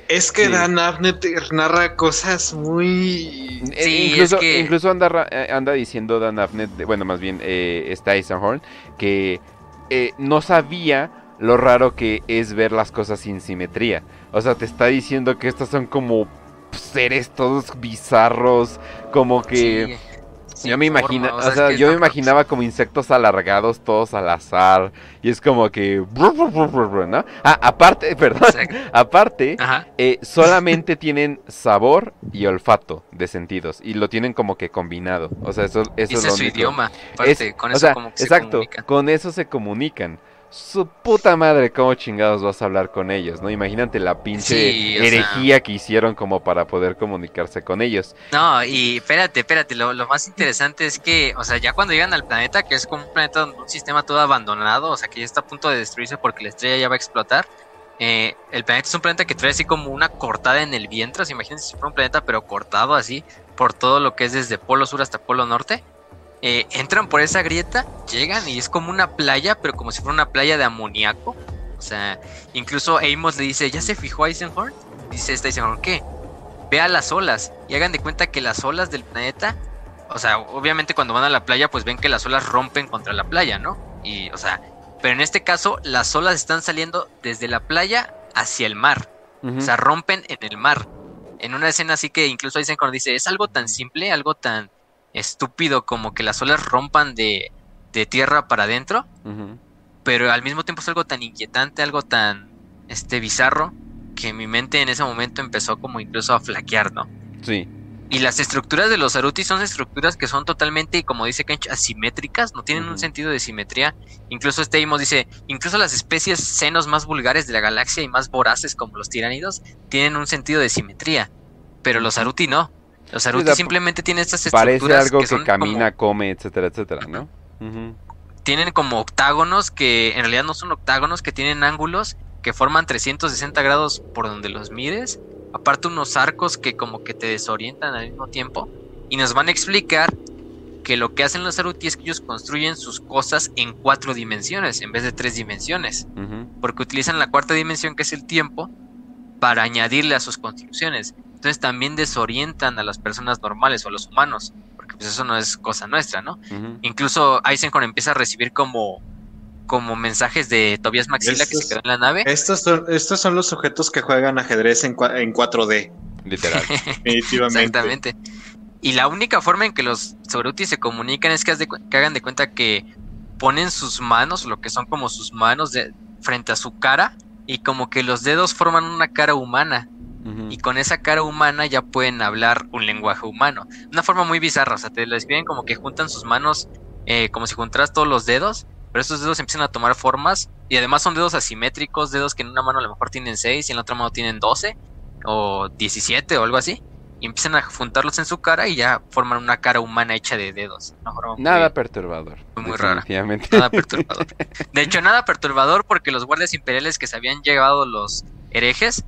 [SPEAKER 3] Es que Dan Abnett narra cosas muy.
[SPEAKER 1] Eh, sí, incluso, que... incluso anda, eh, anda diciendo Dan Abnett, bueno, más bien eh, está Eisenhorn, que no sabía lo raro que es ver las cosas sin simetría. O sea, te está diciendo que estos son como seres todos bizarros, como que yo me imagino, o, sea, yo me imaginaba como insectos alargados todos al azar y es como que, ¿no? Ah, aparte, perdón, aparte, eh, solamente tienen sabor y olfato de sentidos y lo tienen como que combinado, o sea, eso, eso
[SPEAKER 2] es, su idioma, con eso como que
[SPEAKER 1] exacto, con eso se comunican su puta madre, cómo chingados vas a hablar con ellos, ¿no? Imagínate la pinche herejía que hicieron como para poder comunicarse con ellos.
[SPEAKER 2] No, y espérate, espérate, lo, más interesante es que, o sea, ya cuando llegan al planeta, que es como un planeta, un sistema todo abandonado, o sea, que ya está a punto de destruirse porque la estrella ya va a explotar, eh, el planeta es un planeta que trae así como una cortada en el vientre, o sea, imagínense si fuera un planeta pero cortado así por todo lo que es desde Polo Sur hasta Polo Norte. Eh, entran por esa grieta, llegan y es como una playa, pero como si fuera una playa de amoníaco. O sea, incluso Amos le dice, ¿ya se fijó Eisenhorn? Dice esta Eisenhorn, ¿qué? Vea las olas y hagan de cuenta que las olas del planeta, o sea, obviamente cuando van a la playa, pues ven que las olas rompen contra la playa, ¿no? Y, o sea, pero en este caso, las olas están saliendo desde la playa hacia el mar. O sea, rompen en el mar. En una escena así que incluso Eisenhorn dice, es algo tan simple, algo tan estúpido como que las olas rompan de, tierra para adentro, pero al mismo tiempo es algo tan inquietante, algo tan este bizarro, que mi mente en ese momento empezó como incluso a flaquear, ¿no?
[SPEAKER 1] Sí.
[SPEAKER 2] Y las estructuras de los Aruti son estructuras que son totalmente, como dice Kench, asimétricas, no tienen un sentido de simetría. Incluso este Imo dice, incluso las especies senos más vulgares de la galaxia y más voraces como los tiránidos tienen un sentido de simetría, pero los Aruti no. Los Aruti simplemente tienen estas estructuras.
[SPEAKER 1] Parece algo que, camina, come, etcétera, etcétera, ¿no?
[SPEAKER 2] Tienen como octágonos que en realidad no son octágonos, que tienen ángulos que forman 360 grados por donde los mires. Aparte unos arcos que como que te desorientan al mismo tiempo. Y nos van a explicar que lo que hacen los Aruti es que ellos construyen sus cosas en cuatro dimensiones en vez de tres dimensiones. Porque utilizan la cuarta dimensión que es el tiempo para añadirle a sus construcciones. Entonces también desorientan a las personas normales o a los humanos, porque pues eso no es cosa nuestra, ¿no? Incluso Eisenhorn empieza a recibir como como mensajes de Tobias Maxila que se quedó en la nave.
[SPEAKER 3] Estos son, estos son los sujetos que juegan ajedrez en, en 4D.
[SPEAKER 1] Literal.
[SPEAKER 3] Definitivamente.
[SPEAKER 2] Exactamente. Y la única forma en que los Soruti se comunican es que, hagan de cuenta que ponen sus manos, lo que son como sus manos, de, frente a su cara y como que los dedos forman una cara humana. Y con esa cara humana ya pueden hablar un lenguaje humano. Una forma muy bizarra, o sea, te lo describen como que juntan sus manos eh, como si juntaras todos los dedos, pero esos dedos empiezan a tomar formas y además son dedos asimétricos, dedos que en una mano a lo mejor tienen 6 y en la otra mano tienen 12 o 17 o algo así. Y empiezan a juntarlos en su cara y ya forman una cara humana hecha de dedos.
[SPEAKER 1] nada perturbador.
[SPEAKER 2] Muy raro. Nada perturbador. De hecho, nada perturbador porque los guardias imperiales que se habían llevado los herejes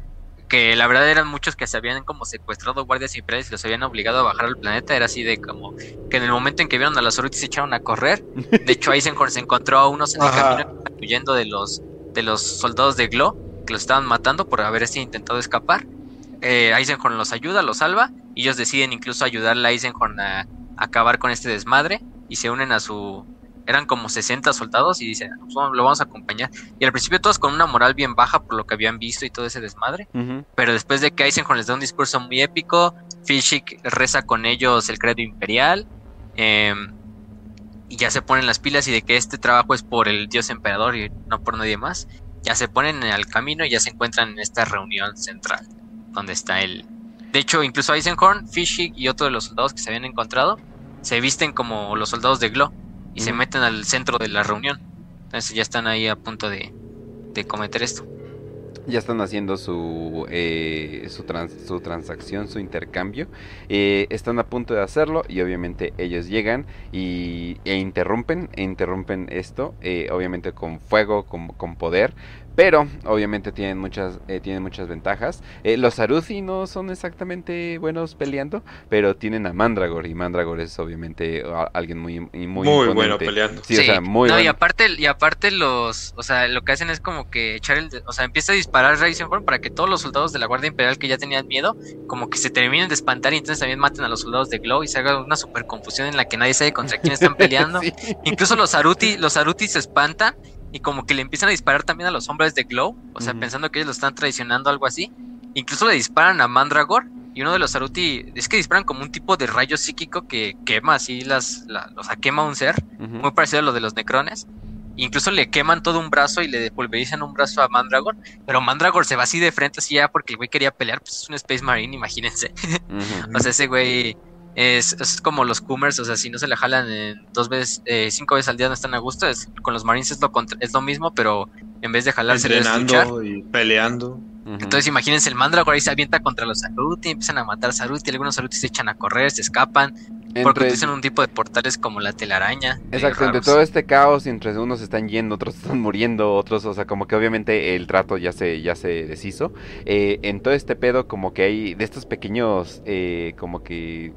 [SPEAKER 2] que la verdad eran muchos que se habían como secuestrado guardias imperiales y los habían obligado a bajar al planeta. Era así de como que en el momento en que vieron a los Oruti se echaron a correr. De hecho, Eisenhorn se encontró a unos en el camino huyendo de los, de los soldados de Glo que los estaban matando por haber intentado escapar. Eh, Eisenhorn los ayuda, los salva y ellos deciden incluso ayudarle a Eisenhorn a acabar con este desmadre y se unen a su eran como 60 soldados y dicen, pues, lo vamos a acompañar. Y al principio todos con una moral bien baja por lo que habían visto y todo ese desmadre. Pero después de que Eisenhower les da un discurso muy épico, Filchik reza con ellos el credo imperial. Em, y ya se ponen las pilas y de que este trabajo es por el dios emperador y no por nadie más. Ya se ponen al camino y ya se encuentran en esta reunión central, donde está el... De hecho, incluso Eisenhorn, Fischig y otro de los soldados que se habían encontrado se visten como los soldados de Glow y se meten al centro de la reunión. Entonces ya están ahí a punto de, de cometer esto.
[SPEAKER 1] Ya están haciendo su, eh, su, trans- su transacción, su intercambio. Eh, están a punto de hacerlo y obviamente ellos llegan y, e interrumpen, e interrumpen esto, eh, obviamente con fuego, con, con poder. Pero obviamente tienen muchas, eh, tienen muchas ventajas. Eh, los Aruthi no son exactamente buenos peleando, pero tienen a Mandragor y Mandragor es obviamente a- alguien muy, muy,
[SPEAKER 3] Muy, bueno peleando.
[SPEAKER 1] Sí, o sea, muy
[SPEAKER 2] no, y
[SPEAKER 1] bueno.
[SPEAKER 2] aparte, y aparte los, o sea, lo que hacen es como que echar el, de- o sea, empieza a disparar Reisenhorn para que todos los soldados de la Guardia Imperial que ya tenían miedo, como que se terminen de espantar y entonces también maten a los soldados de Glow y se haga una super confusión en la que nadie sabe contra quién están peleando.
[SPEAKER 1] Sí.
[SPEAKER 2] Incluso los Aruti, los Aruti se espantan y como que le empiezan a disparar también a los hombres de Glow, o sea, pensando que ellos lo están traicionando algo así. Incluso le disparan a Mandragor y uno de los Aruti es que disparan como un tipo de rayo psíquico que quema así las, la- o sea, quema un ser muy parecido a lo de los necrones. Incluso le queman todo un brazo y le pulverizan un brazo a Mandragor. Pero Mandragor se va así de frente, así ya porque el güey quería pelear. Pues es un Space Marine, imagínense. O sea, ese güey es, es como los Coomers. O sea, si no se le jalan en dos veces, eh, cinco veces al día no están a gusto. Es- con los Marines es lo, contra- es lo mismo, pero en vez de jalarse.
[SPEAKER 3] Entrenando y peleando.
[SPEAKER 2] Entonces imagínense, el Mandragor ahí se avienta contra los Saruti, empiezan a matar Saruti, algunos Saruti se echan a correr, se escapan, porque utilizan un tipo de portales como la telaraña.
[SPEAKER 1] Exacto, entre todo este caos, y entre unos están yendo, otros están muriendo, otros, o sea, como que obviamente el trato ya se, ya se deshizo. Eh, en todo este pedo, como que hay de estos pequeños, eh, como que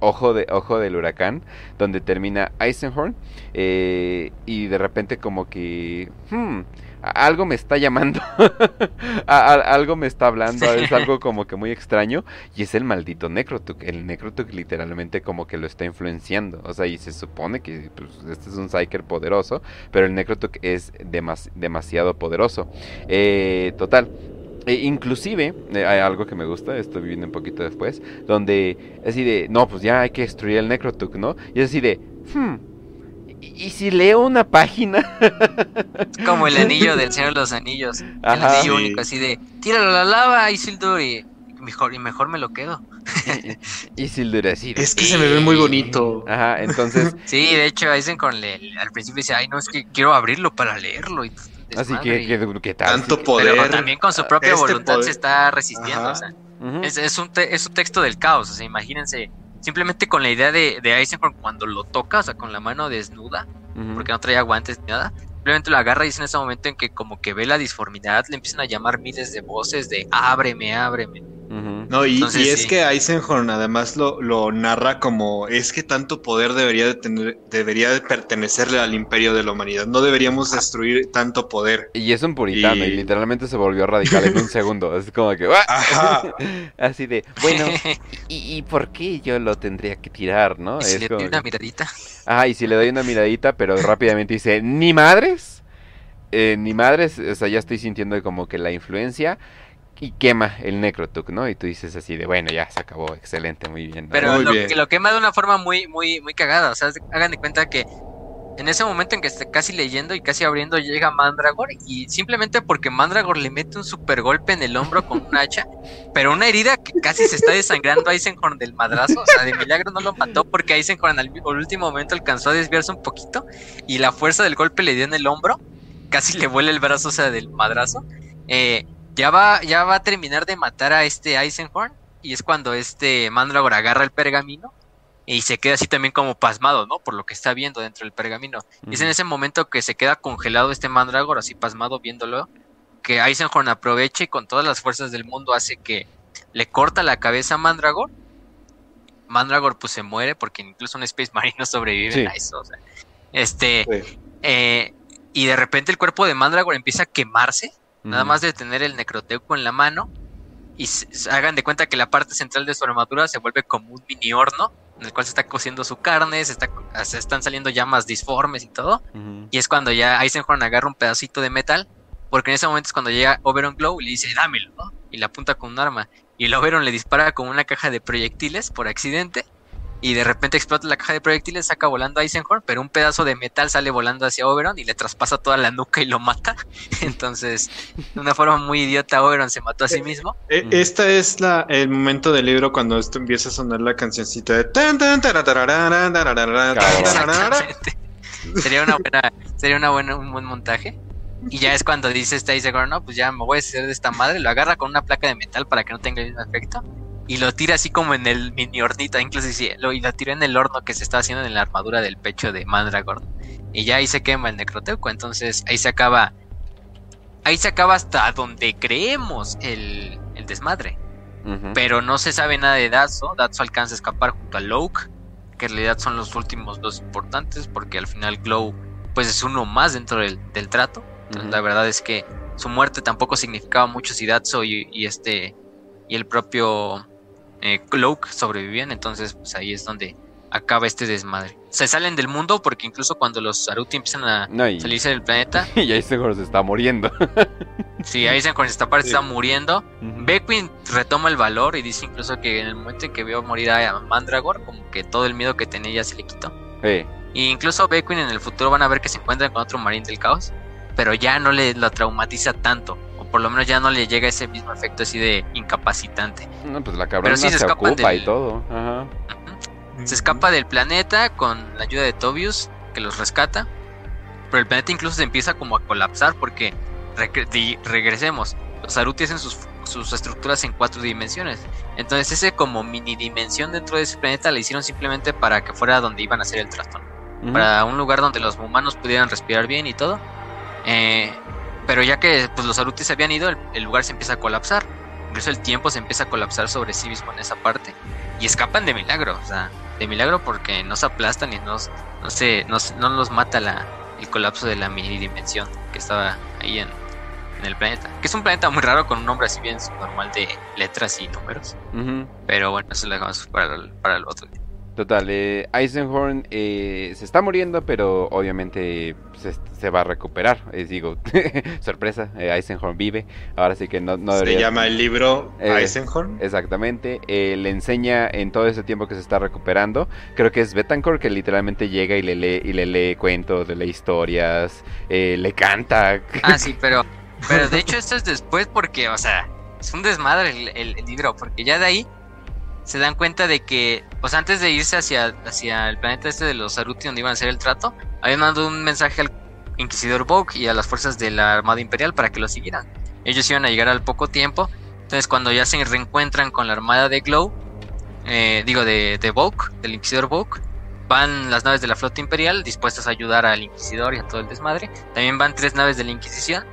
[SPEAKER 1] ojo de ojo del huracán, donde termina Eisenhorn, eh, y de repente como que, hmm, algo me está llamando, A- a- algo me está hablando, es algo como que muy extraño, y es el maldito Necrotuk. El Necrotuk literalmente como que lo está influenciando. O sea, y se supone que pues, este es un Psyker poderoso, pero el Necrotuk es demas- demasiado poderoso. Eh, total. E inclusive, eh, hay algo que me gusta, esto viene un poquito después, donde es así de, no, pues ya hay que destruir el Necrotuk, ¿no? Y es así de, hmm, ¿y, y si leo una página?
[SPEAKER 2] Es como el anillo del Señor de los Anillos. El
[SPEAKER 1] Ajá.
[SPEAKER 2] anillo
[SPEAKER 3] Sí.
[SPEAKER 2] único, así de, tíralo a la lava, Isildur, y mejor, y mejor me lo quedo.
[SPEAKER 1] y Sildur así de,
[SPEAKER 3] Es que se me ve muy bonito.
[SPEAKER 1] Ajá, entonces...
[SPEAKER 2] Sí, de hecho, Eisenhorn le, le- al principio dice, ay, no, es que quiero abrirlo para leerlo. Y
[SPEAKER 1] Así que, que, ¿qué tal?
[SPEAKER 3] Tanto poder.
[SPEAKER 2] Pero también con su propia
[SPEAKER 3] este
[SPEAKER 2] voluntad
[SPEAKER 3] poder-
[SPEAKER 2] se está resistiendo. O sea, es, es un te- es un texto del caos. O sea, imagínense, simplemente con la idea de, de Eisenhorn cuando lo toca, o sea, con la mano desnuda, porque no traía guantes ni nada. Simplemente lo agarra y es en ese momento en que como que ve la disformidad, le empiezan a llamar miles de voces de ábreme, ábreme.
[SPEAKER 1] Ujú.
[SPEAKER 3] No, y,
[SPEAKER 2] Entonces,
[SPEAKER 3] y es
[SPEAKER 2] sí.
[SPEAKER 3] que Eisenhorn además lo, lo narra como es que tanto poder debería de tener, debería de pertenecerle al imperio de la humanidad. No deberíamos destruir tanto poder.
[SPEAKER 1] Y es un puritano y...
[SPEAKER 3] Y-
[SPEAKER 1] literalmente se volvió radical en un segundo. Es como que... ¡ah!
[SPEAKER 3] Ajá.
[SPEAKER 1] Así de, bueno, ¿y, y por qué yo lo tendría que tirar, no?
[SPEAKER 2] y si
[SPEAKER 1] Es
[SPEAKER 2] le doy una
[SPEAKER 1] que-
[SPEAKER 2] miradita.
[SPEAKER 1] Ah, y si le doy una miradita, pero rápidamente dice, ¿ni madres? Eh, ni madres, o sea, ya estoy sintiendo como que la influencia y quema el Necrotuk, ¿no? Y tú dices así de, bueno, ya se acabó, excelente, muy bien. ¿no?
[SPEAKER 2] Pero
[SPEAKER 3] Muy
[SPEAKER 2] lo,
[SPEAKER 3] bien.
[SPEAKER 2] que lo quema de una forma muy, muy, muy cagada. O sea, hagan de cuenta que en ese momento en que esté casi leyendo y casi abriendo llega Mandragor y simplemente porque Mandragor le mete un super golpe en el hombro con un hacha, pero una herida que casi se está desangrando a Eisenhorn del madrazo, o sea, de milagro no lo mató porque Eisenhorn al, al último momento alcanzó a desviarse un poquito y la fuerza del golpe le dio en el hombro, casi le vuela el brazo, o sea, del madrazo. Eh, ya va, ya va a terminar de matar a este Eisenhorn y es cuando este Mandragor agarra el pergamino y se queda así también como pasmado, ¿no? Por lo que está viendo dentro del pergamino. Y es en ese momento que se queda congelado este Mandragor, así pasmado viéndolo, que Eisenhorn aprovecha y con todas las fuerzas del mundo hace que le corta la cabeza a Mandragor. Mandragor pues se muere porque incluso un Space Marine no sobrevive
[SPEAKER 1] Sí.
[SPEAKER 2] a eso. o sea. este,
[SPEAKER 3] Sí.
[SPEAKER 2] eh, y de repente el cuerpo de Mandragor empieza a quemarse Nada más de tener el necroteco en la mano y se- hagan de cuenta que la parte central de su armadura se vuelve como un mini horno en el cual se está cociendo su carne, se, está, se están saliendo llamas disformes y todo. Y es cuando ya Eisenhorn agarra un pedacito de metal, porque en ese momento es cuando llega Oberon Glow y le dice, dámelo, ¿no? Y le apunta con un arma. Y el Oberon le dispara con una caja de proyectiles por accidente. Y de repente explota la caja de proyectiles, saca volando a Eisenhorn, pero un pedazo de metal sale volando hacia Oberon y le traspasa toda la nuca y lo mata. Entonces, de una forma muy idiota, Oberon se mató a sí mismo.
[SPEAKER 3] Eh, Este es la, el momento del libro cuando esto empieza a sonar la cancioncita de.
[SPEAKER 2] Sería una buena, sería una buena, un buen montaje. Y ya es cuando dice este Eisenhorn, no, pues ya me voy a hacer de esta madre, lo agarra con una placa de metal para que no tenga el mismo efecto. Y lo tira así como en el mini hornito, incluso sí, lo, y lo tira en el horno que se está haciendo en la armadura del pecho de Mandragorn. Y ya ahí se quema el necroteuco, entonces ahí se acaba. Ahí se acaba hasta donde creemos el, el desmadre. Pero no se sabe nada de Datso. Datso alcanza a escapar junto a Loke, que en realidad son los últimos dos importantes, porque al final Glow pues es uno más dentro del, del trato. Entonces. La verdad es que su muerte tampoco significaba mucho si Datso y, y este y el propio eh, Cloak sobrevivían. Entonces pues ahí es donde acaba este desmadre. Se salen del mundo porque incluso cuando los Aruti empiezan a
[SPEAKER 1] No, y,
[SPEAKER 2] salirse del planeta,
[SPEAKER 1] y Eisenhower se está muriendo.
[SPEAKER 2] si ahí se
[SPEAKER 3] Sí.
[SPEAKER 2] está muriendo. Beckwin retoma el valor y dice incluso que en el momento en que vio morir a Mandragor, como que todo el miedo que tenía ya se le quitó.
[SPEAKER 1] Eh,
[SPEAKER 2] Y incluso Beckwin en el futuro van a ver que se encuentran con otro marín del caos, pero ya no le la traumatiza tanto, por lo menos ya no le llega ese mismo efecto así de incapacitante.
[SPEAKER 1] no, pues la cabrona
[SPEAKER 2] sí se
[SPEAKER 1] se, ocupa
[SPEAKER 2] del-
[SPEAKER 1] y todo. Ajá.
[SPEAKER 2] Se escapa del planeta con la ayuda de Tobius, que los rescata, pero el planeta incluso se empieza como a colapsar porque, regresemos, los Aruti hacen sus, sus estructuras en cuatro dimensiones. Entonces ese como mini dimensión dentro de ese planeta la hicieron simplemente para que fuera donde iban a hacer el trastorno.
[SPEAKER 1] Ujú.
[SPEAKER 2] Para un lugar donde los humanos pudieran respirar bien y todo. Eh, pero ya que pues, los Aruti se habían ido, el, el lugar se empieza a colapsar. Incluso el tiempo se empieza a colapsar sobre sí mismo en esa parte. Y escapan de milagro, o sea, de milagro porque no se aplastan y no, no, se, no, no los mata la, el colapso de la mini dimensión que estaba ahí en, en el planeta. Que es un planeta muy raro con un nombre así bien normal de letras y números. Pero bueno, eso lo dejamos para el, para el otro día.
[SPEAKER 1] Total, eh, Eisenhorn eh, se está muriendo, pero obviamente se, se va a recuperar. Digo, sorpresa, eh, Eisenhorn vive. Ahora sí que no, no
[SPEAKER 3] Se
[SPEAKER 1] debería-
[SPEAKER 3] llama el libro
[SPEAKER 1] Eh,
[SPEAKER 3] Eisenhorn.
[SPEAKER 1] Exactamente, eh, le enseña en todo ese tiempo que se está recuperando. Creo que es Betancourt que literalmente llega y le lee, y le lee cuentos, le lee historias, eh, le canta.
[SPEAKER 2] Ah, sí, pero, pero de hecho esto es después porque, o sea, es un desmadre el, el- el libro, porque ya de ahí se dan cuenta de que, pues antes de irse hacia, hacia el planeta este de los Aruti donde iban a hacer el trato, habían mandado un mensaje al Inquisidor Vogue y a las fuerzas de la Armada Imperial para que lo siguieran. Ellos iban a llegar al poco tiempo, entonces cuando ya se reencuentran con la Armada de Glow, eh, digo de, de Vogue, del Inquisidor Vogue, van las naves de la flota imperial dispuestas a ayudar al Inquisidor y a todo el desmadre. También van tres naves de la Inquisición.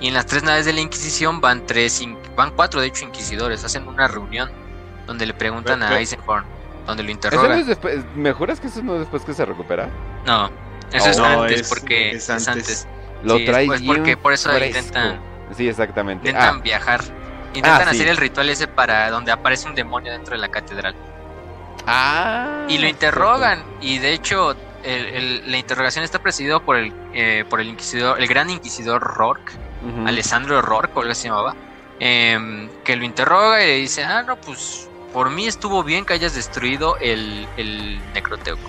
[SPEAKER 2] Y en las tres naves de la Inquisición van tres, van cuatro de hecho inquisidores. Hacen una reunión donde le preguntan a Eisenhorn, donde lo
[SPEAKER 1] ¿Eso no
[SPEAKER 2] interrogan.
[SPEAKER 1] es después? ¿Me juras que eso no es después que se recupera?
[SPEAKER 2] No, eso es
[SPEAKER 3] No,
[SPEAKER 2] antes
[SPEAKER 3] es-
[SPEAKER 2] porque
[SPEAKER 3] es
[SPEAKER 2] es
[SPEAKER 3] antes.
[SPEAKER 2] antes.
[SPEAKER 1] Lo
[SPEAKER 2] Sí,
[SPEAKER 1] trae
[SPEAKER 2] porque por eso
[SPEAKER 1] fresco.
[SPEAKER 2] intentan,
[SPEAKER 1] Sí, exactamente.
[SPEAKER 2] intentan
[SPEAKER 1] Ah,
[SPEAKER 2] viajar. Intentan
[SPEAKER 1] Ah, sí.
[SPEAKER 2] hacer el ritual ese para donde aparece un demonio dentro de la catedral.
[SPEAKER 1] ah,
[SPEAKER 2] Y lo interrogan. Y de hecho, el- el- la interrogación está presidido por el, eh, por el inquisidor, el gran inquisidor Rourke. Alessandro Rourke, o algo así se llamaba, em, que lo interroga y le dice, ah, no, pues por mí estuvo bien que hayas destruido el, el necroteuco.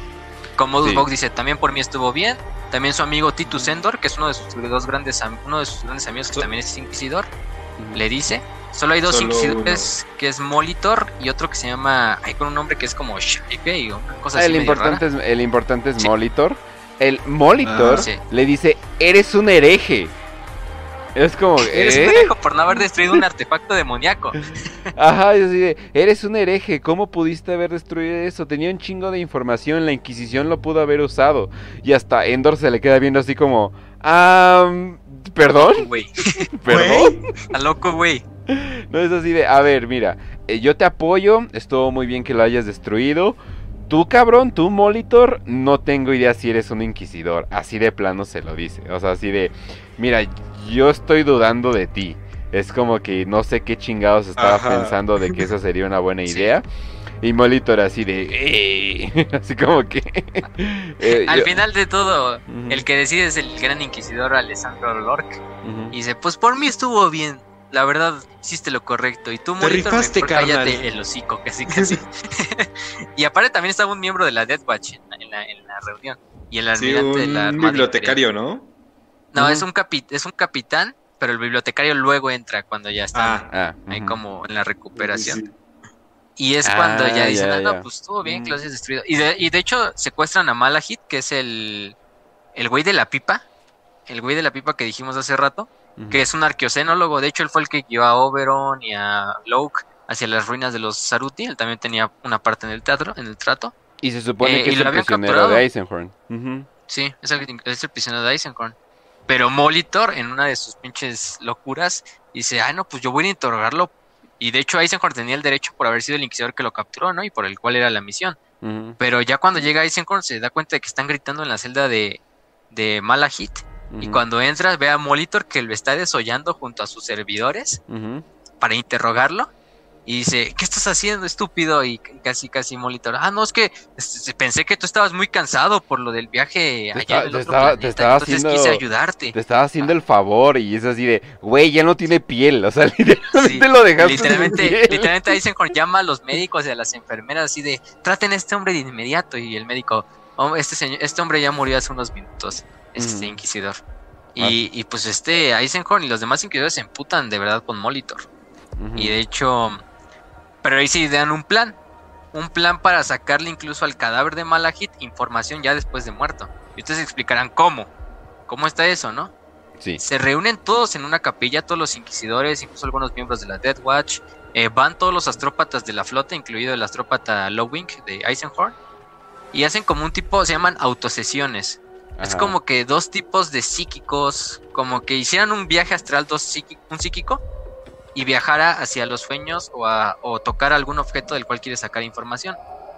[SPEAKER 2] Como
[SPEAKER 1] Sí.
[SPEAKER 2] Dice, también por mí estuvo bien. También su amigo Titus Endor, que es uno de sus dos grandes, uno de sus grandes amigos, que
[SPEAKER 3] So-
[SPEAKER 2] también es inquisidor, le dice. Solo hay dos
[SPEAKER 3] Solo
[SPEAKER 2] inquisidores, que es Molitor y otro que se llama, hay con un nombre que es como Shaipe o una cosa
[SPEAKER 1] Ah,
[SPEAKER 2] así
[SPEAKER 1] el, importante
[SPEAKER 2] rara.
[SPEAKER 1] es, el importante es
[SPEAKER 2] Sí.
[SPEAKER 1] Molitor. El Molitor
[SPEAKER 3] Ah.
[SPEAKER 2] Sí.
[SPEAKER 1] le dice, eres un hereje. Es como,
[SPEAKER 2] Eres
[SPEAKER 1] ¿eh?
[SPEAKER 2] un pendejo por no haber destruido un artefacto demoníaco.
[SPEAKER 1] Ajá, es así de, eres un hereje, ¿cómo pudiste haber destruido eso? Tenía un chingo de información, la Inquisición lo pudo haber usado. Y hasta Endor se le queda viendo así como, ah, ¿perdón?
[SPEAKER 2] Güey,
[SPEAKER 1] ¿Perdón?
[SPEAKER 2] está loco, güey.
[SPEAKER 1] No es así de, a ver, mira, eh, yo te apoyo, estuvo muy bien que lo hayas destruido. Tú, cabrón, tú, Molitor, no tengo idea si eres un inquisidor. Así de plano se lo dice. O sea, así de, mira, yo estoy dudando de ti. Es como que no sé qué chingados estaba
[SPEAKER 3] Ajá.
[SPEAKER 1] pensando de que eso sería una buena
[SPEAKER 2] Sí.
[SPEAKER 1] idea. Y Molitor así de, "Ey", así como que... eh,
[SPEAKER 2] Al
[SPEAKER 1] yo-
[SPEAKER 2] final de todo, el que decide es el gran inquisidor Alessandro Lork.
[SPEAKER 1] ujú.
[SPEAKER 2] Y dice, pues por mí estuvo bien. la verdad, hiciste lo correcto. Y tú,
[SPEAKER 3] Te
[SPEAKER 2] Molitor,
[SPEAKER 3] rifaste,
[SPEAKER 2] mejor cállate el hocico, casi, casi. y aparte también estaba un miembro de la Death Watch en la, en la, en la reunión. Y el
[SPEAKER 3] Sí,
[SPEAKER 2] almirante de la
[SPEAKER 3] un
[SPEAKER 2] Armada
[SPEAKER 3] bibliotecario. No,
[SPEAKER 1] Ujú.
[SPEAKER 2] es, un capi- es un capitán, pero el bibliotecario luego entra cuando ya está
[SPEAKER 3] Ah,
[SPEAKER 1] Ah,
[SPEAKER 2] ahí como en la recuperación.
[SPEAKER 3] Sí, sí.
[SPEAKER 2] Y es
[SPEAKER 1] Ah,
[SPEAKER 2] cuando ya dicen,
[SPEAKER 1] ya,
[SPEAKER 2] ah, no, pues estuvo bien que lo
[SPEAKER 3] Mm.
[SPEAKER 2] hayas destruido. Y de, y de hecho secuestran a Malahit, que es el, el güey de la pipa. El güey de la pipa que dijimos hace rato, que es un arqueocenólogo. De hecho, él fue el que guió a Oberon y a Loke hacia las ruinas de los Saruti. Él también tenía una parte en el teatro, en el trato.
[SPEAKER 1] Y se supone
[SPEAKER 2] Eh,
[SPEAKER 1] que es
[SPEAKER 2] lo
[SPEAKER 1] el prisionero
[SPEAKER 2] capturado.
[SPEAKER 1] de Eisenhorn. Ujú.
[SPEAKER 2] Sí, es el, es el prisionero de Eisenhorn. Pero Molitor, en una de sus pinches locuras, dice, ah, no, pues yo voy a interrogarlo. Y de hecho Eisenhorn tenía el derecho por haber sido el inquisidor que lo capturó, ¿no? Y por el cual era la misión. Pero ya cuando llega Eisenhorn se da cuenta de que están gritando en la celda de, de Malahit. Y cuando entras ve a Molitor que lo está desollando junto a sus servidores para interrogarlo. Y dice, ¿qué estás haciendo, estúpido? Y casi, casi Molitor, ah, no, es que este, pensé que tú estabas muy cansado por lo del viaje allá el
[SPEAKER 1] te
[SPEAKER 2] otro
[SPEAKER 1] estaba- te estaba
[SPEAKER 2] entonces
[SPEAKER 1] haciendo-
[SPEAKER 2] quise ayudarte.
[SPEAKER 1] Te estaba haciendo el favor y es así de, güey, ya no tiene piel. O sea, literalmente
[SPEAKER 2] Sí,
[SPEAKER 1] lo dejaste sin
[SPEAKER 2] Literalmente,
[SPEAKER 1] piel.
[SPEAKER 2] literalmente Eisenhorn llama a los médicos y a las enfermeras así de, traten a este hombre de inmediato. Y el médico, "Oh, este, señor, este hombre ya murió hace unos minutos, este
[SPEAKER 1] Ujú.
[SPEAKER 2] inquisidor.
[SPEAKER 1] Ah.
[SPEAKER 2] Y, y pues este Eisenhorn y los demás inquisidores se emputan de verdad con Molitor. Y de hecho, pero ahí sí dan un plan. Un plan para sacarle incluso al cadáver de Malahit información ya después de muerto. Y ustedes explicarán cómo. ¿Cómo está eso, no?
[SPEAKER 1] Sí.
[SPEAKER 2] Se reúnen todos en una capilla, todos los inquisidores, incluso algunos miembros de la Death Watch. eh, van todos los astrópatas de la flota, incluido el astrópata Lowing de Eisenhorn. Y hacen como un tipo, se llaman autosesiones. Es como que dos tipos de psíquicos, como que hicieran un viaje astral, dos psíqui- un psíquico, y viajara hacia los sueños o, a, o tocar algún objeto del cual quiere sacar información.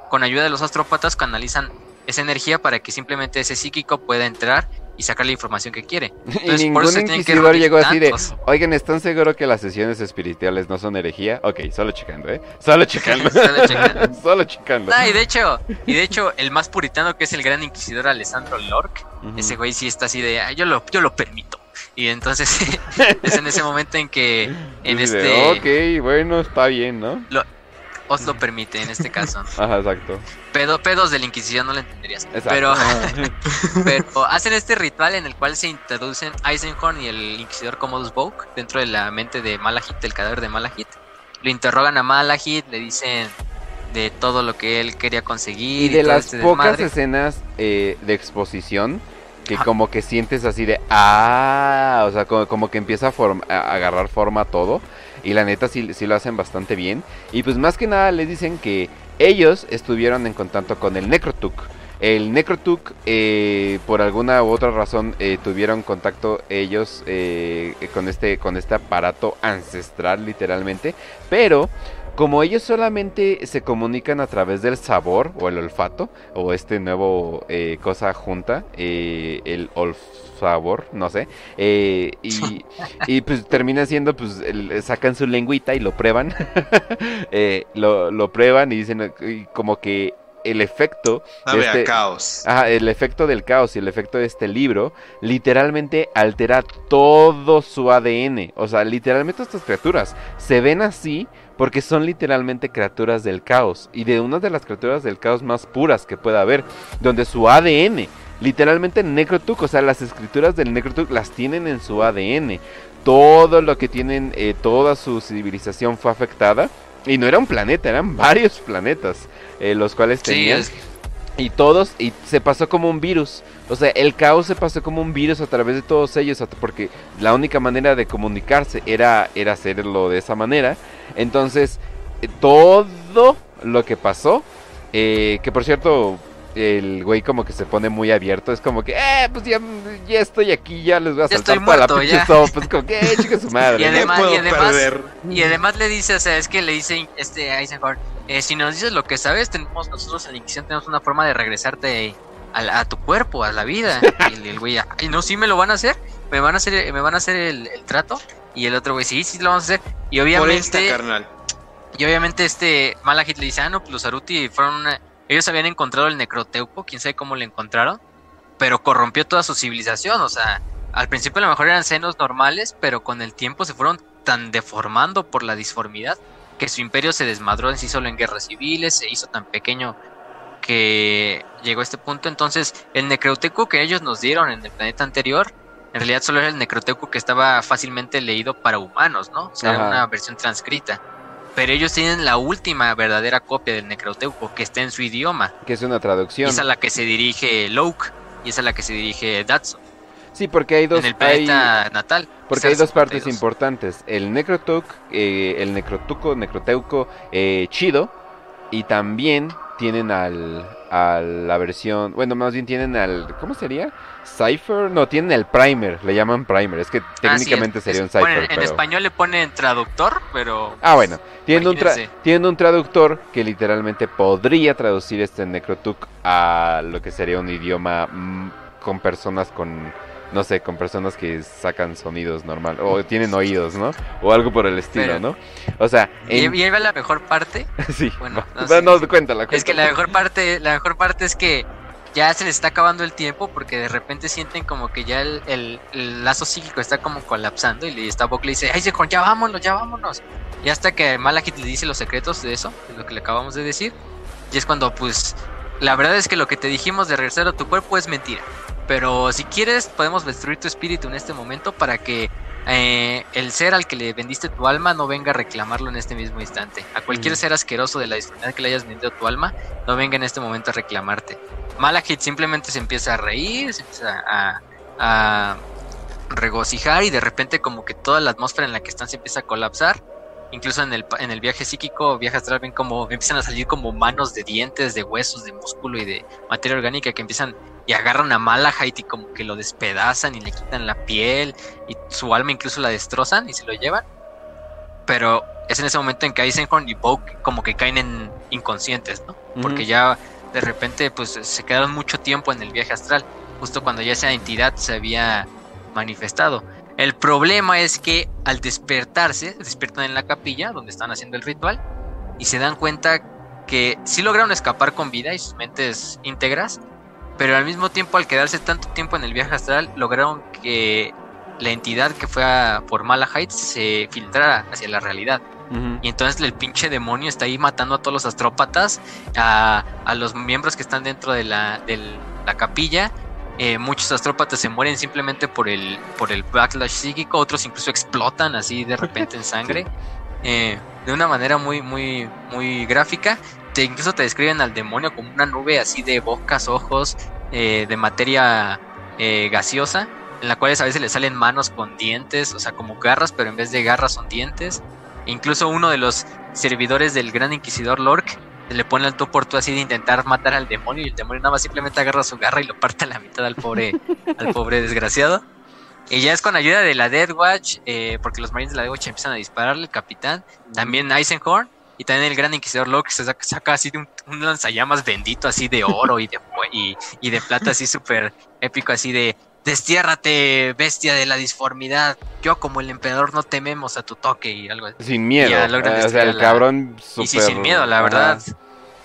[SPEAKER 2] Con ayuda de los astrópatas canalizan esa energía para que simplemente ese psíquico pueda entrar y sacar la información que quiere.
[SPEAKER 1] y
[SPEAKER 2] Entonces, por
[SPEAKER 1] ningún
[SPEAKER 2] eso que
[SPEAKER 1] inquisidor llegó así de, oigan, ¿están seguros que las sesiones espirituales no son herejía? Ok, solo checando, ¿eh? Solo checando.
[SPEAKER 2] Solo checando.
[SPEAKER 1] solo checando.
[SPEAKER 2] Y de hecho, y de hecho, el más puritano que es el gran inquisidor Alessandro Lork,
[SPEAKER 1] Ujú.
[SPEAKER 2] ese güey sí está así de, "Ah, yo lo, yo lo permito. Y entonces es en ese momento en que en
[SPEAKER 1] de,
[SPEAKER 2] este
[SPEAKER 1] Ok, bueno, está bien, ¿no?
[SPEAKER 2] os lo permite en este caso.
[SPEAKER 1] Ajá, exacto.
[SPEAKER 2] Pedo, pedos de la Inquisición no lo entenderías.
[SPEAKER 1] Exacto.
[SPEAKER 2] Pero,
[SPEAKER 1] Ajá.
[SPEAKER 2] pero hacen este ritual en el cual se introducen Eisenhorn y el Inquisidor Commodus Boke dentro de la mente de Malahit, del cadáver de Malahit. Lo interrogan a Malahit, le dicen de todo lo que él quería conseguir.
[SPEAKER 1] Y de
[SPEAKER 2] todo
[SPEAKER 1] las
[SPEAKER 2] este
[SPEAKER 1] pocas
[SPEAKER 2] desmadre.
[SPEAKER 1] escenas eh, de exposición que
[SPEAKER 2] Ajá.
[SPEAKER 1] como que sientes así de ah, o sea, como, como que empieza a, form- a agarrar forma todo y la neta sí, sí lo hacen bastante bien y pues más que nada les dicen que ellos estuvieron en contacto con el Necrotuk. El Necrotuk, eh, por alguna u otra razón, eh, tuvieron contacto ellos eh, con, este, con este aparato ancestral, literalmente. Pero como ellos solamente se comunican a través del sabor o el olfato, o este nuevo eh, cosa junta, eh, el olfabor, no sé, eh, y, y, pues termina siendo, pues el- sacan su lengüita y lo prueban, lo, lo prueban y dicen y como que el efecto este-
[SPEAKER 3] a caos.
[SPEAKER 1] Ajá, el efecto del caos y el efecto de este libro literalmente altera todo su ADN. O sea, literalmente estas criaturas se ven así porque son literalmente criaturas del caos. Y de una de las criaturas del caos más puras que pueda haber. Donde su ADN, literalmente Necrotuk, o sea, las escrituras del Necrotuk las tienen en su ADN. Todo lo que tienen, eh, toda su civilización fue afectada. Y no era un planeta, eran varios planetas. eh, los cuales
[SPEAKER 2] Sí,
[SPEAKER 1] tenían.
[SPEAKER 2] es-
[SPEAKER 1] Y todos, y se pasó como un virus. O sea, el caos se pasó como un virus a través de todos ellos, porque la única manera de comunicarse era, era hacerlo de esa manera. Entonces, eh, todo lo que pasó, eh, que por cierto, el güey como que se pone muy abierto, es como que, eh, pues ya, ya estoy aquí, ya les voy a saltar
[SPEAKER 2] estoy
[SPEAKER 1] toda la pinche sopa", pues como que, eh, chica su madre.
[SPEAKER 2] Y
[SPEAKER 1] ¿no?
[SPEAKER 2] además-. Y además le dice, o sea, es que le dice este Eisenhorn, eh, si nos dices lo que sabes, tenemos nosotros en la Inquisición tenemos una forma de regresarte a, la- a tu cuerpo, a la vida. Y el, el güey, ay, no, sí me lo van a hacer, me van a hacer, me van a hacer el, el trato. Y el otro güey, sí, sí lo vamos a hacer. Y
[SPEAKER 3] Por esta,
[SPEAKER 2] obviamente,
[SPEAKER 3] carnal.
[SPEAKER 2] y obviamente este Malahit le dice, ah, no, pues los Aruti fueron una- ellos habían encontrado el Necroteuco, quién sabe cómo lo encontraron, pero corrompió toda su civilización, o sea, al principio a lo mejor eran senos normales, pero con el tiempo se fueron tan deformando por la disformidad que su imperio se desmadró en sí solo en guerras civiles, se hizo tan pequeño que llegó a este punto. Entonces, el Necrotecu que ellos nos dieron en el planeta anterior, en realidad solo era el Necrotecu que estaba fácilmente leído para humanos, ¿no? O sea, era una versión transcrita. Pero ellos tienen la última verdadera copia del Necroteuco, que está en su idioma.
[SPEAKER 1] Que es una traducción.
[SPEAKER 2] Y es a la que se dirige Loke, y es a la que se dirige Datsun.
[SPEAKER 1] Sí, porque hay dos...
[SPEAKER 2] En el planeta natal.
[SPEAKER 1] Porque hay dos partes importantes. El Necrotuk, eh, el Necrotuco, Necroteuco eh, chido, y también tienen al, a la versión, bueno, más bien tienen al, ¿cómo sería? Cipher, no, tienen el primer, le llaman primer, es que técnicamente sería un cipher.
[SPEAKER 2] en español le ponen traductor, pero...
[SPEAKER 1] Ah, bueno, tienen un, tienen un traductor que literalmente podría traducir este Necrotuk a lo que sería un idioma mm, con personas con no sé, con personas que sacan sonidos normal o tienen oídos, ¿no? O algo por el estilo, ¿no? O sea,
[SPEAKER 2] en... y, ahí va la mejor parte.
[SPEAKER 1] sí. Bueno, no, no, cuéntala,
[SPEAKER 2] Es que la mejor parte, la mejor parte es que ya se les está acabando el tiempo porque de repente sienten como que ya el, lazo psíquico está como colapsando y está Bok le dice, ay, ya vámonos, ya vámonos. Y hasta que Malakit le dice los secretos de eso, de lo que le acabamos de decir, y es cuando pues la verdad es que lo que te dijimos de regresar a tu cuerpo es mentira. Pero si quieres, podemos destruir tu espíritu en este momento para que eh, el ser al que le vendiste tu alma no venga a reclamarlo en este mismo instante. A cualquier ser asqueroso de la disciplina que le hayas vendido tu alma, no venga en este momento a reclamarte. Malachit simplemente se empieza a reír, se empieza a, a regocijar y de repente como que toda la atmósfera en la que están se empieza a colapsar incluso en el, en el viaje psíquico, viaje astral, ven como empiezan a salir como manos de dientes, de huesos, de músculo y de materia orgánica que empiezan y agarran a Malahite y como que lo despedazan y le quitan la piel y su alma incluso la destrozan y se lo llevan. Pero es en ese momento en que Eisenhorn y Boke como que caen en inconscientes, ¿no? Porque ya de repente pues se quedaron mucho tiempo en el viaje astral, justo cuando ya esa entidad se había manifestado. El problema es que al despertarse, despiertan en la capilla donde están haciendo el ritual y se dan cuenta que sí lograron escapar con vida y sus mentes íntegras, pero al mismo tiempo al quedarse tanto tiempo en el viaje astral lograron que la entidad que fue a por Malahite se filtrara hacia la realidad. Y entonces el pinche demonio está ahí matando a todos los astrópatas, a, los miembros que están dentro de la, de la capilla. Eh, muchos astrópatas se mueren simplemente por el, por el backlash psíquico, otros incluso explotan así de repente en sangre. Eh, de una manera muy, muy, muy gráfica incluso te describen al demonio como una nube así de bocas, ojos, eh, de materia eh, gaseosa, en la cual a veces le salen manos con dientes, o sea, como garras, pero en vez de garras son dientes. E incluso uno de los servidores del gran inquisidor Lork le pone el tú por tú así de intentar matar al demonio y el demonio nada más simplemente agarra su garra y lo parte a la mitad al pobre, al pobre desgraciado. Y ya es con ayuda de la Dead Watch, eh, porque los marines de la Dead Watch empiezan a dispararle, el capitán, también Eisenhorn, y también el gran inquisidor Locke se saca, así de un, lanzallamas bendito así de oro y de, y, de plata así súper épico así de Destiérrate, bestia de la disformidad. Yo como el emperador no tememos a tu toque y algo
[SPEAKER 1] así. Sin miedo. Eh, o sea, el cabrón super...
[SPEAKER 2] Y sí, sin miedo, la verdad.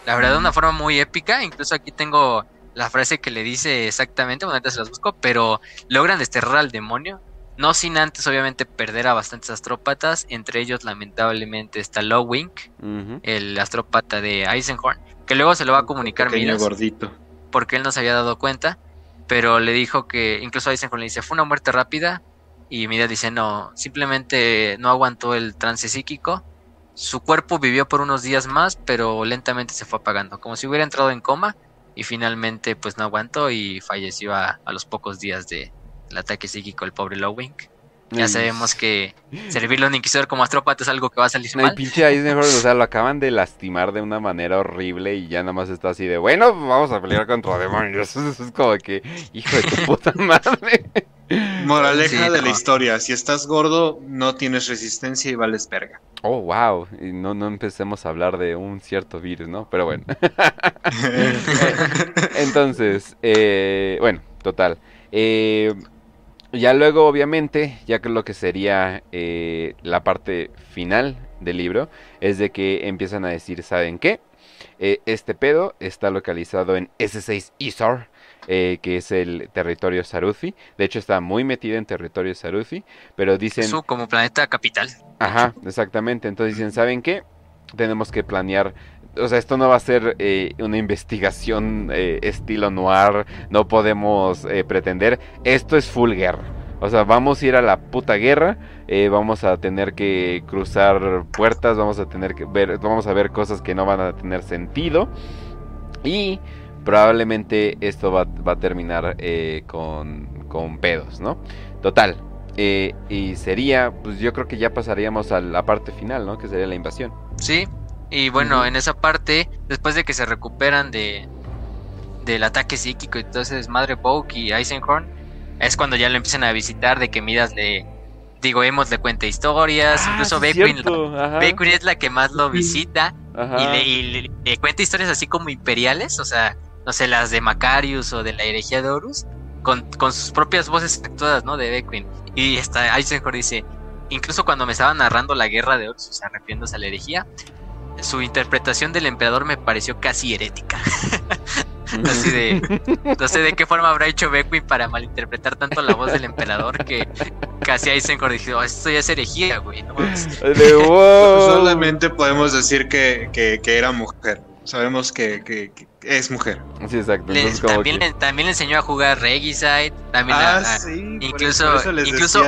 [SPEAKER 2] La verdad, de una forma muy épica. Incluso aquí tengo la frase que le dice exactamente, bueno, antes se las busco, pero logran desterrar al demonio no sin antes, obviamente, perder a bastantes astrópatas. Entre ellos, lamentablemente, está Lowwink, el astrópata de Eisenhorn, que luego se lo va a comunicar
[SPEAKER 3] Midas, gordito.
[SPEAKER 2] Porque él no se había dado cuenta. Pero le dijo que, incluso Eisenhorn le dice, fue una muerte rápida. Y Midas dice, no, simplemente no aguantó el trance psíquico. Su cuerpo vivió por unos días más, pero lentamente se fue apagando, como si hubiera entrado en coma. Y finalmente, pues no aguantó y falleció a los pocos días de, el ataque psíquico el pobre Lowwink. Ya sabemos que servirle a un inquisidor como astrópata es algo que va a salir mal.
[SPEAKER 1] El pinche Eisenhower, o sea, lo acaban de lastimar de una manera horrible y ya nada más está así de, bueno, vamos a pelear contra demonios. Eso es como que, hijo de tu puta madre.
[SPEAKER 3] Moraleja de la historia, si estás gordo, no tienes resistencia y vales verga.
[SPEAKER 1] Oh, wow. Y no, no empecemos a hablar de un cierto virus, ¿no? Pero bueno. Entonces, eh, bueno, total. Eh, ya luego, obviamente, ya que lo que sería eh, la parte final del libro, es de que empiezan a decir, ¿saben qué? Eh, este pedo está localizado en S6 Isar, eh, que es el territorio Saruthi. De hecho, está muy metido en territorio Saruthi, pero dicen...
[SPEAKER 2] Eso como planeta capital.
[SPEAKER 1] Ajá, exactamente. Entonces dicen, ¿saben qué? Tenemos que planear o sea, esto no va a ser eh, una investigación eh, estilo noir, no podemos eh, pretender, esto es full guerra. O sea, vamos a ir a la puta guerra, vamos a tener que cruzar puertas, vamos a tener que ver, vamos a ver cosas que no van a tener sentido y probablemente esto va, a terminar con, con, pedos, ¿no? Total. y sería, pues yo creo que ya pasaríamos a la parte final, ¿no? Que sería la invasión.
[SPEAKER 2] Sí, y bueno, en esa parte, después de que se recuperan de del ataque psíquico y entonces Madre Boke y Eisenhorn, es cuando ya lo empiezan a visitar de que Midas le digo, Emos le cuenta historias,
[SPEAKER 1] ah,
[SPEAKER 2] incluso Beckwin, es la que más lo visita y, le, cuenta historias así como imperiales, o sea, no sé, las de Macarius o de la herejía de Horus, con, con sus propias voces actuadas, ¿no? De Beckwin. Y está Eisenhorn dice, incluso cuando me estaba narrando la guerra de Horus, o sea, refiriéndose a la herejía, su interpretación del emperador me pareció casi herética. Así de. No sé de qué forma habrá hecho Beckwin para malinterpretar tanto la voz del emperador que casi ahí se dijo, oh, esto ya es herejía, güey.
[SPEAKER 3] Solamente podemos decir que, era mujer. Sabemos que, es mujer.
[SPEAKER 1] Sí, exacto.
[SPEAKER 2] también, le, enseñó a jugar Regicide. También ah, sí, incluso, incluso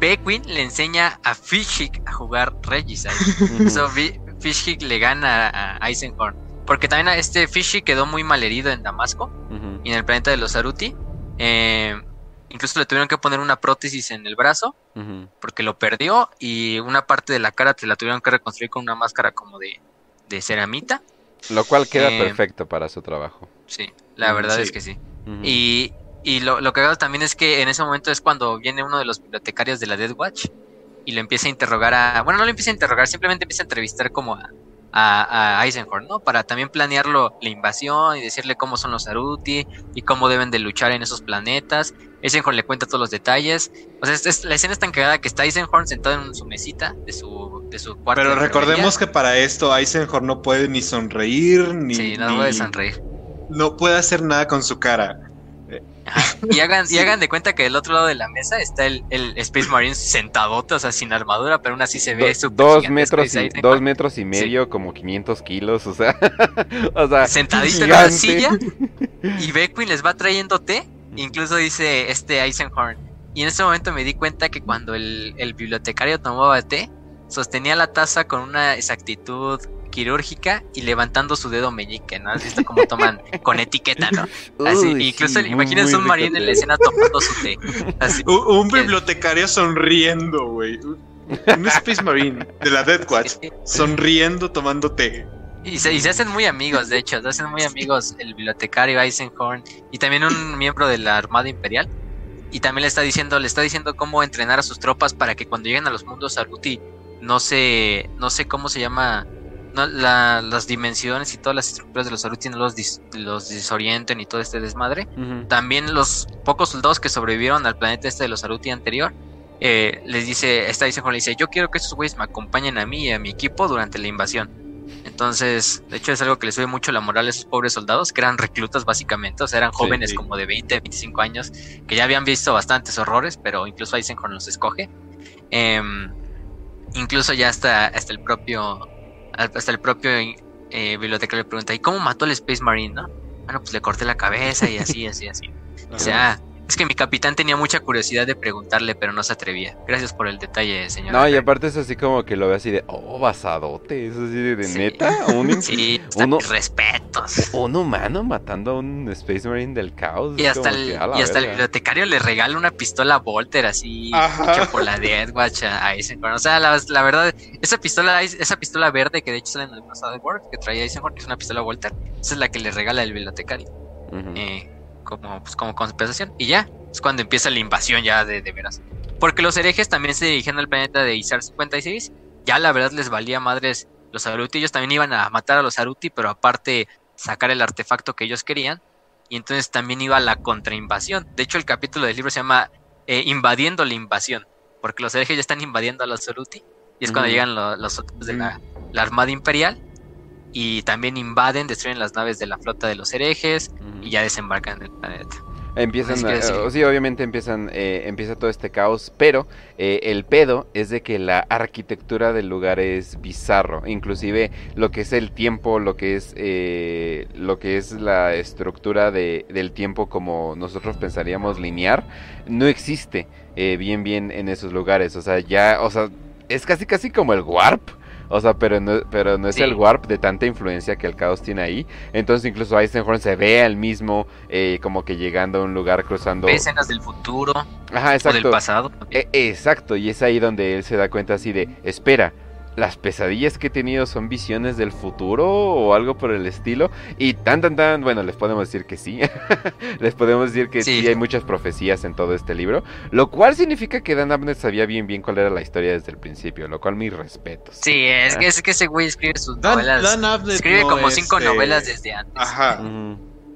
[SPEAKER 2] Beckwin le enseña a Fishik a jugar Regicide. so, Fishy le gana a Eisenhorn. Porque también este Fishy quedó muy mal herido en Damasco y en el planeta de los Aruti. Eh, incluso le tuvieron que poner una prótesis en el brazo porque lo perdió y una parte de la cara te la tuvieron que reconstruir con una máscara como de, ceramita.
[SPEAKER 1] Lo cual queda eh, perfecto para su trabajo.
[SPEAKER 2] Sí, la verdad es que sí. Y, y lo, lo que hago también es que en ese momento es cuando viene uno de los bibliotecarios de la Death Watch y lo empieza a interrogar a. Bueno, no lo empieza a interrogar, simplemente empieza a entrevistar como a, a, Eisenhorn, ¿no? Para también planearlo la invasión y decirle cómo son los Aruti y cómo deben de luchar en esos planetas. Eisenhorn le cuenta todos los detalles. O sea, la escena es tan cagada que está Eisenhorn sentado en su mesita de su, de su cuarto.
[SPEAKER 3] Pero recordemos que para esto Eisenhorn no puede ni sonreír, ni.
[SPEAKER 2] Sí, no puede sonreír.
[SPEAKER 3] No puede hacer nada con su cara.
[SPEAKER 2] Y hagan, y hagan de cuenta que del otro lado de la mesa está el, Space Marine sentadote, o sea, sin armadura, pero aún así se ve
[SPEAKER 1] dos metros y, dos metros y medio, como 500 kilos, o sea, o sea
[SPEAKER 2] sentadito en la silla. Y Beckwin les va trayendo té, incluso dice este Eisenhorn. Y en ese momento me di cuenta que cuando el, el bibliotecario tomaba té, sostenía la taza con una exactitud quirúrgica y levantando su dedo meñique, ¿no? Has visto cómo toman con etiqueta, ¿no? Así, incluso imagínense un marine en la escena tomando su té.
[SPEAKER 3] un, bibliotecario sonriendo, güey. Un Space Marine de la Dead Watch sonriendo tomando té.
[SPEAKER 2] Y se, y se, hacen muy amigos, de hecho, se hacen muy amigos el bibliotecario Eisenhorn y también un miembro de la Armada Imperial. Y también le está diciendo, le está diciendo cómo entrenar a sus tropas para que cuando lleguen a los mundos Aruti no se, no sé cómo se llama, las dimensiones y todas las estructuras de los Aruti no los, los desorienten y todo este desmadre. También los pocos soldados que sobrevivieron al planeta este de los Aruti anterior, eh, les dice, esta dice le dice, yo quiero que estos güeyes me acompañen a mí y a mi equipo durante la invasión. Entonces, de hecho es algo que les sube mucho la moral a esos pobres soldados, que eran reclutas básicamente, o sea, eran jóvenes como de 20, 25 años, que ya habían visto bastantes horrores, pero incluso Eisenhorn los escoge. Em, incluso ya hasta, hasta el propio hasta el propio eh, bibliotecario le pregunta, ¿y cómo mató al Space Marine, no? Bueno, pues le corté la cabeza y así, así, así. O sea, es que mi capitán tenía mucha curiosidad de preguntarle, pero no se atrevía. Gracias por el detalle, señor.
[SPEAKER 1] No, y aparte es así como que lo ve así de, oh, basadote, es así de, neta. Un,
[SPEAKER 2] sí, uno, respetos.
[SPEAKER 1] Un humano matando a un Space Marine del caos.
[SPEAKER 2] Y hasta, el, y hasta el bibliotecario le regala una pistola Volter así, hecha por la Deathwatch a, Eisenhorn. O sea, la, la, verdad, esa pistola, esa pistola verde que de hecho sale en el pasado de World, que traía Eisenhorn, que es una pistola Volter, esa es la que le regala el bibliotecario. eh, como, pues, como compensación. Y ya, es cuando empieza la invasión ya de, de veras. Porque los herejes también se dirigían al planeta de Izar 56. Ya la verdad les valía madres los Aruti. Ellos también iban a matar a los Aruti, pero aparte sacar el artefacto que ellos querían. Y entonces también iba la contrainvasión. De hecho, el capítulo del libro se llama eh, Invadiendo la invasión. Porque los herejes ya están invadiendo a los Aruti. Y es cuando llegan los, los de la, la Armada Imperial y también invaden, destruyen las naves de la flota de los herejes y ya desembarcan en el planeta.
[SPEAKER 1] Empiezan, sí, obviamente empiezan, eh, empieza todo este caos, pero eh, el pedo es de que la arquitectura del lugar es bizarro, inclusive lo que es el tiempo, lo que es, eh, lo que es la estructura de, del tiempo como nosotros pensaríamos lineal, no existe bien bien en esos lugares, o sea, ya, o sea, es casi casi como el warp, o sea, pero no, pero no es el warp de tanta influencia que el caos tiene ahí. Entonces incluso Eisenhorn se ve al mismo eh, como que llegando a un lugar cruzando...
[SPEAKER 2] Ve escenas del futuro Ajá, exacto. o del pasado.
[SPEAKER 1] E, exacto, y es ahí donde él se da cuenta así de, espera, las pesadillas que he tenido son visiones del futuro o algo por el estilo. Y tan, tan, tan, bueno, les podemos decir que sí. les podemos decir que sí. hay muchas profecías en todo este libro. Lo cual significa que Dan Abnett sabía bien, bien cuál era la historia desde el principio. Lo cual mis respetos.
[SPEAKER 2] Sí, es, que, es que ese güey escribe sus novelas. Dan escribe como cinco novelas desde antes. Ajá.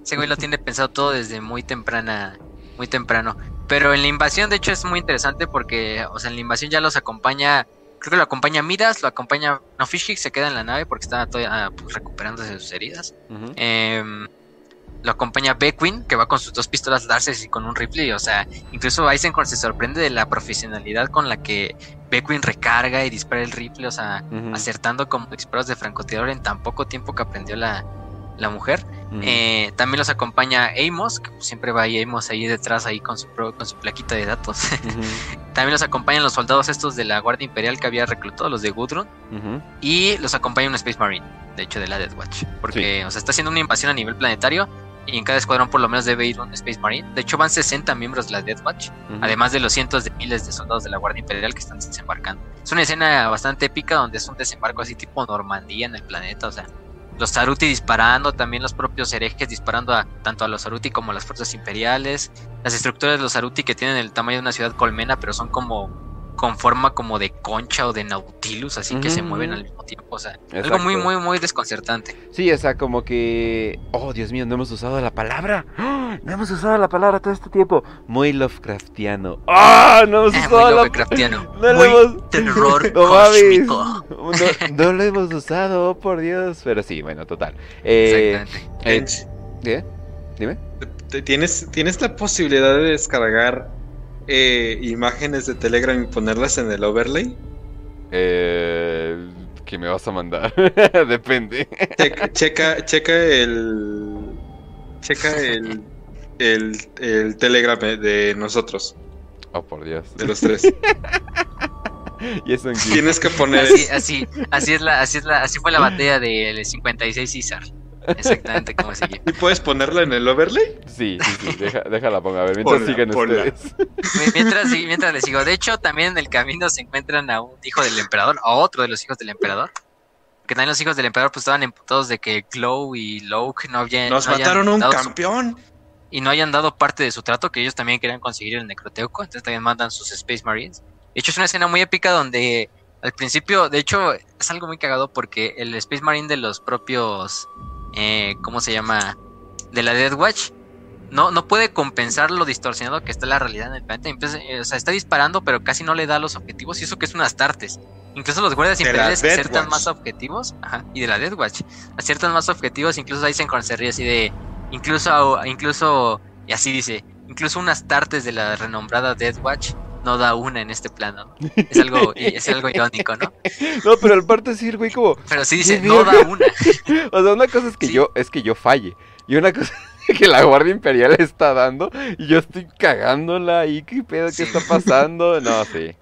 [SPEAKER 2] Ese güey lo tiene pensado todo desde muy temprana, muy temprano. Pero en la invasión, de hecho, es muy interesante porque, o sea, en la invasión ya los acompaña creo que lo acompaña Midas, lo acompaña. No, Fish se queda en la nave porque está todavía pues, recuperándose de sus heridas. Em, lo acompaña Beckwin, que va con sus dos pistolas Larces y con un rifle. O sea, incluso Eisenhorn se sorprende de la profesionalidad con la que Beckwin recarga y dispara el rifle, o sea, acertando como disparos de francotirador en tan poco tiempo que aprendió la, la mujer. Eh, también los acompaña Amos, que siempre va ahí Amos ahí detrás, ahí con su, con su plaquita de datos. también los acompañan los soldados estos de la Guardia Imperial que había reclutado, los de Gudrun. Y los acompaña un Space Marine, de hecho, de la Death Watch. Porque, o sea, está haciendo una invasión a nivel planetario. Y en cada escuadrón por lo menos debe ir un Space Marine. De hecho van 60 miembros de la Death Watch. Además de los cientos de miles de soldados de la Guardia Imperial que están desembarcando. Es una escena bastante épica donde es un desembarco así tipo Normandía en el planeta. O sea, los Saruti disparando, también los propios herejes disparando a, tanto a los Saruti como a las fuerzas imperiales. Las estructuras de los Saruti que tienen el tamaño de una ciudad colmena, pero son como con forma como de concha o de nautilus, así que se mueven al mismo tiempo. O sea, algo muy, muy, muy desconcertante.
[SPEAKER 1] Sí, o sea, como que. Oh, Dios mío, no hemos usado la palabra. No hemos usado la palabra todo este tiempo. Muy Lovecraftiano. ¡Ah! no hemos usado muy
[SPEAKER 2] Lovecraftiano. No muy hemos... terror cósmico.
[SPEAKER 1] No, lo hemos usado, oh, por Dios. Pero sí, bueno, total. Eh,
[SPEAKER 3] Exactamente. ¿Qué? Dime. ¿Tienes, ¿Tienes la posibilidad de descargar eh, imágenes de Telegram y ponerlas en el overlay?
[SPEAKER 1] Eh, ¿Qué me vas a mandar? Depende.
[SPEAKER 3] Checa, checa, el. Checa el, el, Telegram de nosotros.
[SPEAKER 1] Oh, por Dios.
[SPEAKER 3] De los tres.
[SPEAKER 1] y eso
[SPEAKER 3] Tienes que poner.
[SPEAKER 2] Así, así, así, es la, así, es la, así fue la batalla del 56 César. Exactamente como sigue.
[SPEAKER 3] ¿Y puedes ponerla en el overlay?
[SPEAKER 1] Sí, sí, sí, deja, déjala ponga. A ver, mientras siguen ustedes.
[SPEAKER 2] Mientras, mientras les sigo. De hecho, también en el camino se encuentran a un hijo del emperador, a otro de los hijos del emperador. Que también los hijos del emperador pues estaban emputados de que Glow y Loke no habían...
[SPEAKER 3] Nos mataron un campeón.
[SPEAKER 2] y no hayan dado parte de su trato, que ellos también querían conseguir el Necroteuco, entonces también mandan sus Space Marines. De hecho, es una escena muy épica donde al principio, de hecho, es algo muy cagado porque el Space Marine de los propios eh, ¿cómo se llama? De la Death Watch, no, no puede compensar lo distorsionado que está la realidad en el planeta. Eh, o sea, está disparando, pero casi no le da los objetivos, y eso que es unas tartes. Incluso los guardias imperiales aciertan más objetivos, ajá, y de la Death Watch, aciertan más objetivos, incluso ahí se ríe así de, incluso, incluso, y así dice, incluso unas tartes de la renombrada Death Watch no da una en este plano. Es algo, es algo irónico, ¿no?
[SPEAKER 1] No, pero al parte sí, güey, como.
[SPEAKER 2] Pero sí dice, no da una.
[SPEAKER 1] o sea, una cosa es que yo, es que yo falle. Y una cosa es que la Guardia Imperial está dando. Y yo estoy cagándola ahí. ¿Qué pedo? ¿Qué está pasando? No, sí.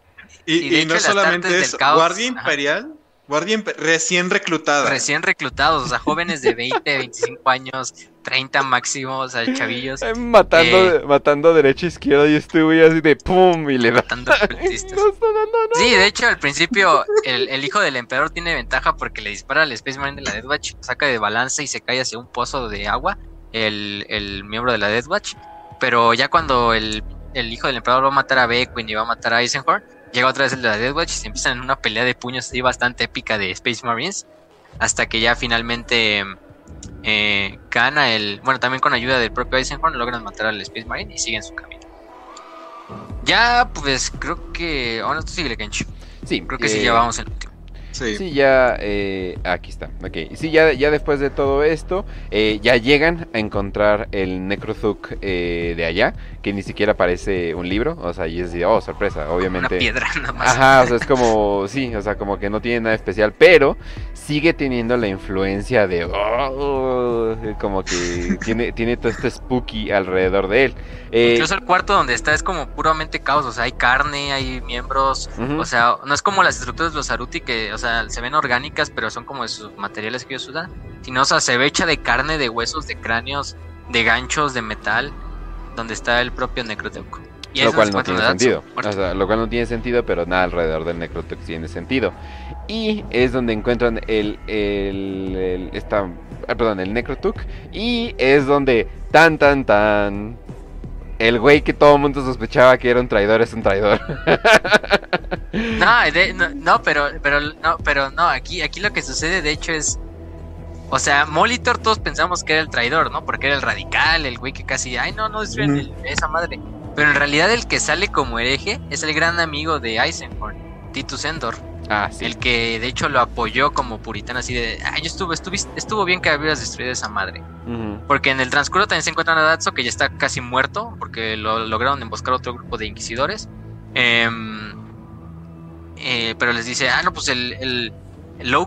[SPEAKER 3] Y, no solamente es Guardia Imperial, Guardia recién reclutados.
[SPEAKER 2] Recién reclutados, o sea, jóvenes de 20, 25 años, 30 máximo, o sea, chavillos.
[SPEAKER 1] Eh, matando, eh, matando derecha e izquierda y estuve así de pum y le
[SPEAKER 2] matando Sí, de hecho, al principio el, hijo del emperador tiene ventaja porque le dispara al Space Marine de la Death Watch, saca de balance y se cae hacia un pozo de agua, el, el miembro de la Death Watch. Pero ya cuando el, el hijo del emperador va a matar a Beckwin y va a matar a Eisenhorn, llega otra vez el de la Death Watch y se empiezan en una pelea de puños así bastante épica de Space Marines. Hasta que ya finalmente eh, gana el. Bueno, también con ayuda del propio Eisenhorn logran matar al Space Marine y siguen su camino. Ya, pues creo que. Ahora tú sigue, Kench.
[SPEAKER 1] Sí,
[SPEAKER 2] creo que sí, ya vamos el último.
[SPEAKER 1] Sí, ya, eh, aquí está, ok. Sí, ya, ya después de todo esto, eh, ya llegan a encontrar el Necrothuk eh, de allá, que ni siquiera parece un libro, o sea, y es oh, sorpresa, obviamente.
[SPEAKER 2] Una piedra nada más.
[SPEAKER 1] Ajá, o sea, es como, sí, o sea, como que no tiene nada especial, pero sigue teniendo la influencia de, oh, como que tiene, tiene todo este spooky alrededor de él.
[SPEAKER 2] Eh, Incluso el cuarto donde está es como puramente caos, o sea, hay carne, hay miembros, o sea, no es como las estructuras de los Aruti que, o sea, se ven orgánicas, pero son como esos materiales que ellos usan, sino, o sea, se ve hecha de carne, de huesos, de cráneos, de ganchos, de metal, donde está el propio Necroteuco.
[SPEAKER 1] Y lo cual no tiene sentido. O sea, lo cual no tiene sentido, pero nada alrededor del Necroteuco tiene sentido. Y es donde encuentran el, el, el ah, perdón, el Necrotuk. Y es donde tan tan tan el güey que todo el mundo sospechaba que era un traidor es un traidor.
[SPEAKER 2] no, no, pero, pero, no, pero no, aquí, aquí lo que sucede de hecho es, o sea, Molitor todos pensamos que era el traidor, ¿no? Porque era el radical, el güey que casi, ay, no, no destruyen esa madre. Pero en realidad el que sale como hereje es el gran amigo de Eisenhorn, Titus Endor.
[SPEAKER 1] Ah, sí.
[SPEAKER 2] El que de hecho lo apoyó como puritano, así de, ay, yo estuve, estuvo bien que habías destruido esa madre. Porque en el transcurso también se encuentran a Datso, que ya está casi muerto, porque lo lograron emboscar otro grupo de inquisidores. Em, eh, pero les dice, ah, no, pues el, el,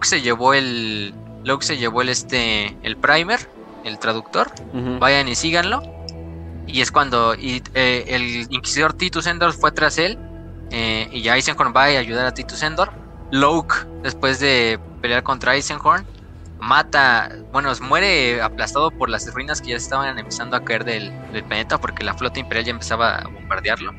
[SPEAKER 2] se llevó el, Luke se llevó el, este, el primer, el traductor, vayan y síganlo. Y es cuando y, eh, el inquisidor Titus Endor fue tras él, eh, y ya Eisenhorn va a ayudar a Titus Endor. Luke, después de pelear contra Eisenhorn, mata, bueno, muere aplastado por las ruinas que ya estaban empezando a caer del, planeta porque la flota imperial ya empezaba a bombardearlo.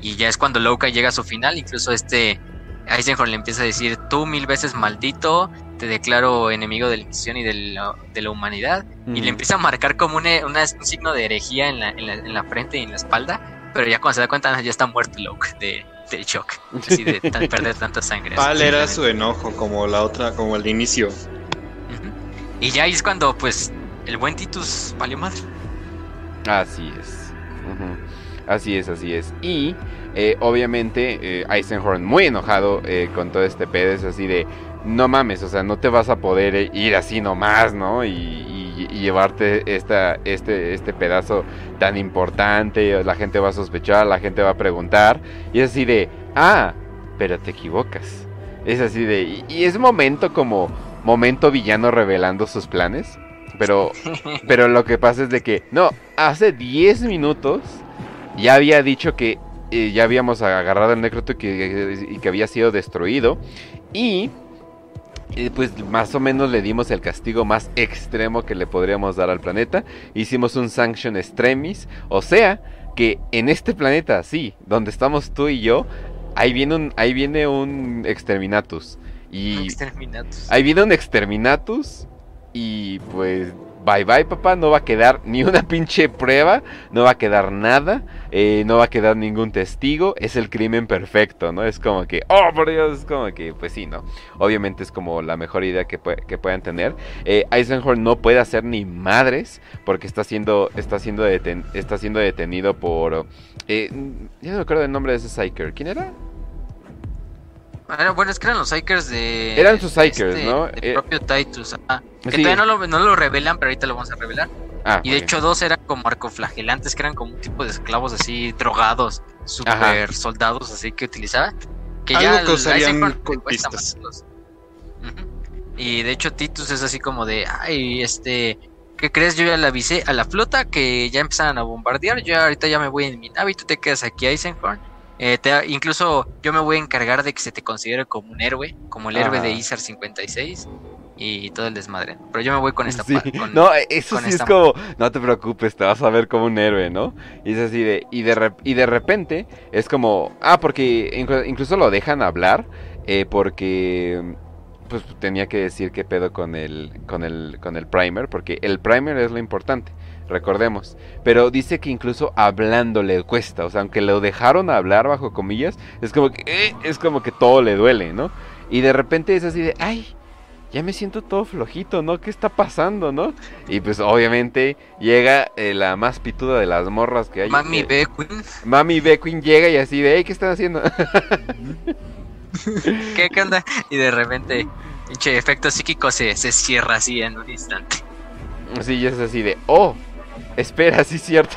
[SPEAKER 2] Y ya es cuando Louka llega a su final, incluso este Eisenhorn le empieza a decir, tú mil veces maldito, te declaro enemigo de la Inquisición y de la, humanidad. Y le empieza a marcar como un, signo de herejía en la, frente y en la espalda. Pero ya cuando se da cuenta, ya está muerto Luke de, shock. Así de perder tanta sangre.
[SPEAKER 3] ¿Cuál era su enojo? Como la otra, como el inicio.
[SPEAKER 2] Y ya es cuando, pues, el buen Titus valió madre.
[SPEAKER 1] Así es. Así es, así es. Y eh, obviamente eh, Eisenhorn muy enojado eh, con todo este pedo. Es así de, no mames, o sea, no te vas a poder ir así nomás, ¿no? Y, llevarte esta, este, este pedazo tan importante. La gente va a sospechar, la gente va a preguntar. Y es así de, ah, pero te equivocas. Es así de, y es momento como momento villano revelando sus planes. Pero, pero lo que pasa es de que, no, hace 10 minutos ya había dicho que eh, ya habíamos agarrado el Necroto y que, y que había sido destruido. Y pues más o menos le dimos el castigo más extremo que le podríamos dar al planeta. Hicimos un sanction extremis. O sea, que en este planeta, sí, donde estamos tú y yo, ahí viene un, ahí viene un exterminatus. Y ahí viene un exterminatus y pues bye bye papá, no va a quedar ni una pinche prueba, no va a quedar nada, eh, no va a quedar ningún testigo, es el crimen perfecto, ¿no? Es como que, oh por Dios, es como que, pues sí, ¿no? Obviamente es como la mejor idea que, que puedan tener. Eh, Eisenhorn no puede hacer ni madres porque está siendo, está siendo, está siendo detenido por... Eh, ya no me acuerdo del nombre de ese Psyker, ¿quién era?
[SPEAKER 2] Bueno, es que eran los Psykers de.
[SPEAKER 1] Eran sus Psykers,
[SPEAKER 2] este,
[SPEAKER 1] ¿no?
[SPEAKER 2] El eh, propio Titus. que todavía no lo, no lo, revelan, pero ahorita lo vamos a revelar. Ah, y de hecho, dos eran como arcoflagelantes, que eran como un tipo de esclavos así drogados, super soldados así que utilizaba. Que ya
[SPEAKER 3] que usarían
[SPEAKER 2] Y de hecho, Titus es así como de. Ay, este. ¿Qué crees? Yo ya le avisé a la flota que ya empezaron a bombardear. Yo ahorita ya me voy en mi nave y tú te quedas aquí, Eisenhorn eh, incluso yo me voy a encargar de que se te considere como un héroe, como el héroe de Isar 56 y todo el desmadre. Pero yo me voy con esta
[SPEAKER 1] sí. No, eso sí es como, no te preocupes, te vas a ver como un héroe, ¿no? Y es así de, y de, y de repente es como, ah, porque incluso lo dejan hablar, eh, porque pues tenía que decir qué pedo con el, con el, con el primer, porque el primer es lo importante recordemos. Pero dice que incluso hablando le cuesta, o sea, aunque lo dejaron hablar bajo comillas, es como que eh, es como que todo le duele, ¿no? Y de repente es así de, ay, ya me siento todo flojito, ¿no? ¿Qué está pasando, no? Y pues obviamente llega eh, la más pituda de las morras que hay.
[SPEAKER 2] Mami
[SPEAKER 1] eh,
[SPEAKER 2] Beckwin.
[SPEAKER 1] Mami Beckwin llega y así de, hey, ¿qué están haciendo?
[SPEAKER 2] ¿Qué, ¿Qué onda? Y de repente, pinche efecto psíquico se, se cierra así en un instante.
[SPEAKER 1] Sí, y es así de, oh, espera, sí es cierto.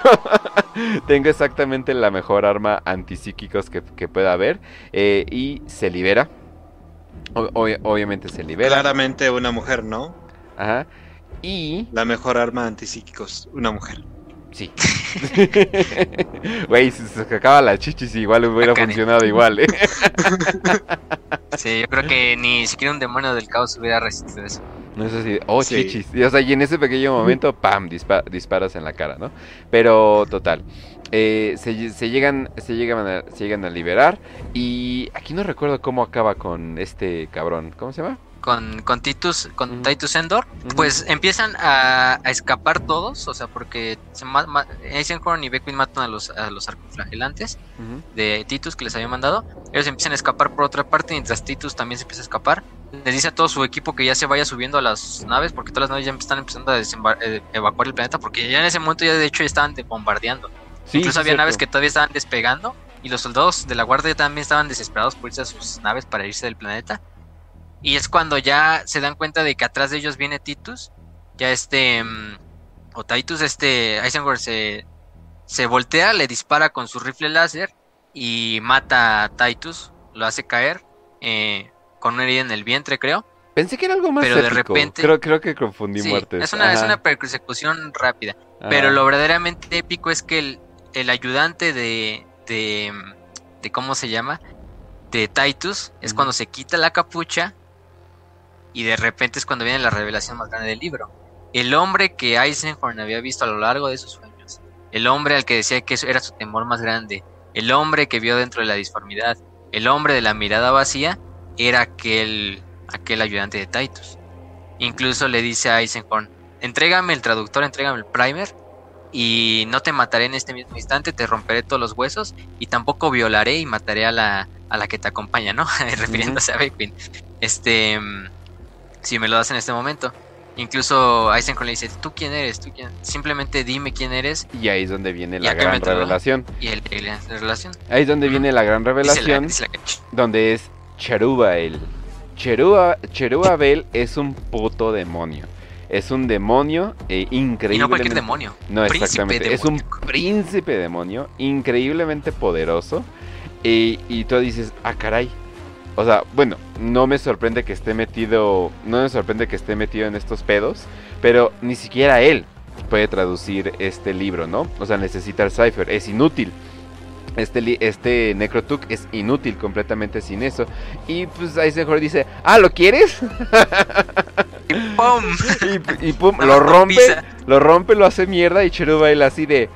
[SPEAKER 1] Tengo exactamente la mejor arma antipsíquicos que, que pueda haber. eh, y se libera. O- obviamente se libera.
[SPEAKER 3] Claramente una mujer, ¿no?
[SPEAKER 1] Ajá. Y
[SPEAKER 3] La mejor arma antipsíquicos, una mujer.
[SPEAKER 1] Sí. Güey, si se acaba la chichis igual hubiera funcionado igual, ¿eh?
[SPEAKER 2] Sí, yo creo que ni siquiera un demonio del caos hubiera resistido eso.
[SPEAKER 1] No es así, oh,
[SPEAKER 3] Sí.
[SPEAKER 1] chichis. Y, o sea, y en ese pequeño momento, pam, dispa- disparas en la cara, ¿no? Pero, total. eh, se, se llegan, se, llegan a, se llegan a liberar. Y aquí no recuerdo cómo acaba con este cabrón. ¿Cómo se llama?
[SPEAKER 2] Con, con Titus, con. Titus Endor, pues empiezan a, a escapar todos, o sea, porque se Eisenhorn y Beckwin matan a los, a los arcoflagelantes de Titus que les había mandado. Ellos empiezan a escapar por otra parte, mientras Titus también se empieza a escapar. Les dice a todo su equipo que ya se vaya subiendo a las naves, porque todas las naves ya están empezando a eh, evacuar el planeta, porque ya en ese momento ya de hecho ya estaban de- bombardeando.
[SPEAKER 1] Sí,
[SPEAKER 2] Incluso había
[SPEAKER 1] cierto.
[SPEAKER 2] naves que todavía estaban despegando y los soldados de la guardia también estaban desesperados por irse a sus naves para irse del planeta. Y es cuando ya se dan cuenta de que atrás de ellos viene Titus. Ya este. mm, o Titus, este. Eisenhower se, se voltea, le dispara con su rifle láser y mata a Titus. Lo hace caer eh, con una herida en el vientre, creo.
[SPEAKER 1] Pensé que era algo más
[SPEAKER 2] Pero de repente-
[SPEAKER 1] Creo, creo que confundí
[SPEAKER 2] Sí,
[SPEAKER 1] muertes.
[SPEAKER 2] es una, es una persecución rápida.
[SPEAKER 1] ajá.
[SPEAKER 2] Pero lo verdaderamente épico es que el, el ayudante de, de, de. ¿Cómo se llama? De Titus es cuando se quita la capucha. Y de repente es cuando viene la revelación más grande del libro. El hombre que Eisenhorn había visto a lo largo de sus sueños. El hombre al que decía que eso era su temor más grande. El hombre que vio dentro de la disformidad. El hombre de la mirada vacía. Era aquel, aquel ayudante de Titus. Incluso le dice a Eisenhorn: Entrégame el traductor, entrégame el primer. Y no te mataré en este mismo instante, te romperé todos los huesos. Y tampoco violaré y mataré a la, a la que te acompaña, ¿no? Refiriéndose a Beckwin. Este. Si me lo das en este momento. Incluso Eisenhorn le dice: ¿Tú quién eres? ¿Tú quién? Simplemente dime quién eres.
[SPEAKER 1] Y ahí es donde viene la gran revelación.
[SPEAKER 2] Y la relación.
[SPEAKER 1] Ahí es donde viene la gran
[SPEAKER 2] Dice la-
[SPEAKER 1] revelación.
[SPEAKER 2] dice la-
[SPEAKER 1] donde es Cherubael. Cherua, Cherubabel es un puto demonio. Es un demonio eh, increíble.
[SPEAKER 2] y no cualquier demonio.
[SPEAKER 1] No,
[SPEAKER 2] príncipe
[SPEAKER 1] exactamente. Es un príncipe demonio increíblemente poderoso. Y, y tú dices, ah, caray. O sea, bueno, no me sorprende que esté metido. No me sorprende que esté metido en estos pedos. Pero ni siquiera él puede traducir este libro, ¿no? O sea, necesita el cipher. Es inútil. Este, este Necrotuk es inútil completamente sin eso. Y pues Eisenhower dice, ah, ¿lo quieres?
[SPEAKER 2] Y ¡pum!
[SPEAKER 1] y, y pum, lo rompe, lo rompe, lo hace mierda y Cherubael así de,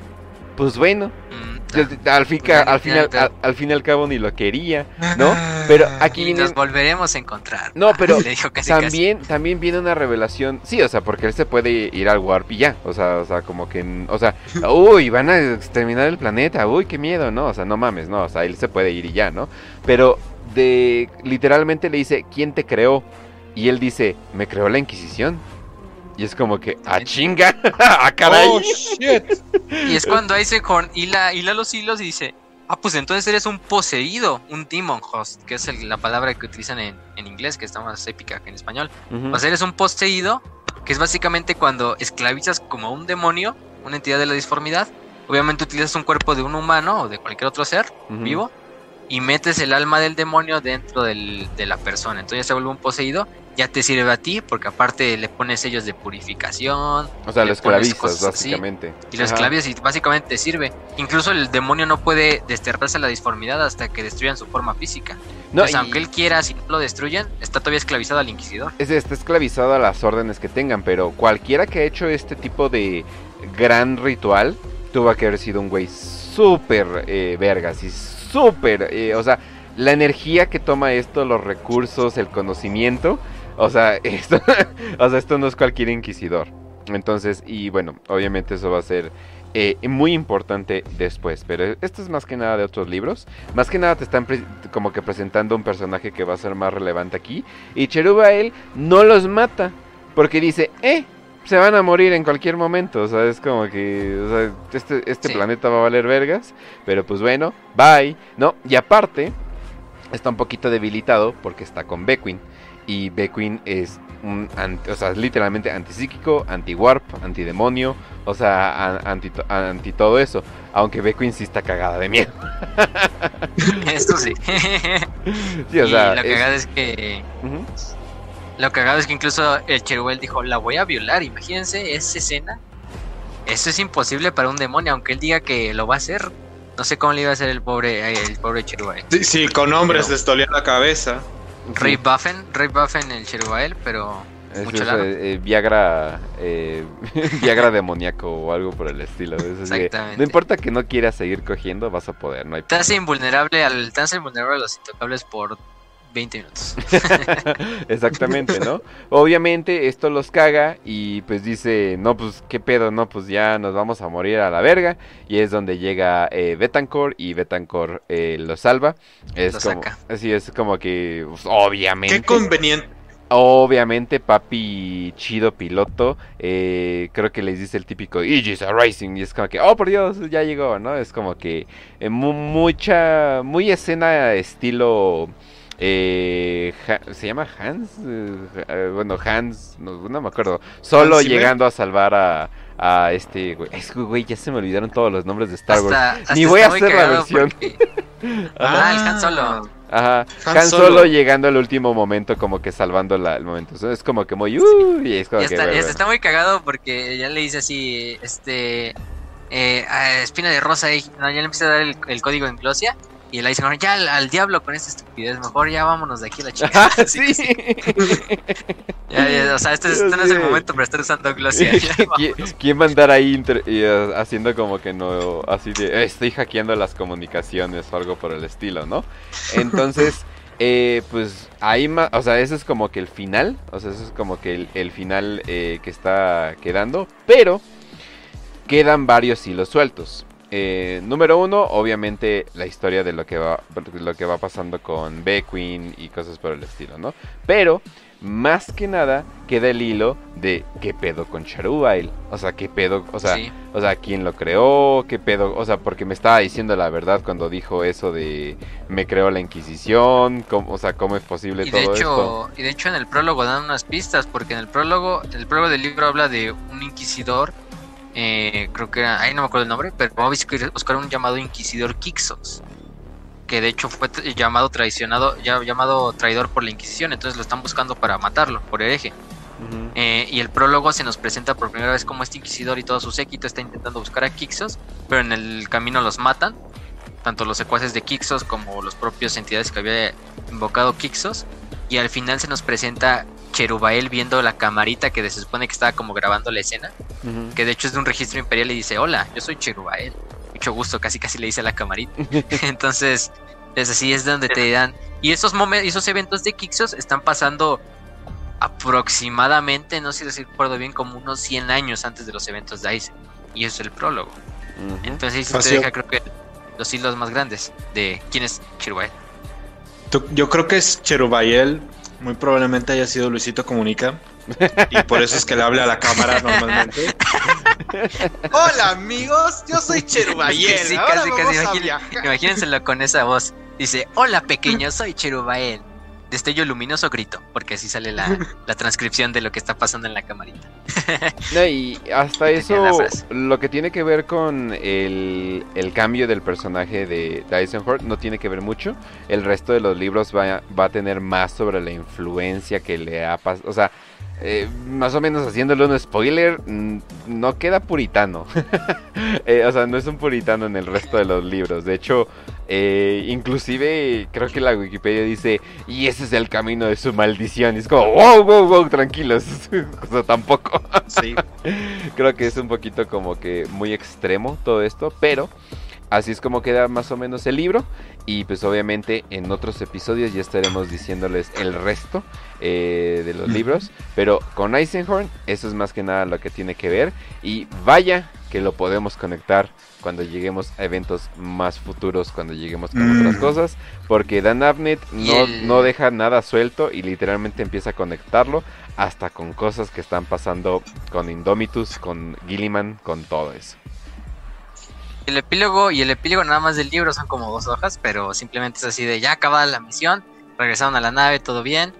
[SPEAKER 1] pues bueno,
[SPEAKER 2] Mm,
[SPEAKER 1] al fin, al, fin, al, fin y al cabo ni lo quería, ¿no? Pero aquí
[SPEAKER 2] Y
[SPEAKER 1] viene...
[SPEAKER 2] nos volveremos a encontrar.
[SPEAKER 1] No, pero
[SPEAKER 2] Le dijo casi, casi.
[SPEAKER 1] También, también viene una revelación, sí, o sea, porque él se puede ir al Warp y ya, o sea, o sea, como que, o sea, uy, van a exterminar el planeta, uy, qué miedo, ¿no? O sea, no mames, no, o sea, él se puede ir y ya, ¿no? Pero de, literalmente le dice, ¿quién te creó? Y él dice, me creó la Inquisición. Y es como que, ¡ah, chinga! ¡ah, caray!
[SPEAKER 3] Oh, shit.
[SPEAKER 2] Y es cuando Eisenhorn hila, hila los hilos y dice, ah, pues entonces eres un poseído, un demon host, que es el- la palabra que utilizan en, en inglés, que está más épica que en español.
[SPEAKER 1] Ujú.
[SPEAKER 2] O sea, eres un poseído, que es básicamente cuando esclavizas como a un demonio, una entidad de la disformidad. Obviamente utilizas un cuerpo de un humano o de cualquier otro ser vivo y metes el alma del demonio dentro del- de la persona. Entonces ya se vuelve un poseído, ya te sirve a ti, porque aparte le pones sellos de purificación,
[SPEAKER 1] O sea, lo esclavizas,
[SPEAKER 2] así,
[SPEAKER 1] básicamente.
[SPEAKER 2] y lo esclavizas y básicamente te sirve. Incluso el demonio no puede desterrarse la disformidad hasta que destruyan su forma física.
[SPEAKER 1] No,
[SPEAKER 2] Entonces,
[SPEAKER 1] y-
[SPEAKER 2] aunque él quiera, si no lo destruyen, está todavía esclavizado al inquisidor.
[SPEAKER 1] es, está esclavizado a las órdenes que tengan, pero cualquiera que ha hecho este tipo de gran ritual tuvo que haber sido un güey súper eh, vergas y súper, eh, o sea, la energía que toma esto, los recursos, el conocimiento, o sea, esto, o sea, esto no es cualquier inquisidor. Entonces, y bueno, obviamente eso va a ser eh, muy importante después, pero esto es más que nada de otros libros. Más que nada te están como que presentando un personaje que va a ser más relevante aquí. Y Cherubael no los mata. Porque dice, eh, se van a morir en cualquier momento. O sea, es como que, o sea, este, este
[SPEAKER 2] Sí.
[SPEAKER 1] planeta va a valer vergas. Pero pues bueno, bye. No, y aparte, está un poquito debilitado porque está con Beckwin. Y Beckwin es un, o sea, literalmente antipsíquico, anti-warp, antidemonio, o sea, anti, anti todo eso. Aunque Beckwin sí está cagada de miedo.
[SPEAKER 2] Esto sí. sí o sea, lo cagado es, que... Lo cagado es que incluso el Cheruel dijo, la voy a violar. Imagínense esa escena. Eso es imposible para un demonio, aunque él diga que lo va a hacer. No sé cómo le iba a hacer el pobre, el pobre Cherubael.
[SPEAKER 3] Sí, sí, con hombres Pero... estolía la cabeza.
[SPEAKER 2] Ray Buffen, Ray Buffen el Cherubael, pero mucho
[SPEAKER 1] eh, Viagra, eh, Viagra demoníaco o algo por el estilo. Exactamente. no importa que no quieras seguir cogiendo, vas a poder. No hay
[SPEAKER 2] te hace invulnerable al, te hace invulnerable a los intocables por 20 minutos.
[SPEAKER 1] Exactamente, ¿no? Obviamente esto los caga y pues dice, no, pues qué pedo, no, pues ya nos vamos a morir a la verga. Y es donde llega eh, Betancourt y Betancourt eh, lo salva. Es como, así es como que, pues, obviamente.
[SPEAKER 3] Qué conveniente.
[SPEAKER 1] Obviamente, papi chido piloto, eh, creo que les dice el típico Aegis Rising y es como que, oh por Dios, ya llegó, ¿no? Es como que eh, mucha, muy escena estilo eh, se llama Hans, eh, eh, bueno Hans, no, me acuerdo, solo llegando a salvar a, a este güey. Es güey, ya se me olvidaron todos los nombres de Star Wars. Ni voy a hacer la versión.
[SPEAKER 2] ah, el Han Solo.
[SPEAKER 1] Ajá, Han, Solo. llegando al último momento, como que salvando la, el momento. Es como que muy. Uh, y es como
[SPEAKER 2] que, está, está, muy cagado porque ya le dice así: Este. Eh, Espina de Rosa, ya le empieza a dar el, el código en glosia. Y le dicen, ya al, diablo con esta estupidez, mejor ya vámonos de aquí a la chica. sí. ya, o sea, este, este no es el momento para estar usando glosia.
[SPEAKER 1] ¿Quién va a andar ahí uh, haciendo como que no, así de, eh, estoy hackeando las comunicaciones o algo por el estilo, ¿no? Entonces, eh, pues ahí más, o sea, ese es como que el final, o sea, eso es como que el, final eh, que está quedando, pero quedan varios hilos sueltos. Eh, número uno, obviamente la historia de lo que va, lo que va pasando con Beckwin y cosas por el estilo, ¿no? Pero más que nada queda el hilo de qué pedo con Charubail, o sea, qué pedo, o sea, o sea, quién lo creó, qué pedo, o sea, porque me estaba diciendo la verdad cuando dijo eso de me creó la Inquisición, o sea, cómo es posible
[SPEAKER 2] y
[SPEAKER 1] todo
[SPEAKER 2] de hecho,
[SPEAKER 1] esto.
[SPEAKER 2] Y de hecho en el prólogo dan unas pistas, porque en el prólogo, el prólogo del libro habla de un inquisidor eh, creo que era, ahí no me acuerdo el nombre, pero vamos a buscar un llamado Inquisidor Kixos, que de hecho fue llamado traicionado, ya, llamado traidor por la Inquisición, entonces lo están buscando para matarlo, por hereje. Eh, y el prólogo se nos presenta por primera vez como este inquisidor y todo su séquito está intentando buscar a Kixos, pero en el camino los matan, tanto los secuaces de Kixos como los propios entidades que había invocado Kixos. Y al final se nos presenta Cherubael viendo la camarita que se supone que estaba como grabando la escena, que de hecho es de un registro imperial y dice, hola, yo soy Cherubael, mucho gusto, casi casi le dice a la camarita. Entonces, es así, es donde te dan... Y esos, momentos, esos eventos de Kixos están pasando aproximadamente, no sé si recuerdo bien, como unos 100 años antes de los eventos de Ice. Y eso es el prólogo. Entonces ahí se deja creo que los hilos más grandes de quién es Cherubael.
[SPEAKER 3] Yo creo que es Cherubael muy probablemente haya sido Luisito Comunica. Y por eso es que le habla a la cámara normalmente. Hola amigos, yo soy Cherubael. Sí, casi,
[SPEAKER 2] casi. Imagínenselo con esa voz. Dice, hola pequeño, soy Cherubael destello luminoso grito, porque así sale la, transcripción de lo que está pasando en la camarita.
[SPEAKER 1] y hasta eso, lo que tiene que ver con el, cambio del personaje de Dyson no tiene que ver mucho. El resto de los libros va, va a tener más sobre la influencia que le ha pasado. O sea, eh, más o menos haciéndole un spoiler, no queda puritano. Eh, o sea, no es un puritano en el resto de los libros. De hecho, eh, inclusive creo que la Wikipedia dice, y ese es el camino de su maldición. Y es como, wow, wow, wow, tranquilos. o sea, tampoco. sí. creo que es un poquito como que muy extremo todo esto, pero... Así es como queda más o menos el libro. Y pues obviamente en otros episodios ya estaremos diciéndoles el resto eh, de los libros. Pero con Eisenhorn, eso es más que nada lo que tiene que ver. Y vaya que lo podemos conectar cuando lleguemos a eventos más futuros, cuando lleguemos con otras mm. cosas. Porque Dan Abnett no, no deja nada suelto y literalmente empieza a conectarlo hasta con cosas que están pasando con Indomitus, con Gilliman, con todo eso.
[SPEAKER 2] el epílogo y el epílogo nada más del libro son como dos hojas, pero simplemente es así de ya acabada la misión, regresaron a la nave, todo bien,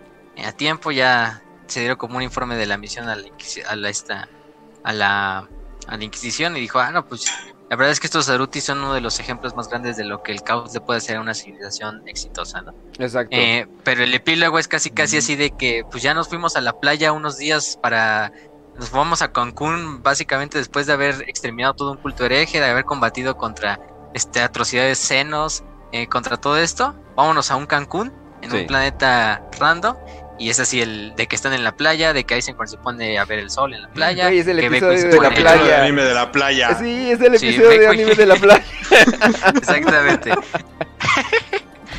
[SPEAKER 2] a tiempo ya se dieron como un informe de la misión a la, a la, esta, a la, a la Inquisición y dijo, ah, no, pues la verdad es que estos Aruti son uno de los ejemplos más grandes de lo que el caos le puede hacer a una civilización exitosa, ¿no?
[SPEAKER 1] Exacto.
[SPEAKER 2] Eh, pero el epílogo es casi casi así de que pues ya nos fuimos a la playa unos días para nos vamos a Cancún básicamente después de haber exterminado todo un culto hereje, de haber combatido contra este atrocidades senos, eh, contra todo esto. Vámonos a un Cancún en un planeta random y es así el de que están en la playa, de que Eisenhorn se pone a ver el sol en la playa.
[SPEAKER 1] Sí, es el
[SPEAKER 2] que
[SPEAKER 1] episodio de la playa.
[SPEAKER 3] El anime de la playa.
[SPEAKER 1] Sí, es el episodio de anime de la playa.
[SPEAKER 2] Exactamente.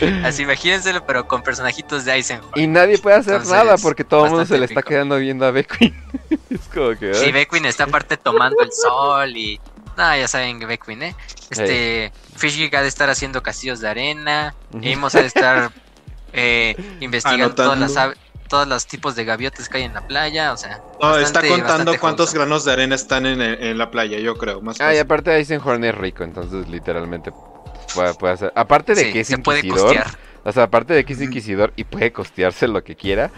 [SPEAKER 2] Así imagínenselo, pero con personajitos de Eisenhower.
[SPEAKER 1] Y nadie puede hacer nada porque todo el mundo se le está quedando viendo a Beckwin. es como que.
[SPEAKER 2] Sí, Beckwin está aparte tomando el sol y. No, ya saben que Beckwin, ¿eh? Este. Hey. ha de estar haciendo castillos de arena. Amos ha de estar eh, investigando todas las todos los tipos de gaviotes que hay en la playa, o sea...
[SPEAKER 3] No, está contando cuántos granos de arena están en, en, la playa, yo creo. Más
[SPEAKER 1] ah, y aparte Eisenhorn es rico, entonces literalmente puede, hacer. Aparte de que es inquisidor. O sea, aparte de que es inquisidor y puede costearse lo que quiera.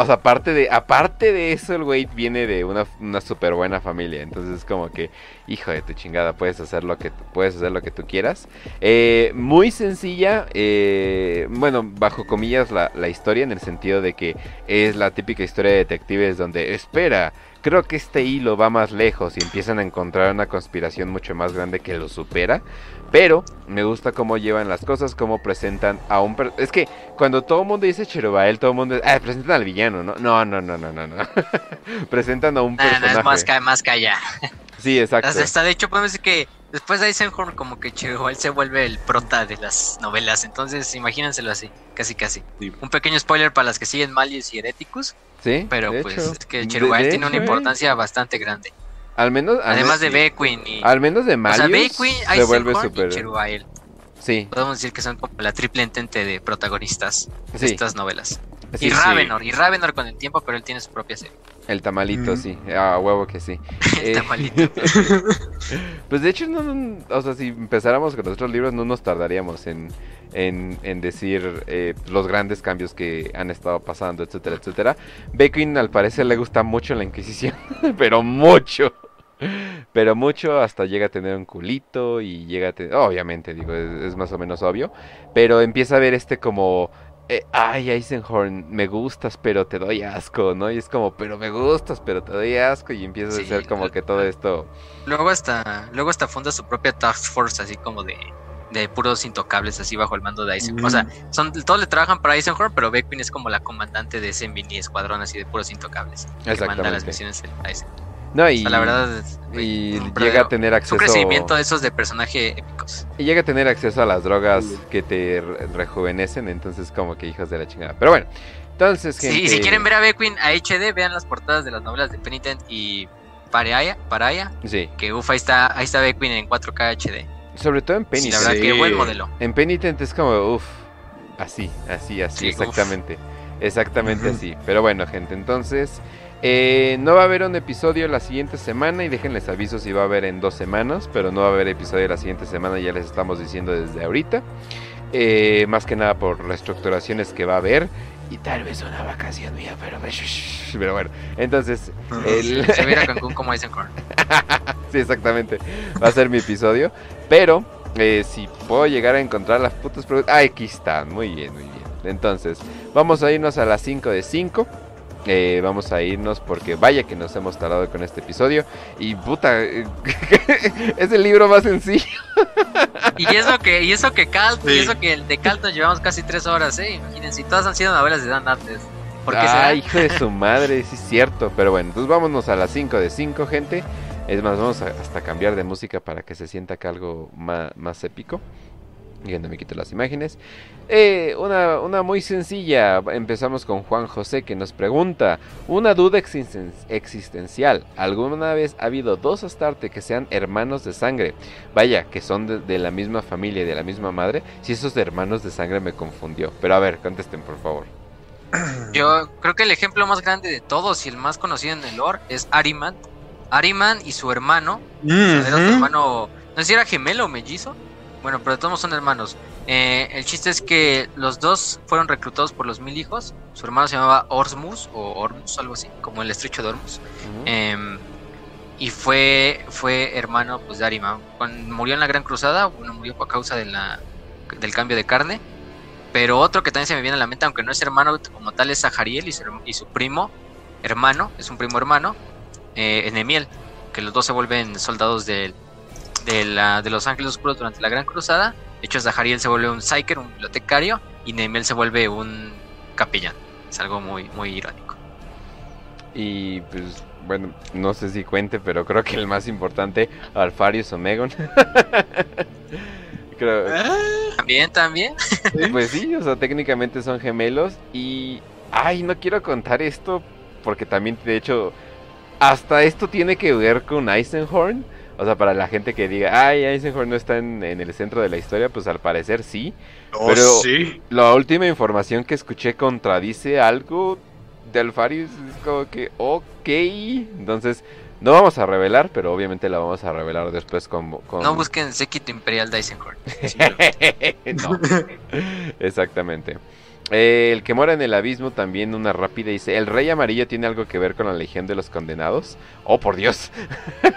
[SPEAKER 1] O sea, aparte de, aparte de eso, el güey viene de una, una súper buena familia. Entonces es como que, hijo de tu chingada, puedes hacer lo que, puedes hacer lo que tú quieras. Eh, muy sencilla, eh, bueno, bajo comillas la, la historia, en el sentido de que es la típica historia de detectives donde, espera, creo que este hilo va más lejos y empiezan a encontrar una conspiración mucho más grande que lo supera. Pero me gusta cómo llevan las cosas, cómo presentan a un... Es que cuando todo el mundo dice Cherubael, todo el mundo... Ah, presentan al villano, ¿no? No, no, no, no, no, no. presentan a un personaje.
[SPEAKER 2] No, es más, más calla.
[SPEAKER 1] sí, exacto.
[SPEAKER 2] Hasta, de hecho podemos decir que después de Eisenhorn como que Cherubael se vuelve el prota de las novelas. Entonces imagínenselo así, casi casi. Un pequeño spoiler para las que siguen Malius y Hereticus.
[SPEAKER 1] Sí.
[SPEAKER 2] Pero pues es que Cherubael tiene una importancia bastante grande.
[SPEAKER 1] Al menos.
[SPEAKER 2] Además de Beckwin y.
[SPEAKER 1] Al menos de Marius. O sea, Beckwin, se vuelve super. Sí.
[SPEAKER 2] Podemos decir que son como la triple entente de protagonistas de estas novelas. y Ravenor, y Ravenor con el tiempo, pero él tiene su propia serie.
[SPEAKER 1] El tamalito, sí. Ah, huevo que sí.
[SPEAKER 2] el eh, tamalito.
[SPEAKER 1] pues de hecho, no, o sea, si empezáramos con nuestros libros, no nos tardaríamos en, en, en decir eh, los grandes cambios que han estado pasando, etcétera, etcétera. Beckwin al parecer le gusta mucho la Inquisición, pero mucho. Pero mucho hasta llega a tener un culito y llega a tener, obviamente, digo, es, más o menos obvio, pero empieza a ver este como, eh, ay, Eisenhorn, me gustas, pero te doy asco, ¿no? Y es como, pero me gustas, pero te doy asco, y empieza a ser como que todo esto...
[SPEAKER 2] Luego hasta, luego hasta funda su propia task force, así como de, de puros intocables, así bajo el mando de Eisenhorn. O sea, son, todos le trabajan para Eisenhorn, pero Beckwin es como la comandante de ese mini escuadrón así de puros intocables. Que manda las misiones a Eisenhorn.
[SPEAKER 1] No, y,
[SPEAKER 2] la verdad
[SPEAKER 1] y llega a tener acceso. Un
[SPEAKER 2] crecimiento de esos de personaje épicos.
[SPEAKER 1] Y llega a tener acceso a las drogas que te rejuvenecen, entonces como que hijos de la chingada. Pero bueno, entonces gente...
[SPEAKER 2] Sí, si quieren ver a Beckwin a HD, vean las portadas de las novelas de Penitent y Paraya, Paraya.
[SPEAKER 1] Sí.
[SPEAKER 2] Que uff, ahí está, ahí está Beckwin en 4K HD.
[SPEAKER 1] Sobre todo en Penitent.
[SPEAKER 2] Sí, la verdad que buen modelo.
[SPEAKER 1] En Penitent es como, uff, así, así, así, exactamente. Exactamente así. Pero bueno, gente, entonces... Eh, no va a haber un episodio la siguiente semana y déjenles aviso si va a haber en dos semanas, pero no va a haber episodio la siguiente semana, ya les estamos diciendo desde ahorita. Eh, más que nada por reestructuraciones que va a haber y tal vez una vacación mía, pero, pero bueno, entonces...
[SPEAKER 2] El... Se viera Cancún como Eisenhorn.
[SPEAKER 1] sí, exactamente, va a ser mi episodio, pero eh, si puedo llegar a encontrar las putas preguntas... Ah, aquí están, muy bien, muy bien. Entonces, vamos a irnos a las 5 de 5. Eh, vamos a irnos porque vaya que nos hemos tardado con este episodio. Y puta, es el libro más sencillo.
[SPEAKER 2] y eso que, y eso que Calt, y eso que el de Calt nos llevamos casi tres horas, eh. Imagínense, todas han sido novelas de Dan antes.
[SPEAKER 1] ¿Por ah, hijo de su madre, sí es cierto. Pero bueno, entonces vámonos a las 5 de 5, gente. Es más, vamos a hasta cambiar de música para que se sienta acá algo más, más épico. Y no me quito las imágenes. Eh, una, una, muy sencilla. Empezamos con Juan José que nos pregunta: Una duda existencial. ¿Alguna vez ha habido dos Astarte que sean hermanos de sangre? Vaya, que son de, la misma familia y de la misma madre. Si esos hermanos de sangre me confundió. Pero a ver, contesten por favor.
[SPEAKER 2] Yo creo que el ejemplo más grande de todos y el más conocido en el lore es Ariman. Ariman y su hermano, su hermano no sé si era gemelo o mellizo. Bueno, pero todos son hermanos. Eh, el chiste es que los dos fueron reclutados por los mil hijos. Su hermano se llamaba Orsmus o Ormus, algo así, como el estrecho de Ormus. Em, y fue, fue hermano pues, de Arima. Cuando murió en la Gran Cruzada, bueno, murió por causa de la, del cambio de carne. Pero otro que también se me viene a la mente, aunque no es hermano como tal, es Zahariel y su, y su primo, hermano, es un primo hermano, eh, Enemiel, que los dos se vuelven soldados de, de, la, de los Ángeles Oscuros durante la Gran Cruzada. De hecho, Zahariel se vuelve un Psyker, un bibliotecario, y Enemiel se vuelve un capellán. Es algo muy, muy irónico.
[SPEAKER 1] Y pues, bueno, no sé si cuente, pero creo que el más importante, Alfarius Omegon. creo.
[SPEAKER 2] También, también.
[SPEAKER 1] Pues sí, o sea, técnicamente son gemelos y... Ay, no quiero contar esto porque también, de hecho, hasta esto tiene que ver con Eisenhorn. O sea, para la gente que diga, ay, Eisenhorn no está en, en el centro de la historia, pues al parecer sí.
[SPEAKER 3] Oh,
[SPEAKER 1] pero
[SPEAKER 3] sí.
[SPEAKER 1] la última información que escuché contradice algo de Alfarius. Es como que, ok. Entonces, no vamos a revelar, pero obviamente la vamos a revelar después con... con...
[SPEAKER 2] No busquen Séquito Imperial de Eisenhorn.
[SPEAKER 1] no, exactamente. Eh, el que mora en el abismo también una rápida dice, ¿el rey amarillo tiene algo que ver con la legión de los condenados? Oh, por Dios.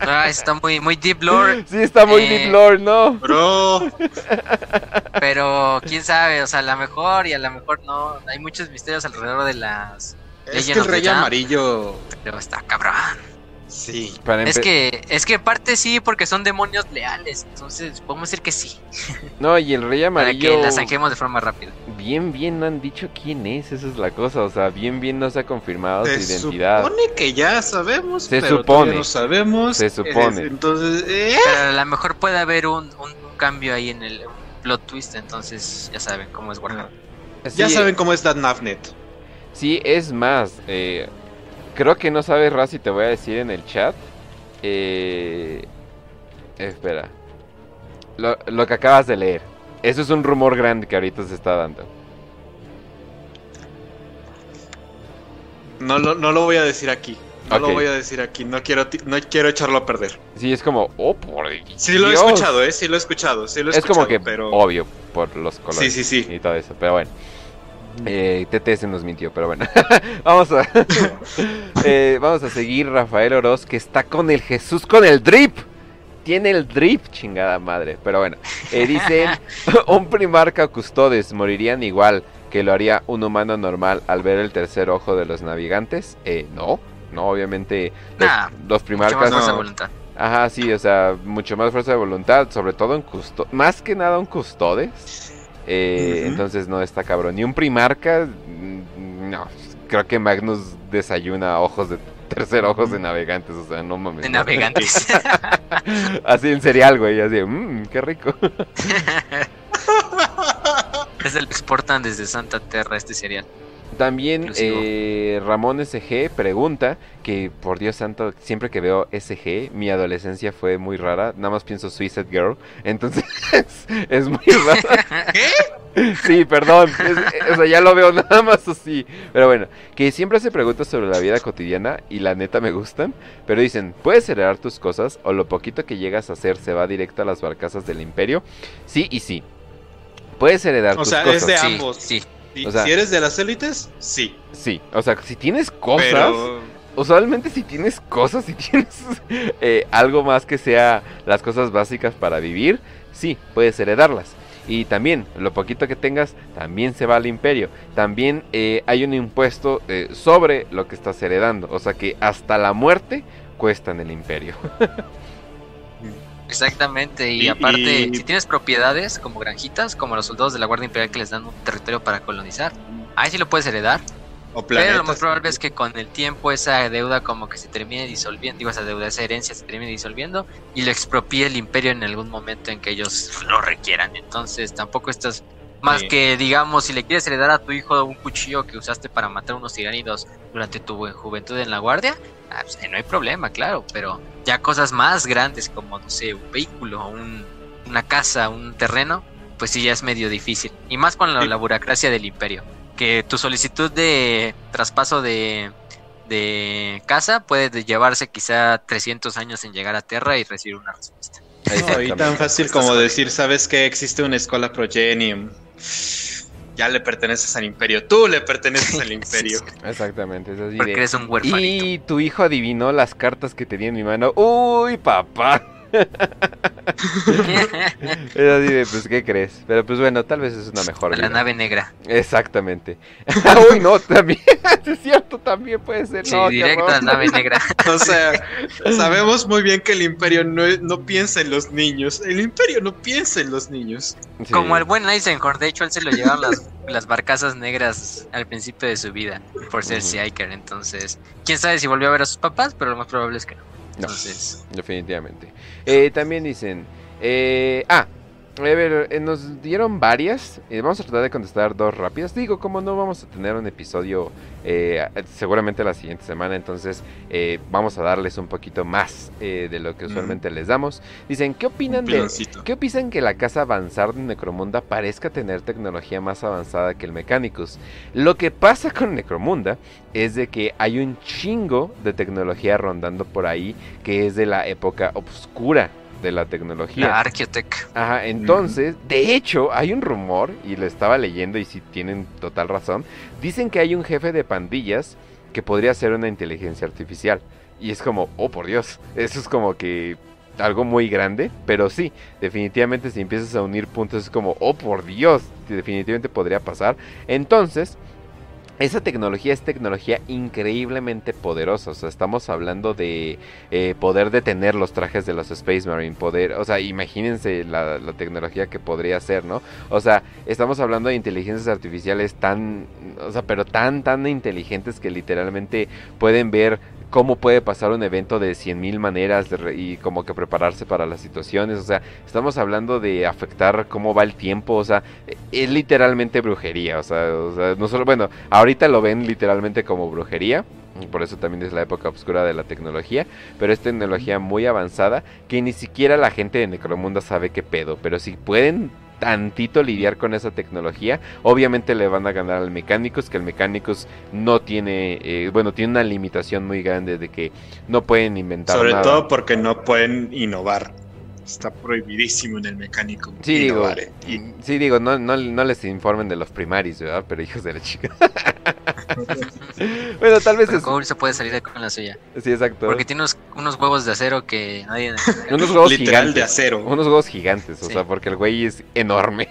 [SPEAKER 2] Ah, está muy, muy deep lore.
[SPEAKER 1] Sí, está muy
[SPEAKER 2] Eh,
[SPEAKER 1] deep lore, ¿no?
[SPEAKER 3] Bro,
[SPEAKER 2] Pero quién sabe, o sea, a lo mejor y a lo mejor no. Hay muchos misterios alrededor de las.
[SPEAKER 3] es
[SPEAKER 2] Legend
[SPEAKER 3] que el rey amarillo.
[SPEAKER 2] Pero está cabrón.
[SPEAKER 3] Sí.
[SPEAKER 1] Para
[SPEAKER 2] Es que, es que parte sí, porque son demonios leales. Entonces, podemos decir que sí.
[SPEAKER 1] No, y el rey
[SPEAKER 2] Para
[SPEAKER 1] amarillo...
[SPEAKER 2] que la zanjemos de forma rápida.
[SPEAKER 1] Bien, bien no han dicho quién es, esa es la cosa. O sea, bien, bien no se ha confirmado su
[SPEAKER 3] Se
[SPEAKER 1] identidad.
[SPEAKER 3] supone que ya sabemos,
[SPEAKER 1] Se
[SPEAKER 3] pero
[SPEAKER 1] supone.
[SPEAKER 3] no sabemos.
[SPEAKER 1] Se supone.
[SPEAKER 3] Entonces, eh,
[SPEAKER 2] Pero a lo mejor puede haber un, un, cambio ahí en el plot twist. Entonces, ya saben cómo es Warhammer.
[SPEAKER 3] ya saben cómo es Navnet.
[SPEAKER 1] Sí, es más, eh, creo que no sabes, Raz, y te voy a decir en el chat. Eh, espera. Lo, lo que acabas de leer. Eso es un rumor grande que ahorita se está dando.
[SPEAKER 3] No lo, no lo voy a decir aquí. No lo voy a decir aquí. No quiero, no quiero echarlo a perder.
[SPEAKER 1] Sí, es como, oh, por
[SPEAKER 3] Sí lo he escuchado, ¿eh? Sí lo he escuchado. Sí lo he
[SPEAKER 1] Es como que
[SPEAKER 3] pero...
[SPEAKER 1] obvio por los colores
[SPEAKER 3] Sí, sí, sí.
[SPEAKER 1] y todo eso, pero bueno. Eh, TTS nos mintió, pero bueno. vamos a eh, vamos a seguir Rafael Oroz que está con el Jesús con el drip. Tiene el drip, chingada madre. Pero bueno, eh, dice un primarca custodes morirían igual que lo haría un humano normal al ver el tercer ojo de los navegantes. Eh, no, no, obviamente los,
[SPEAKER 2] Nah,
[SPEAKER 1] los
[SPEAKER 2] Mucho más
[SPEAKER 1] primarcas
[SPEAKER 2] fuerza de
[SPEAKER 3] no.
[SPEAKER 2] voluntad.
[SPEAKER 1] Ajá, sí, o sea, mucho más fuerza de voluntad, sobre todo en custo más que nada un custodes. Eh. Entonces no está cabrón. Ni un primarca, mm, no. Creo que Magnus desayuna ojos de tercer ojos de navegantes, o sea, no mames.
[SPEAKER 2] De navegantes.
[SPEAKER 1] así en cereal, güey, así, mmm, qué rico.
[SPEAKER 2] Desde lo exportan desde Santa Terra este cereal.
[SPEAKER 1] También eh, Ramón SG pregunta que, por Dios santo, siempre que veo SG, mi adolescencia fue muy rara. Nada más pienso Suicide Girl. Entonces, es muy rara. Sí, perdón. es- o sea, ya lo veo nada más así. Pero bueno, que siempre se pregunta sobre la vida cotidiana y la neta me gustan. Pero dicen, ¿puedes heredar tus cosas o lo poquito que llegas a hacer se va directo a las barcazas del imperio? Sí y sí. Puedes heredar
[SPEAKER 3] O
[SPEAKER 1] tus
[SPEAKER 3] sea,
[SPEAKER 1] cosas.
[SPEAKER 3] es de ambos.
[SPEAKER 2] sí.
[SPEAKER 3] Sí,
[SPEAKER 1] O sea-
[SPEAKER 3] si eres de las élites, sí.
[SPEAKER 1] Sí, o sea, si tienes cosas,
[SPEAKER 3] Pero...
[SPEAKER 1] usualmente si tienes cosas, si tienes eh, algo más que sea las cosas básicas para vivir, sí, puedes heredarlas. Y también, lo poquito que tengas, también se va al imperio. También eh, hay un impuesto eh, sobre lo que estás heredando. O sea que hasta la muerte cuesta en el imperio.
[SPEAKER 2] Exactamente, y,
[SPEAKER 3] Y-
[SPEAKER 2] aparte,
[SPEAKER 3] y-
[SPEAKER 2] si tienes propiedades como granjitas, como los soldados de la Guardia Imperial que les dan un territorio para colonizar, ahí sí lo puedes heredar,
[SPEAKER 3] O
[SPEAKER 2] pero lo más probable es que con el tiempo esa deuda como que se termine disolviendo, digo, esa deuda, esa herencia se termine disolviendo y lo expropie el imperio en algún momento en que ellos lo requieran. Entonces tampoco estás más
[SPEAKER 3] Sí.
[SPEAKER 2] que, digamos, si le quieres heredar a tu hijo un cuchillo que usaste para matar unos tiránidos durante tu juventud en la guardia, ah, pues, no hay problema, claro, pero ya cosas más grandes como, no sé, un vehículo, un- una casa, un terreno, pues sí ya es medio difícil. Y más con la,
[SPEAKER 3] Sí.
[SPEAKER 2] la burocracia del imperio, que tu solicitud de traspaso de, de casa puede de- llevarse quizá 300 años en llegar a Terra y recibir una respuesta.
[SPEAKER 3] No, y tan fácil como decir, ¿sabes que existe una escuela Progenium? Ya le perteneces al imperio, tú le perteneces al imperio.
[SPEAKER 1] Exactamente, es así
[SPEAKER 2] Porque
[SPEAKER 1] de,
[SPEAKER 2] eres un huérfanito.
[SPEAKER 1] Y tu hijo adivinó las cartas que tenía en mi mano. Uy, papá. Es así de, pues, ¿qué crees? Pero pues bueno, tal vez es una mejor
[SPEAKER 2] la
[SPEAKER 1] vida.
[SPEAKER 2] nave negra.
[SPEAKER 1] Exactamente. Uy, no, también. es cierto, también puede ser.
[SPEAKER 2] Sí,
[SPEAKER 1] no,
[SPEAKER 2] directo a la nave negra.
[SPEAKER 3] O sea, sabemos muy bien que el imperio no, no piensa en los niños. El imperio no piensa en los niños.
[SPEAKER 1] Sí.
[SPEAKER 2] Como el buen Eisenhower, de hecho, él se lo llevaron las, las barcazas negras al principio de su vida por ser. Psyker. Entonces, quién sabe si volvió a ver a sus papás, pero lo más probable es que no.
[SPEAKER 1] No.
[SPEAKER 2] Entonces,
[SPEAKER 1] Definitivamente. Eh, también dicen. eh, ah, a ver, eh, nos dieron varias. eh, vamos a tratar de contestar dos rápidas. Digo, como no vamos a tener un episodio eh, seguramente la siguiente semana, entonces eh, vamos a darles un poquito más de lo que usualmente les damos. Dicen, ¿qué opinan de. ¿Qué opinan que la casa avanzar de Necromunda parezca tener tecnología más avanzada que el Mechanicus? Lo que pasa con Necromunda es de que hay un chingo de tecnología rondando por ahí que es de la época oscura de la tecnología.
[SPEAKER 2] la Archeotech.
[SPEAKER 1] Ajá, entonces, de hecho, hay un rumor, y lo estaba leyendo y si tienen total razón, dicen que hay un jefe de pandillas que podría ser una inteligencia artificial. Y es como, oh por Dios, eso es como que algo muy grande, pero sí, definitivamente si empiezas a unir puntos es como, oh por Dios, definitivamente podría pasar. Entonces, esa tecnología es tecnología increíblemente poderosa. O sea, estamos hablando de eh, poder detener los trajes de los Space Marine. Poder, o sea, imagínense la, la tecnología que podría ser, ¿no? O sea, estamos hablando de inteligencias artificiales tan, o sea, pero tan, tan inteligentes que literalmente pueden ver cómo puede pasar un evento de 100.000 maneras de y como que prepararse para las situaciones. O sea, estamos hablando de afectar cómo va el tiempo. O sea, e- es literalmente brujería. O sea, o sea, no solo, bueno, ahorita lo ven literalmente como brujería. Por eso también es la época oscura de la tecnología. Pero es tecnología muy avanzada que ni siquiera la gente de Necromunda sabe qué pedo. Pero si pueden tantito lidiar con esa tecnología, obviamente le van a ganar al Mechanicus, que el Mechanicus no tiene, eh, bueno, tiene una limitación muy grande de que no pueden inventar
[SPEAKER 3] Sobre
[SPEAKER 1] nada.
[SPEAKER 3] todo porque no pueden innovar. Está prohibidísimo en el mecánico.
[SPEAKER 1] Sí, digo,
[SPEAKER 3] eh. Y-
[SPEAKER 1] sí, digo, no, no, no les informen de los primaris, ¿verdad? Pero hijos de la chica. bueno, tal vez
[SPEAKER 2] Pero
[SPEAKER 1] es...
[SPEAKER 2] Cole se puede salir con la suya.
[SPEAKER 1] Sí, exacto.
[SPEAKER 2] Porque tiene unos, unos huevos de acero que nadie.
[SPEAKER 1] Unos huevos
[SPEAKER 3] literal
[SPEAKER 1] gigantes.
[SPEAKER 3] de acero.
[SPEAKER 1] Unos huevos gigantes, o
[SPEAKER 2] Sí.
[SPEAKER 1] sea, porque el güey es enorme.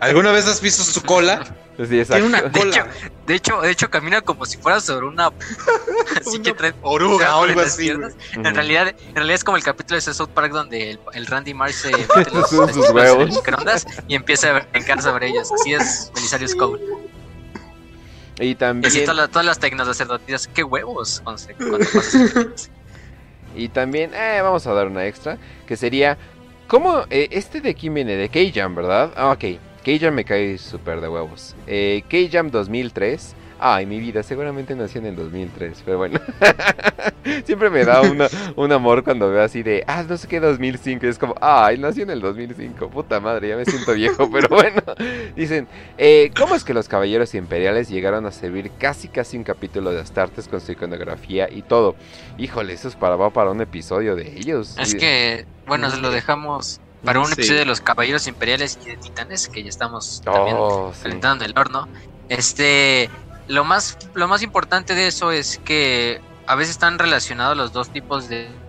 [SPEAKER 3] ¿Alguna vez has visto su cola?
[SPEAKER 1] sí, exacto.
[SPEAKER 3] Tiene una
[SPEAKER 2] De
[SPEAKER 3] cola.
[SPEAKER 2] hecho, de hecho, de hecho camina como si fuera sobre una. Así que trae.
[SPEAKER 3] oruga o algo así.
[SPEAKER 2] En realidad, en realidad es como el capítulo de ese South Park donde el, el Randy Marsh se mete los, microondas y empieza a brincar sobre ellos. Así es Belisario Cole.
[SPEAKER 1] Y
[SPEAKER 2] Y
[SPEAKER 1] también...
[SPEAKER 2] así todas, las- todas las tecnos sacerdotisas. ¡Qué huevos! Pasas-
[SPEAKER 1] Y también, eh, vamos a dar una extra, que sería, ¿cómo? eh, este de aquí viene de K-Jam, ¿verdad? Ah, ok, K-Jam me cae súper de huevos. Eh, K-Jam 2003, ay, mi vida, seguramente nació en el 2003, pero bueno. Siempre me da una- un amor cuando veo así de, ah, no sé qué 2005, y es como, ay, nació en el 2005, puta madre, ya me siento viejo, pero bueno. Dicen, eh, ¿cómo es que los caballeros imperiales llegaron a servir casi casi un capítulo de Astartes con su iconografía y todo? Híjole, eso es para, va para un episodio de ellos.
[SPEAKER 2] Es
[SPEAKER 1] Y-
[SPEAKER 2] que, bueno, se lo dejamos para un
[SPEAKER 3] Sí.
[SPEAKER 2] episodio de los Caballeros Imperiales y de Titanes, que ya estamos también
[SPEAKER 1] Oh, sí.
[SPEAKER 2] calentando el horno. Este, lo más, lo más importante de eso es que a veces están relacionados los dos tipos de,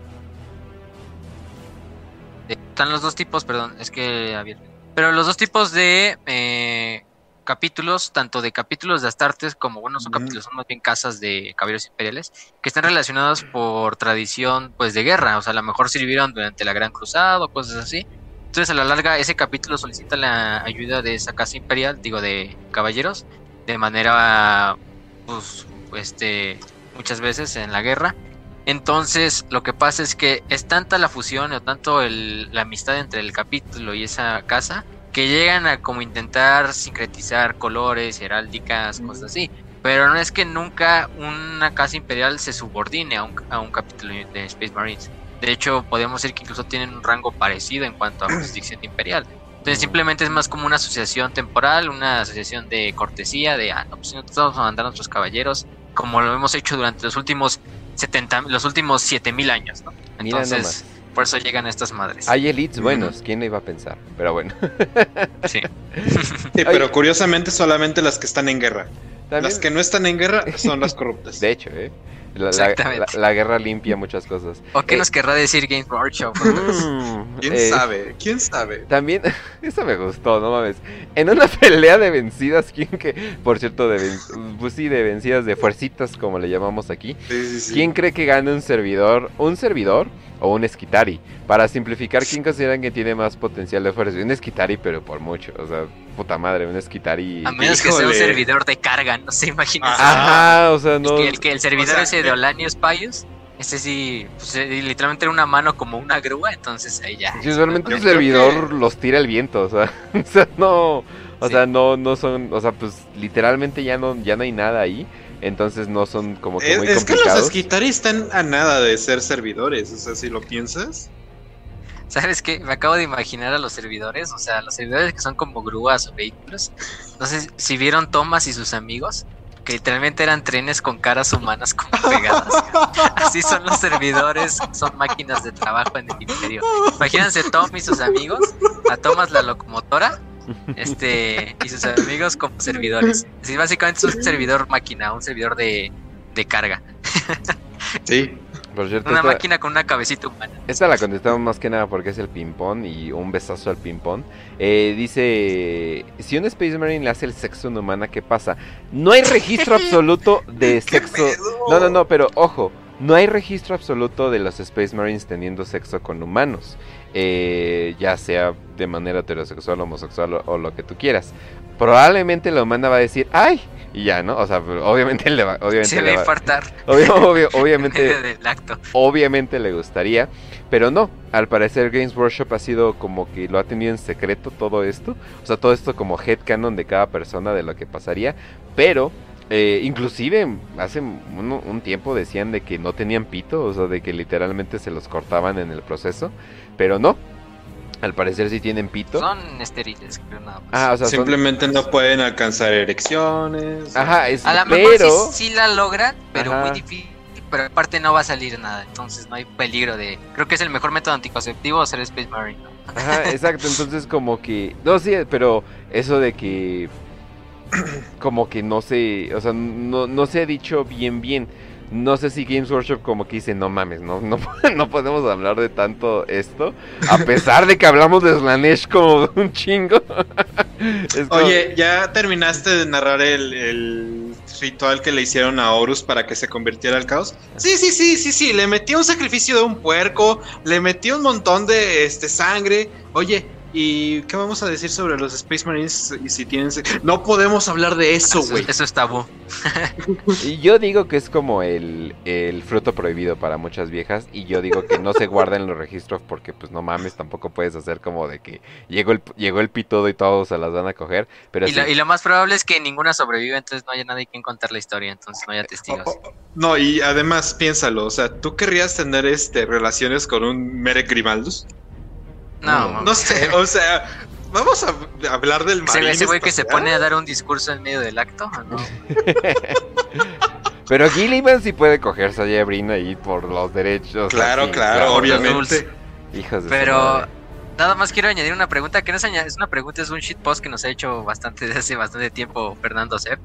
[SPEAKER 2] de- están los dos tipos, perdón, es que abierto. Pero los dos tipos de eh, capítulos, tanto de capítulos de Astartes como, bueno, son capítulos, son más bien casas de caballeros imperiales, que están relacionados por tradición, pues, de guerra. O sea, a lo mejor sirvieron durante la Gran Cruzada o cosas así. Entonces, a la larga, ese capítulo solicita la ayuda de esa casa imperial, digo, de caballeros, de manera, pues, este, muchas veces en la guerra. Entonces, lo que pasa es que es tanta la fusión o tanto el- la amistad entre el capítulo y esa casa que llegan a como intentar sincretizar colores, heráldicas, cosas así. Pero no es que nunca una casa imperial se subordine a un, a un capítulo de Space Marines. De hecho, podemos decir que incluso tienen un rango parecido en cuanto a jurisdicción imperial. Entonces, simplemente es más como una asociación temporal, una asociación de cortesía, de, ah, no, pues nosotros vamos a mandar a nuestros caballeros, como lo hemos hecho durante los últimos 70, los últimos 7000 años, ¿no? Entonces, Por eso llegan estas madres.
[SPEAKER 1] Hay elites buenos, ¿quién lo iba a pensar? Pero bueno.
[SPEAKER 2] Sí.
[SPEAKER 3] Sí, pero curiosamente solamente las que están en guerra.
[SPEAKER 1] También-
[SPEAKER 3] Las que no están en guerra son las corruptas.
[SPEAKER 1] De hecho, ¿eh? La,
[SPEAKER 2] Exactamente.
[SPEAKER 1] la- la guerra limpia muchas cosas.
[SPEAKER 2] ¿O qué
[SPEAKER 1] Eh,
[SPEAKER 2] nos querrá decir Game Workshop?
[SPEAKER 1] mm,
[SPEAKER 3] ¿Quién
[SPEAKER 1] eh,
[SPEAKER 3] sabe? ¿Quién sabe?
[SPEAKER 1] También, eso me gustó, no mames. En una pelea de vencidas, ¿quién que, por cierto, de, ven- pues sí, de vencidas, de fuercitas, como le llamamos aquí,
[SPEAKER 3] Sí, sí, sí.
[SPEAKER 1] ¿quién cree que gane un servidor, un servidor o un esquitari? Para simplificar, ¿quién consideran que tiene más potencial de fuerza? Un esquitari, pero por mucho, o sea, puta madre, un esquitari.
[SPEAKER 2] A menos que sea un servidor de carga, no sé, imagínense.
[SPEAKER 1] Ajá, o sea,
[SPEAKER 2] El
[SPEAKER 1] no.
[SPEAKER 2] que, el, que el servidor
[SPEAKER 3] o sea,
[SPEAKER 2] ese de Olanius Pius, ese sí, pues, eh, literalmente era una mano como una grúa, entonces ahí ya.
[SPEAKER 1] Sí, realmente un servidor
[SPEAKER 3] que-
[SPEAKER 1] los tira el viento, o sea, o sea, no, o
[SPEAKER 2] Sí.
[SPEAKER 1] sea, no, no son, o sea, pues literalmente ya no, ya no hay nada ahí, entonces no son como que
[SPEAKER 3] Es,
[SPEAKER 1] muy
[SPEAKER 3] es que los
[SPEAKER 1] complicados.
[SPEAKER 3] esquitari están a nada de ser servidores, o sea, si lo piensas.
[SPEAKER 2] ¿Sabes qué? Me acabo de imaginar a los servidores, o sea, los servidores que son como grúas o vehículos. No sé si vieron Thomas y sus amigos, que literalmente eran trenes con caras humanas como pegadas. Así son los servidores, son máquinas de trabajo en el imperio. Imagínense Tom y sus amigos, a Thomas la locomotora, este, y sus amigos como servidores. Así básicamente es un servidor máquina, un servidor de, de carga.
[SPEAKER 3] Sí.
[SPEAKER 1] Por cierto,
[SPEAKER 2] Una
[SPEAKER 1] esta,
[SPEAKER 2] máquina con una cabecita humana.
[SPEAKER 1] esta la contestamos más que nada porque es el ping-pong y un besazo al ping-pong. Eh, dice, si un Space Marine le hace el sexo a una humana, ¿qué pasa? No hay registro absoluto de
[SPEAKER 3] ¿Qué
[SPEAKER 1] sexo.
[SPEAKER 3] pedo?
[SPEAKER 1] No, no, no, pero ojo, no hay registro absoluto de los Space Marines teniendo sexo con humanos, eh, ya sea de manera heterosexual, homosexual o, o lo que tú quieras. Probablemente la humana va a decir, ¡ay! Y ya, ¿no? O sea, obviamente le va, obviamente
[SPEAKER 2] Se
[SPEAKER 1] le va-
[SPEAKER 2] infartar
[SPEAKER 1] obvio- obvio-
[SPEAKER 2] en
[SPEAKER 1] obviamente,
[SPEAKER 2] acto.
[SPEAKER 1] obviamente le gustaría, pero no. Al parecer Games Workshop ha sido como que lo ha tenido en secreto todo esto, o sea, todo esto como headcanon de cada persona de lo que pasaría, pero eh, inclusive hace un, un tiempo decían de que no tenían pito, o sea, de que literalmente se los cortaban en el proceso, pero no. Al parecer sí tienen pito.
[SPEAKER 2] Son estériles, creo nada más.
[SPEAKER 1] Ah, o sea, son-
[SPEAKER 3] Simplemente no pueden alcanzar erecciones.
[SPEAKER 1] Ajá, es,
[SPEAKER 2] a lo
[SPEAKER 1] pero
[SPEAKER 2] mejor sí, sí la logran, pero
[SPEAKER 1] Ajá.
[SPEAKER 2] muy difícil. Pero aparte no va a salir nada, entonces no hay peligro de. Creo que es el mejor método anticonceptivo ser Space Marine. ¿no?
[SPEAKER 1] Ajá, exacto, entonces como que... No, sí, pero eso de que... Como que no se... O sea, no, no se ha dicho bien bien. No sé si Games Workshop como que dice, no mames, no, no, no podemos hablar de tanto esto. A pesar de que hablamos de Slanesh como un chingo.
[SPEAKER 3] Oye, ¿ya terminaste de narrar el, el ritual que le hicieron a Horus para que se convirtiera al caos? Sí, sí, sí, sí, sí. Le metió un sacrificio de un puerco, le metió un montón de este sangre. Oye, ¿y qué vamos a decir sobre los Space Marines y si tienen se- No podemos hablar de eso,
[SPEAKER 2] Eso,
[SPEAKER 3] güey.
[SPEAKER 2] eso es tabú.
[SPEAKER 1] Y yo digo que es como el, el fruto prohibido para muchas viejas y yo digo que no se guarda en los registros porque pues no mames, tampoco puedes hacer como de que llegó el, llegó el pitudo y todos se las van a coger, pero
[SPEAKER 2] Y,
[SPEAKER 1] sí-
[SPEAKER 2] lo, y lo más probable es que ninguna sobrevive, entonces no haya nadie quien contar la historia, entonces no haya testigos.
[SPEAKER 3] Oh, oh, No, y además piénsalo, o sea, ¿tú querrías tener este relaciones con un Merek Grimaldus?
[SPEAKER 2] No,
[SPEAKER 1] no,
[SPEAKER 3] sé, o sea, vamos a hablar del
[SPEAKER 2] Ese,
[SPEAKER 3] marín
[SPEAKER 2] ese güey que se pone a dar un discurso en medio del acto, ¿o ¿no?
[SPEAKER 1] Pero Gilliman sí puede cogerse a Jebrin ahí por los derechos.
[SPEAKER 3] Claro,
[SPEAKER 1] así,
[SPEAKER 3] claro, obviamente.
[SPEAKER 1] Hijos de su
[SPEAKER 2] Pero nada más quiero añadir una pregunta que no es, es una pregunta, es un shitpost que nos ha hecho bastante desde hace bastante tiempo Fernando Sepp,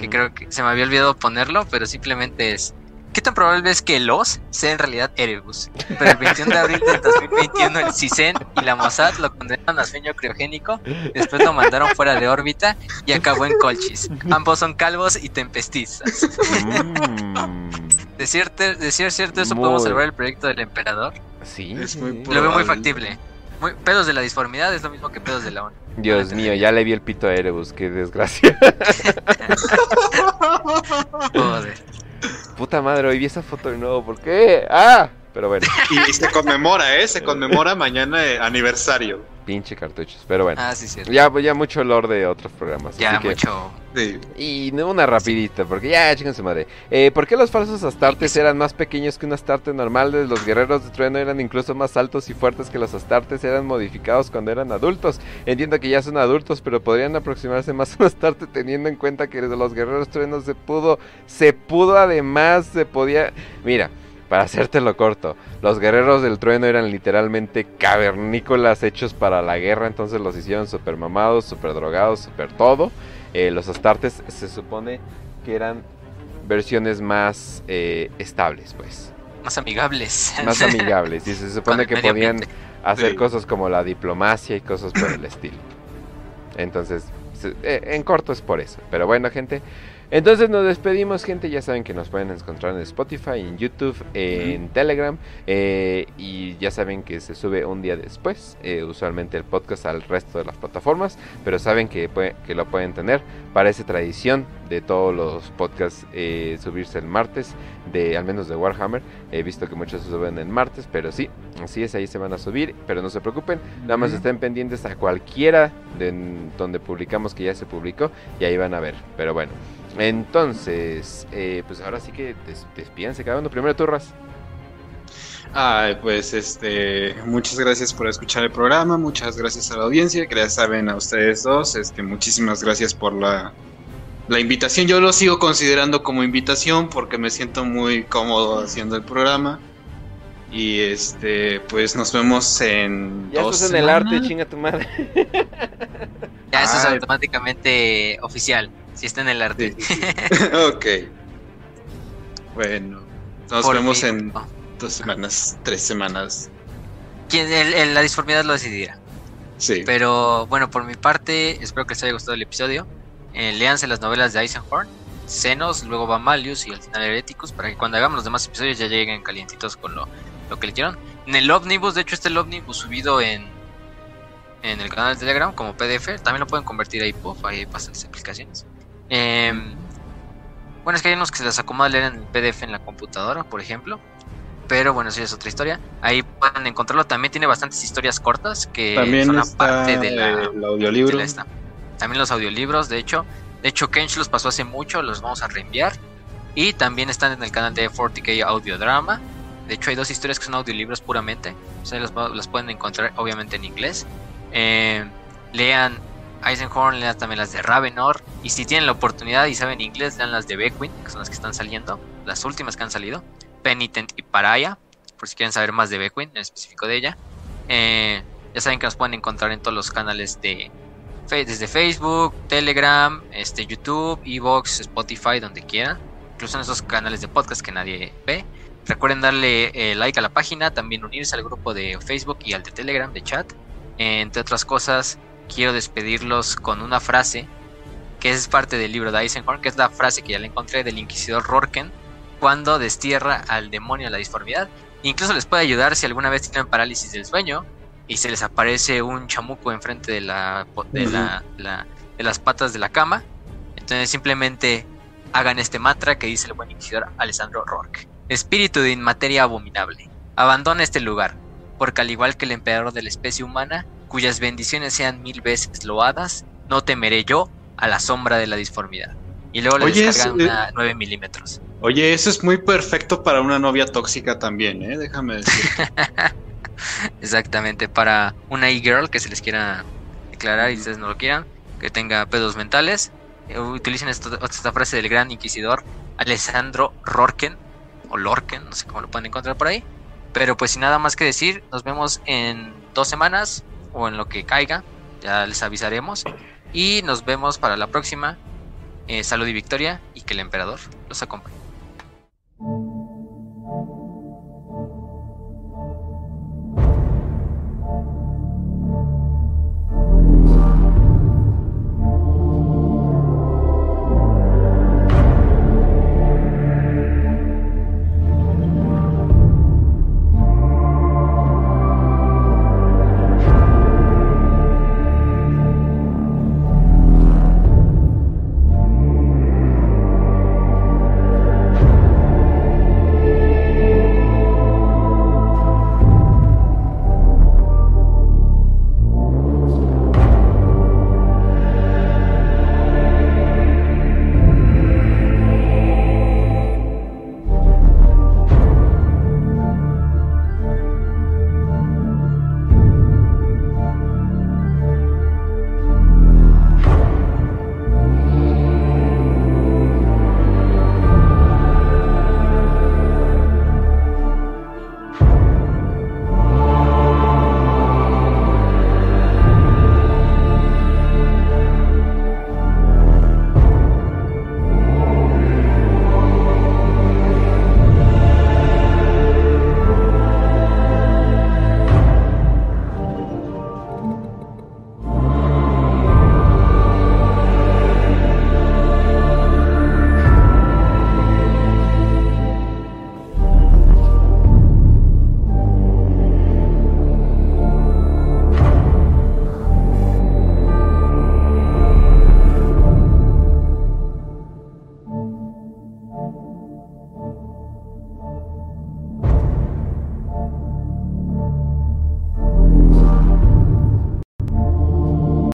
[SPEAKER 2] que
[SPEAKER 1] Mm.
[SPEAKER 2] creo que se me había olvidado ponerlo, pero simplemente es ¿Qué tan probable es que los sea en realidad Erebus? Pero el 21 de abril del 2021 el CISEN y la Mossad lo condenaron a sueño criogénico, después lo mandaron fuera de órbita y acabó en Colchis. Ambos son calvos y tempestistas.
[SPEAKER 1] Mm,
[SPEAKER 2] De cierto, de ser cierto eso
[SPEAKER 1] Muy-
[SPEAKER 2] podemos salvar el proyecto del emperador.
[SPEAKER 1] sí.
[SPEAKER 3] Es muy
[SPEAKER 2] Lo veo muy factible. Muy, pedos de la disformidad es lo mismo que pedos de la ONU.
[SPEAKER 1] Dios mío, ya le vi el pito a Erebus, qué desgracia.
[SPEAKER 2] Joder.
[SPEAKER 1] Puta madre, hoy vi esa foto de nuevo, ¿por qué? ¡Ah! Pero bueno,
[SPEAKER 3] Y, y se conmemora, ¿eh? Se conmemora mañana eh, aniversario.
[SPEAKER 1] pinche cartuchos. Pero bueno,
[SPEAKER 2] Ah, sí, cierto.
[SPEAKER 1] ya, ya mucho olor de otros programas.
[SPEAKER 2] Ya,
[SPEAKER 1] así que-
[SPEAKER 2] mucho.
[SPEAKER 3] Sí.
[SPEAKER 1] Y una rapidita, porque ya, chingan su madre. Eh, ¿Por qué los falsos astartes eran más pequeños que un astarte normal? Los guerreros de trueno eran incluso más altos y fuertes que los astartes. Eran modificados cuando eran adultos. Entiendo que ya son adultos, pero podrían aproximarse más a un astarte teniendo en cuenta que de los guerreros truenos se pudo, se pudo además, se podía... Mira, para hacértelo corto, los guerreros del trueno eran literalmente cavernícolas hechos para la guerra, entonces los hicieron super mamados, super drogados, super todo. Eh, los astartes se supone que eran versiones más eh, estables, pues.
[SPEAKER 2] Más amigables.
[SPEAKER 1] Más amigables. Y se supone que podían hacer cosas como la diplomacia y cosas por el estilo. Entonces, eh, en corto es por eso. Pero bueno, gente, entonces nos despedimos, gente. Ya saben que nos pueden encontrar en Spotify, en YouTube, en Telegram. Eh, y ya saben que se sube un día después, eh, usualmente el podcast al resto de las plataformas. Pero saben que, que lo pueden tener. Parece tradición de todos los podcasts eh, subirse el martes, de al menos de Warhammer. He visto que muchos se suben el martes, pero sí, así es, ahí se van a subir. Pero no se preocupen, nada más estén pendientes a cualquiera de donde publicamos que ya se publicó y ahí van a ver. Pero bueno. Entonces, eh, pues ahora sí que des despídense cada uno. Primero turras.
[SPEAKER 3] Ay, pues este, muchas gracias por escuchar el programa, muchas gracias a la audiencia, que ya saben a ustedes dos, este, muchísimas gracias por la, la invitación. Yo lo sigo considerando como invitación porque me siento muy cómodo haciendo el programa. Y este, pues nos vemos en.
[SPEAKER 1] Ya estás en el arte, chinga tu madre.
[SPEAKER 2] ya, eso es automáticamente oficial. Si está en el arte.
[SPEAKER 3] ok. Bueno, nos vemos en dos semanas, tres semanas.
[SPEAKER 2] Quien, el, la disformidad lo decidirá. Sí. Pero bueno, por mi parte, espero que les haya gustado el episodio. Eh, léanse las novelas de Eisenhorn, Senos, luego va Malius y al final Hereticus, para que cuando hagamos los demás episodios ya lleguen calientitos con lo, lo que le En el Omnibus, de hecho, este el Omnibus subido en, en el canal de Telegram como PDF, también lo pueden convertir puff, ahí pasan las aplicaciones. Em, bueno, es que hay unos que se les acomoda leer en el PDF en la computadora, por ejemplo. Pero bueno, eso es otra historia. Ahí pueden encontrarlo. También tiene bastantes historias cortas que
[SPEAKER 3] También son una parte de la, audiolibro.
[SPEAKER 2] También los audiolibros, de hecho. De hecho, Kench los pasó hace mucho, los vamos a reenviar. Y también están en el canal de 40K Audiodrama. De hecho, hay dos historias que son audiolibros puramente. O sea, los, pueden encontrar obviamente en inglés. Eh, lean Eisenhorn, lean también las de Ravenor. Y si tienen la oportunidad y saben inglés, lean las de Beckwin, que son las que están saliendo, las últimas que han salido. Penitent y Paraya, por si quieren saber más de Beckwin, en específico de ella. Eh, ya saben que nos pueden encontrar en todos los canales de desde Facebook, Telegram, este, YouTube, Evox, Spotify, donde quieran. Incluso en esos canales de podcast que nadie ve. Recuerden darle eh, like a la página, también unirse al grupo de Facebook y al de Telegram de chat. entre otras cosas, quiero despedirlos con una frase que es parte del libro de Eisenhorn, que es la frase que ya le encontré del inquisidor Rorken cuando destierra al demonio de la disformidad. Incluso les puede ayudar si alguna vez tienen parálisis del sueño y se les aparece un chamuco enfrente de la de, la, de las patas de la cama. Entonces simplemente hagan este mantra que dice el buen inquisidor Alessandro Rourke. Espíritu de inmateria abominable, abandona este lugar, porque al igual que el emperador de la especie humana, cuyas bendiciones sean mil veces loadas, no temeré yo a la sombra de la disformidad. Y luego le descargan una 9 milímetros.
[SPEAKER 3] Oye, eso es muy perfecto para una novia tóxica también, ¿eh? Déjame decir.
[SPEAKER 2] Exactamente, para una e-girl que se les quiera declarar y ustedes no lo quieran, que tenga pedos mentales, eh, utilicen esta frase del gran inquisidor Alessandro Rorken, o Lorken, no sé cómo lo pueden encontrar por ahí. Pero pues sin nada más que decir, nos vemos en dos semanas o en lo que caiga. Ya les avisaremos. Y nos vemos para la próxima. Eh, salud y victoria y que el emperador los acompañe.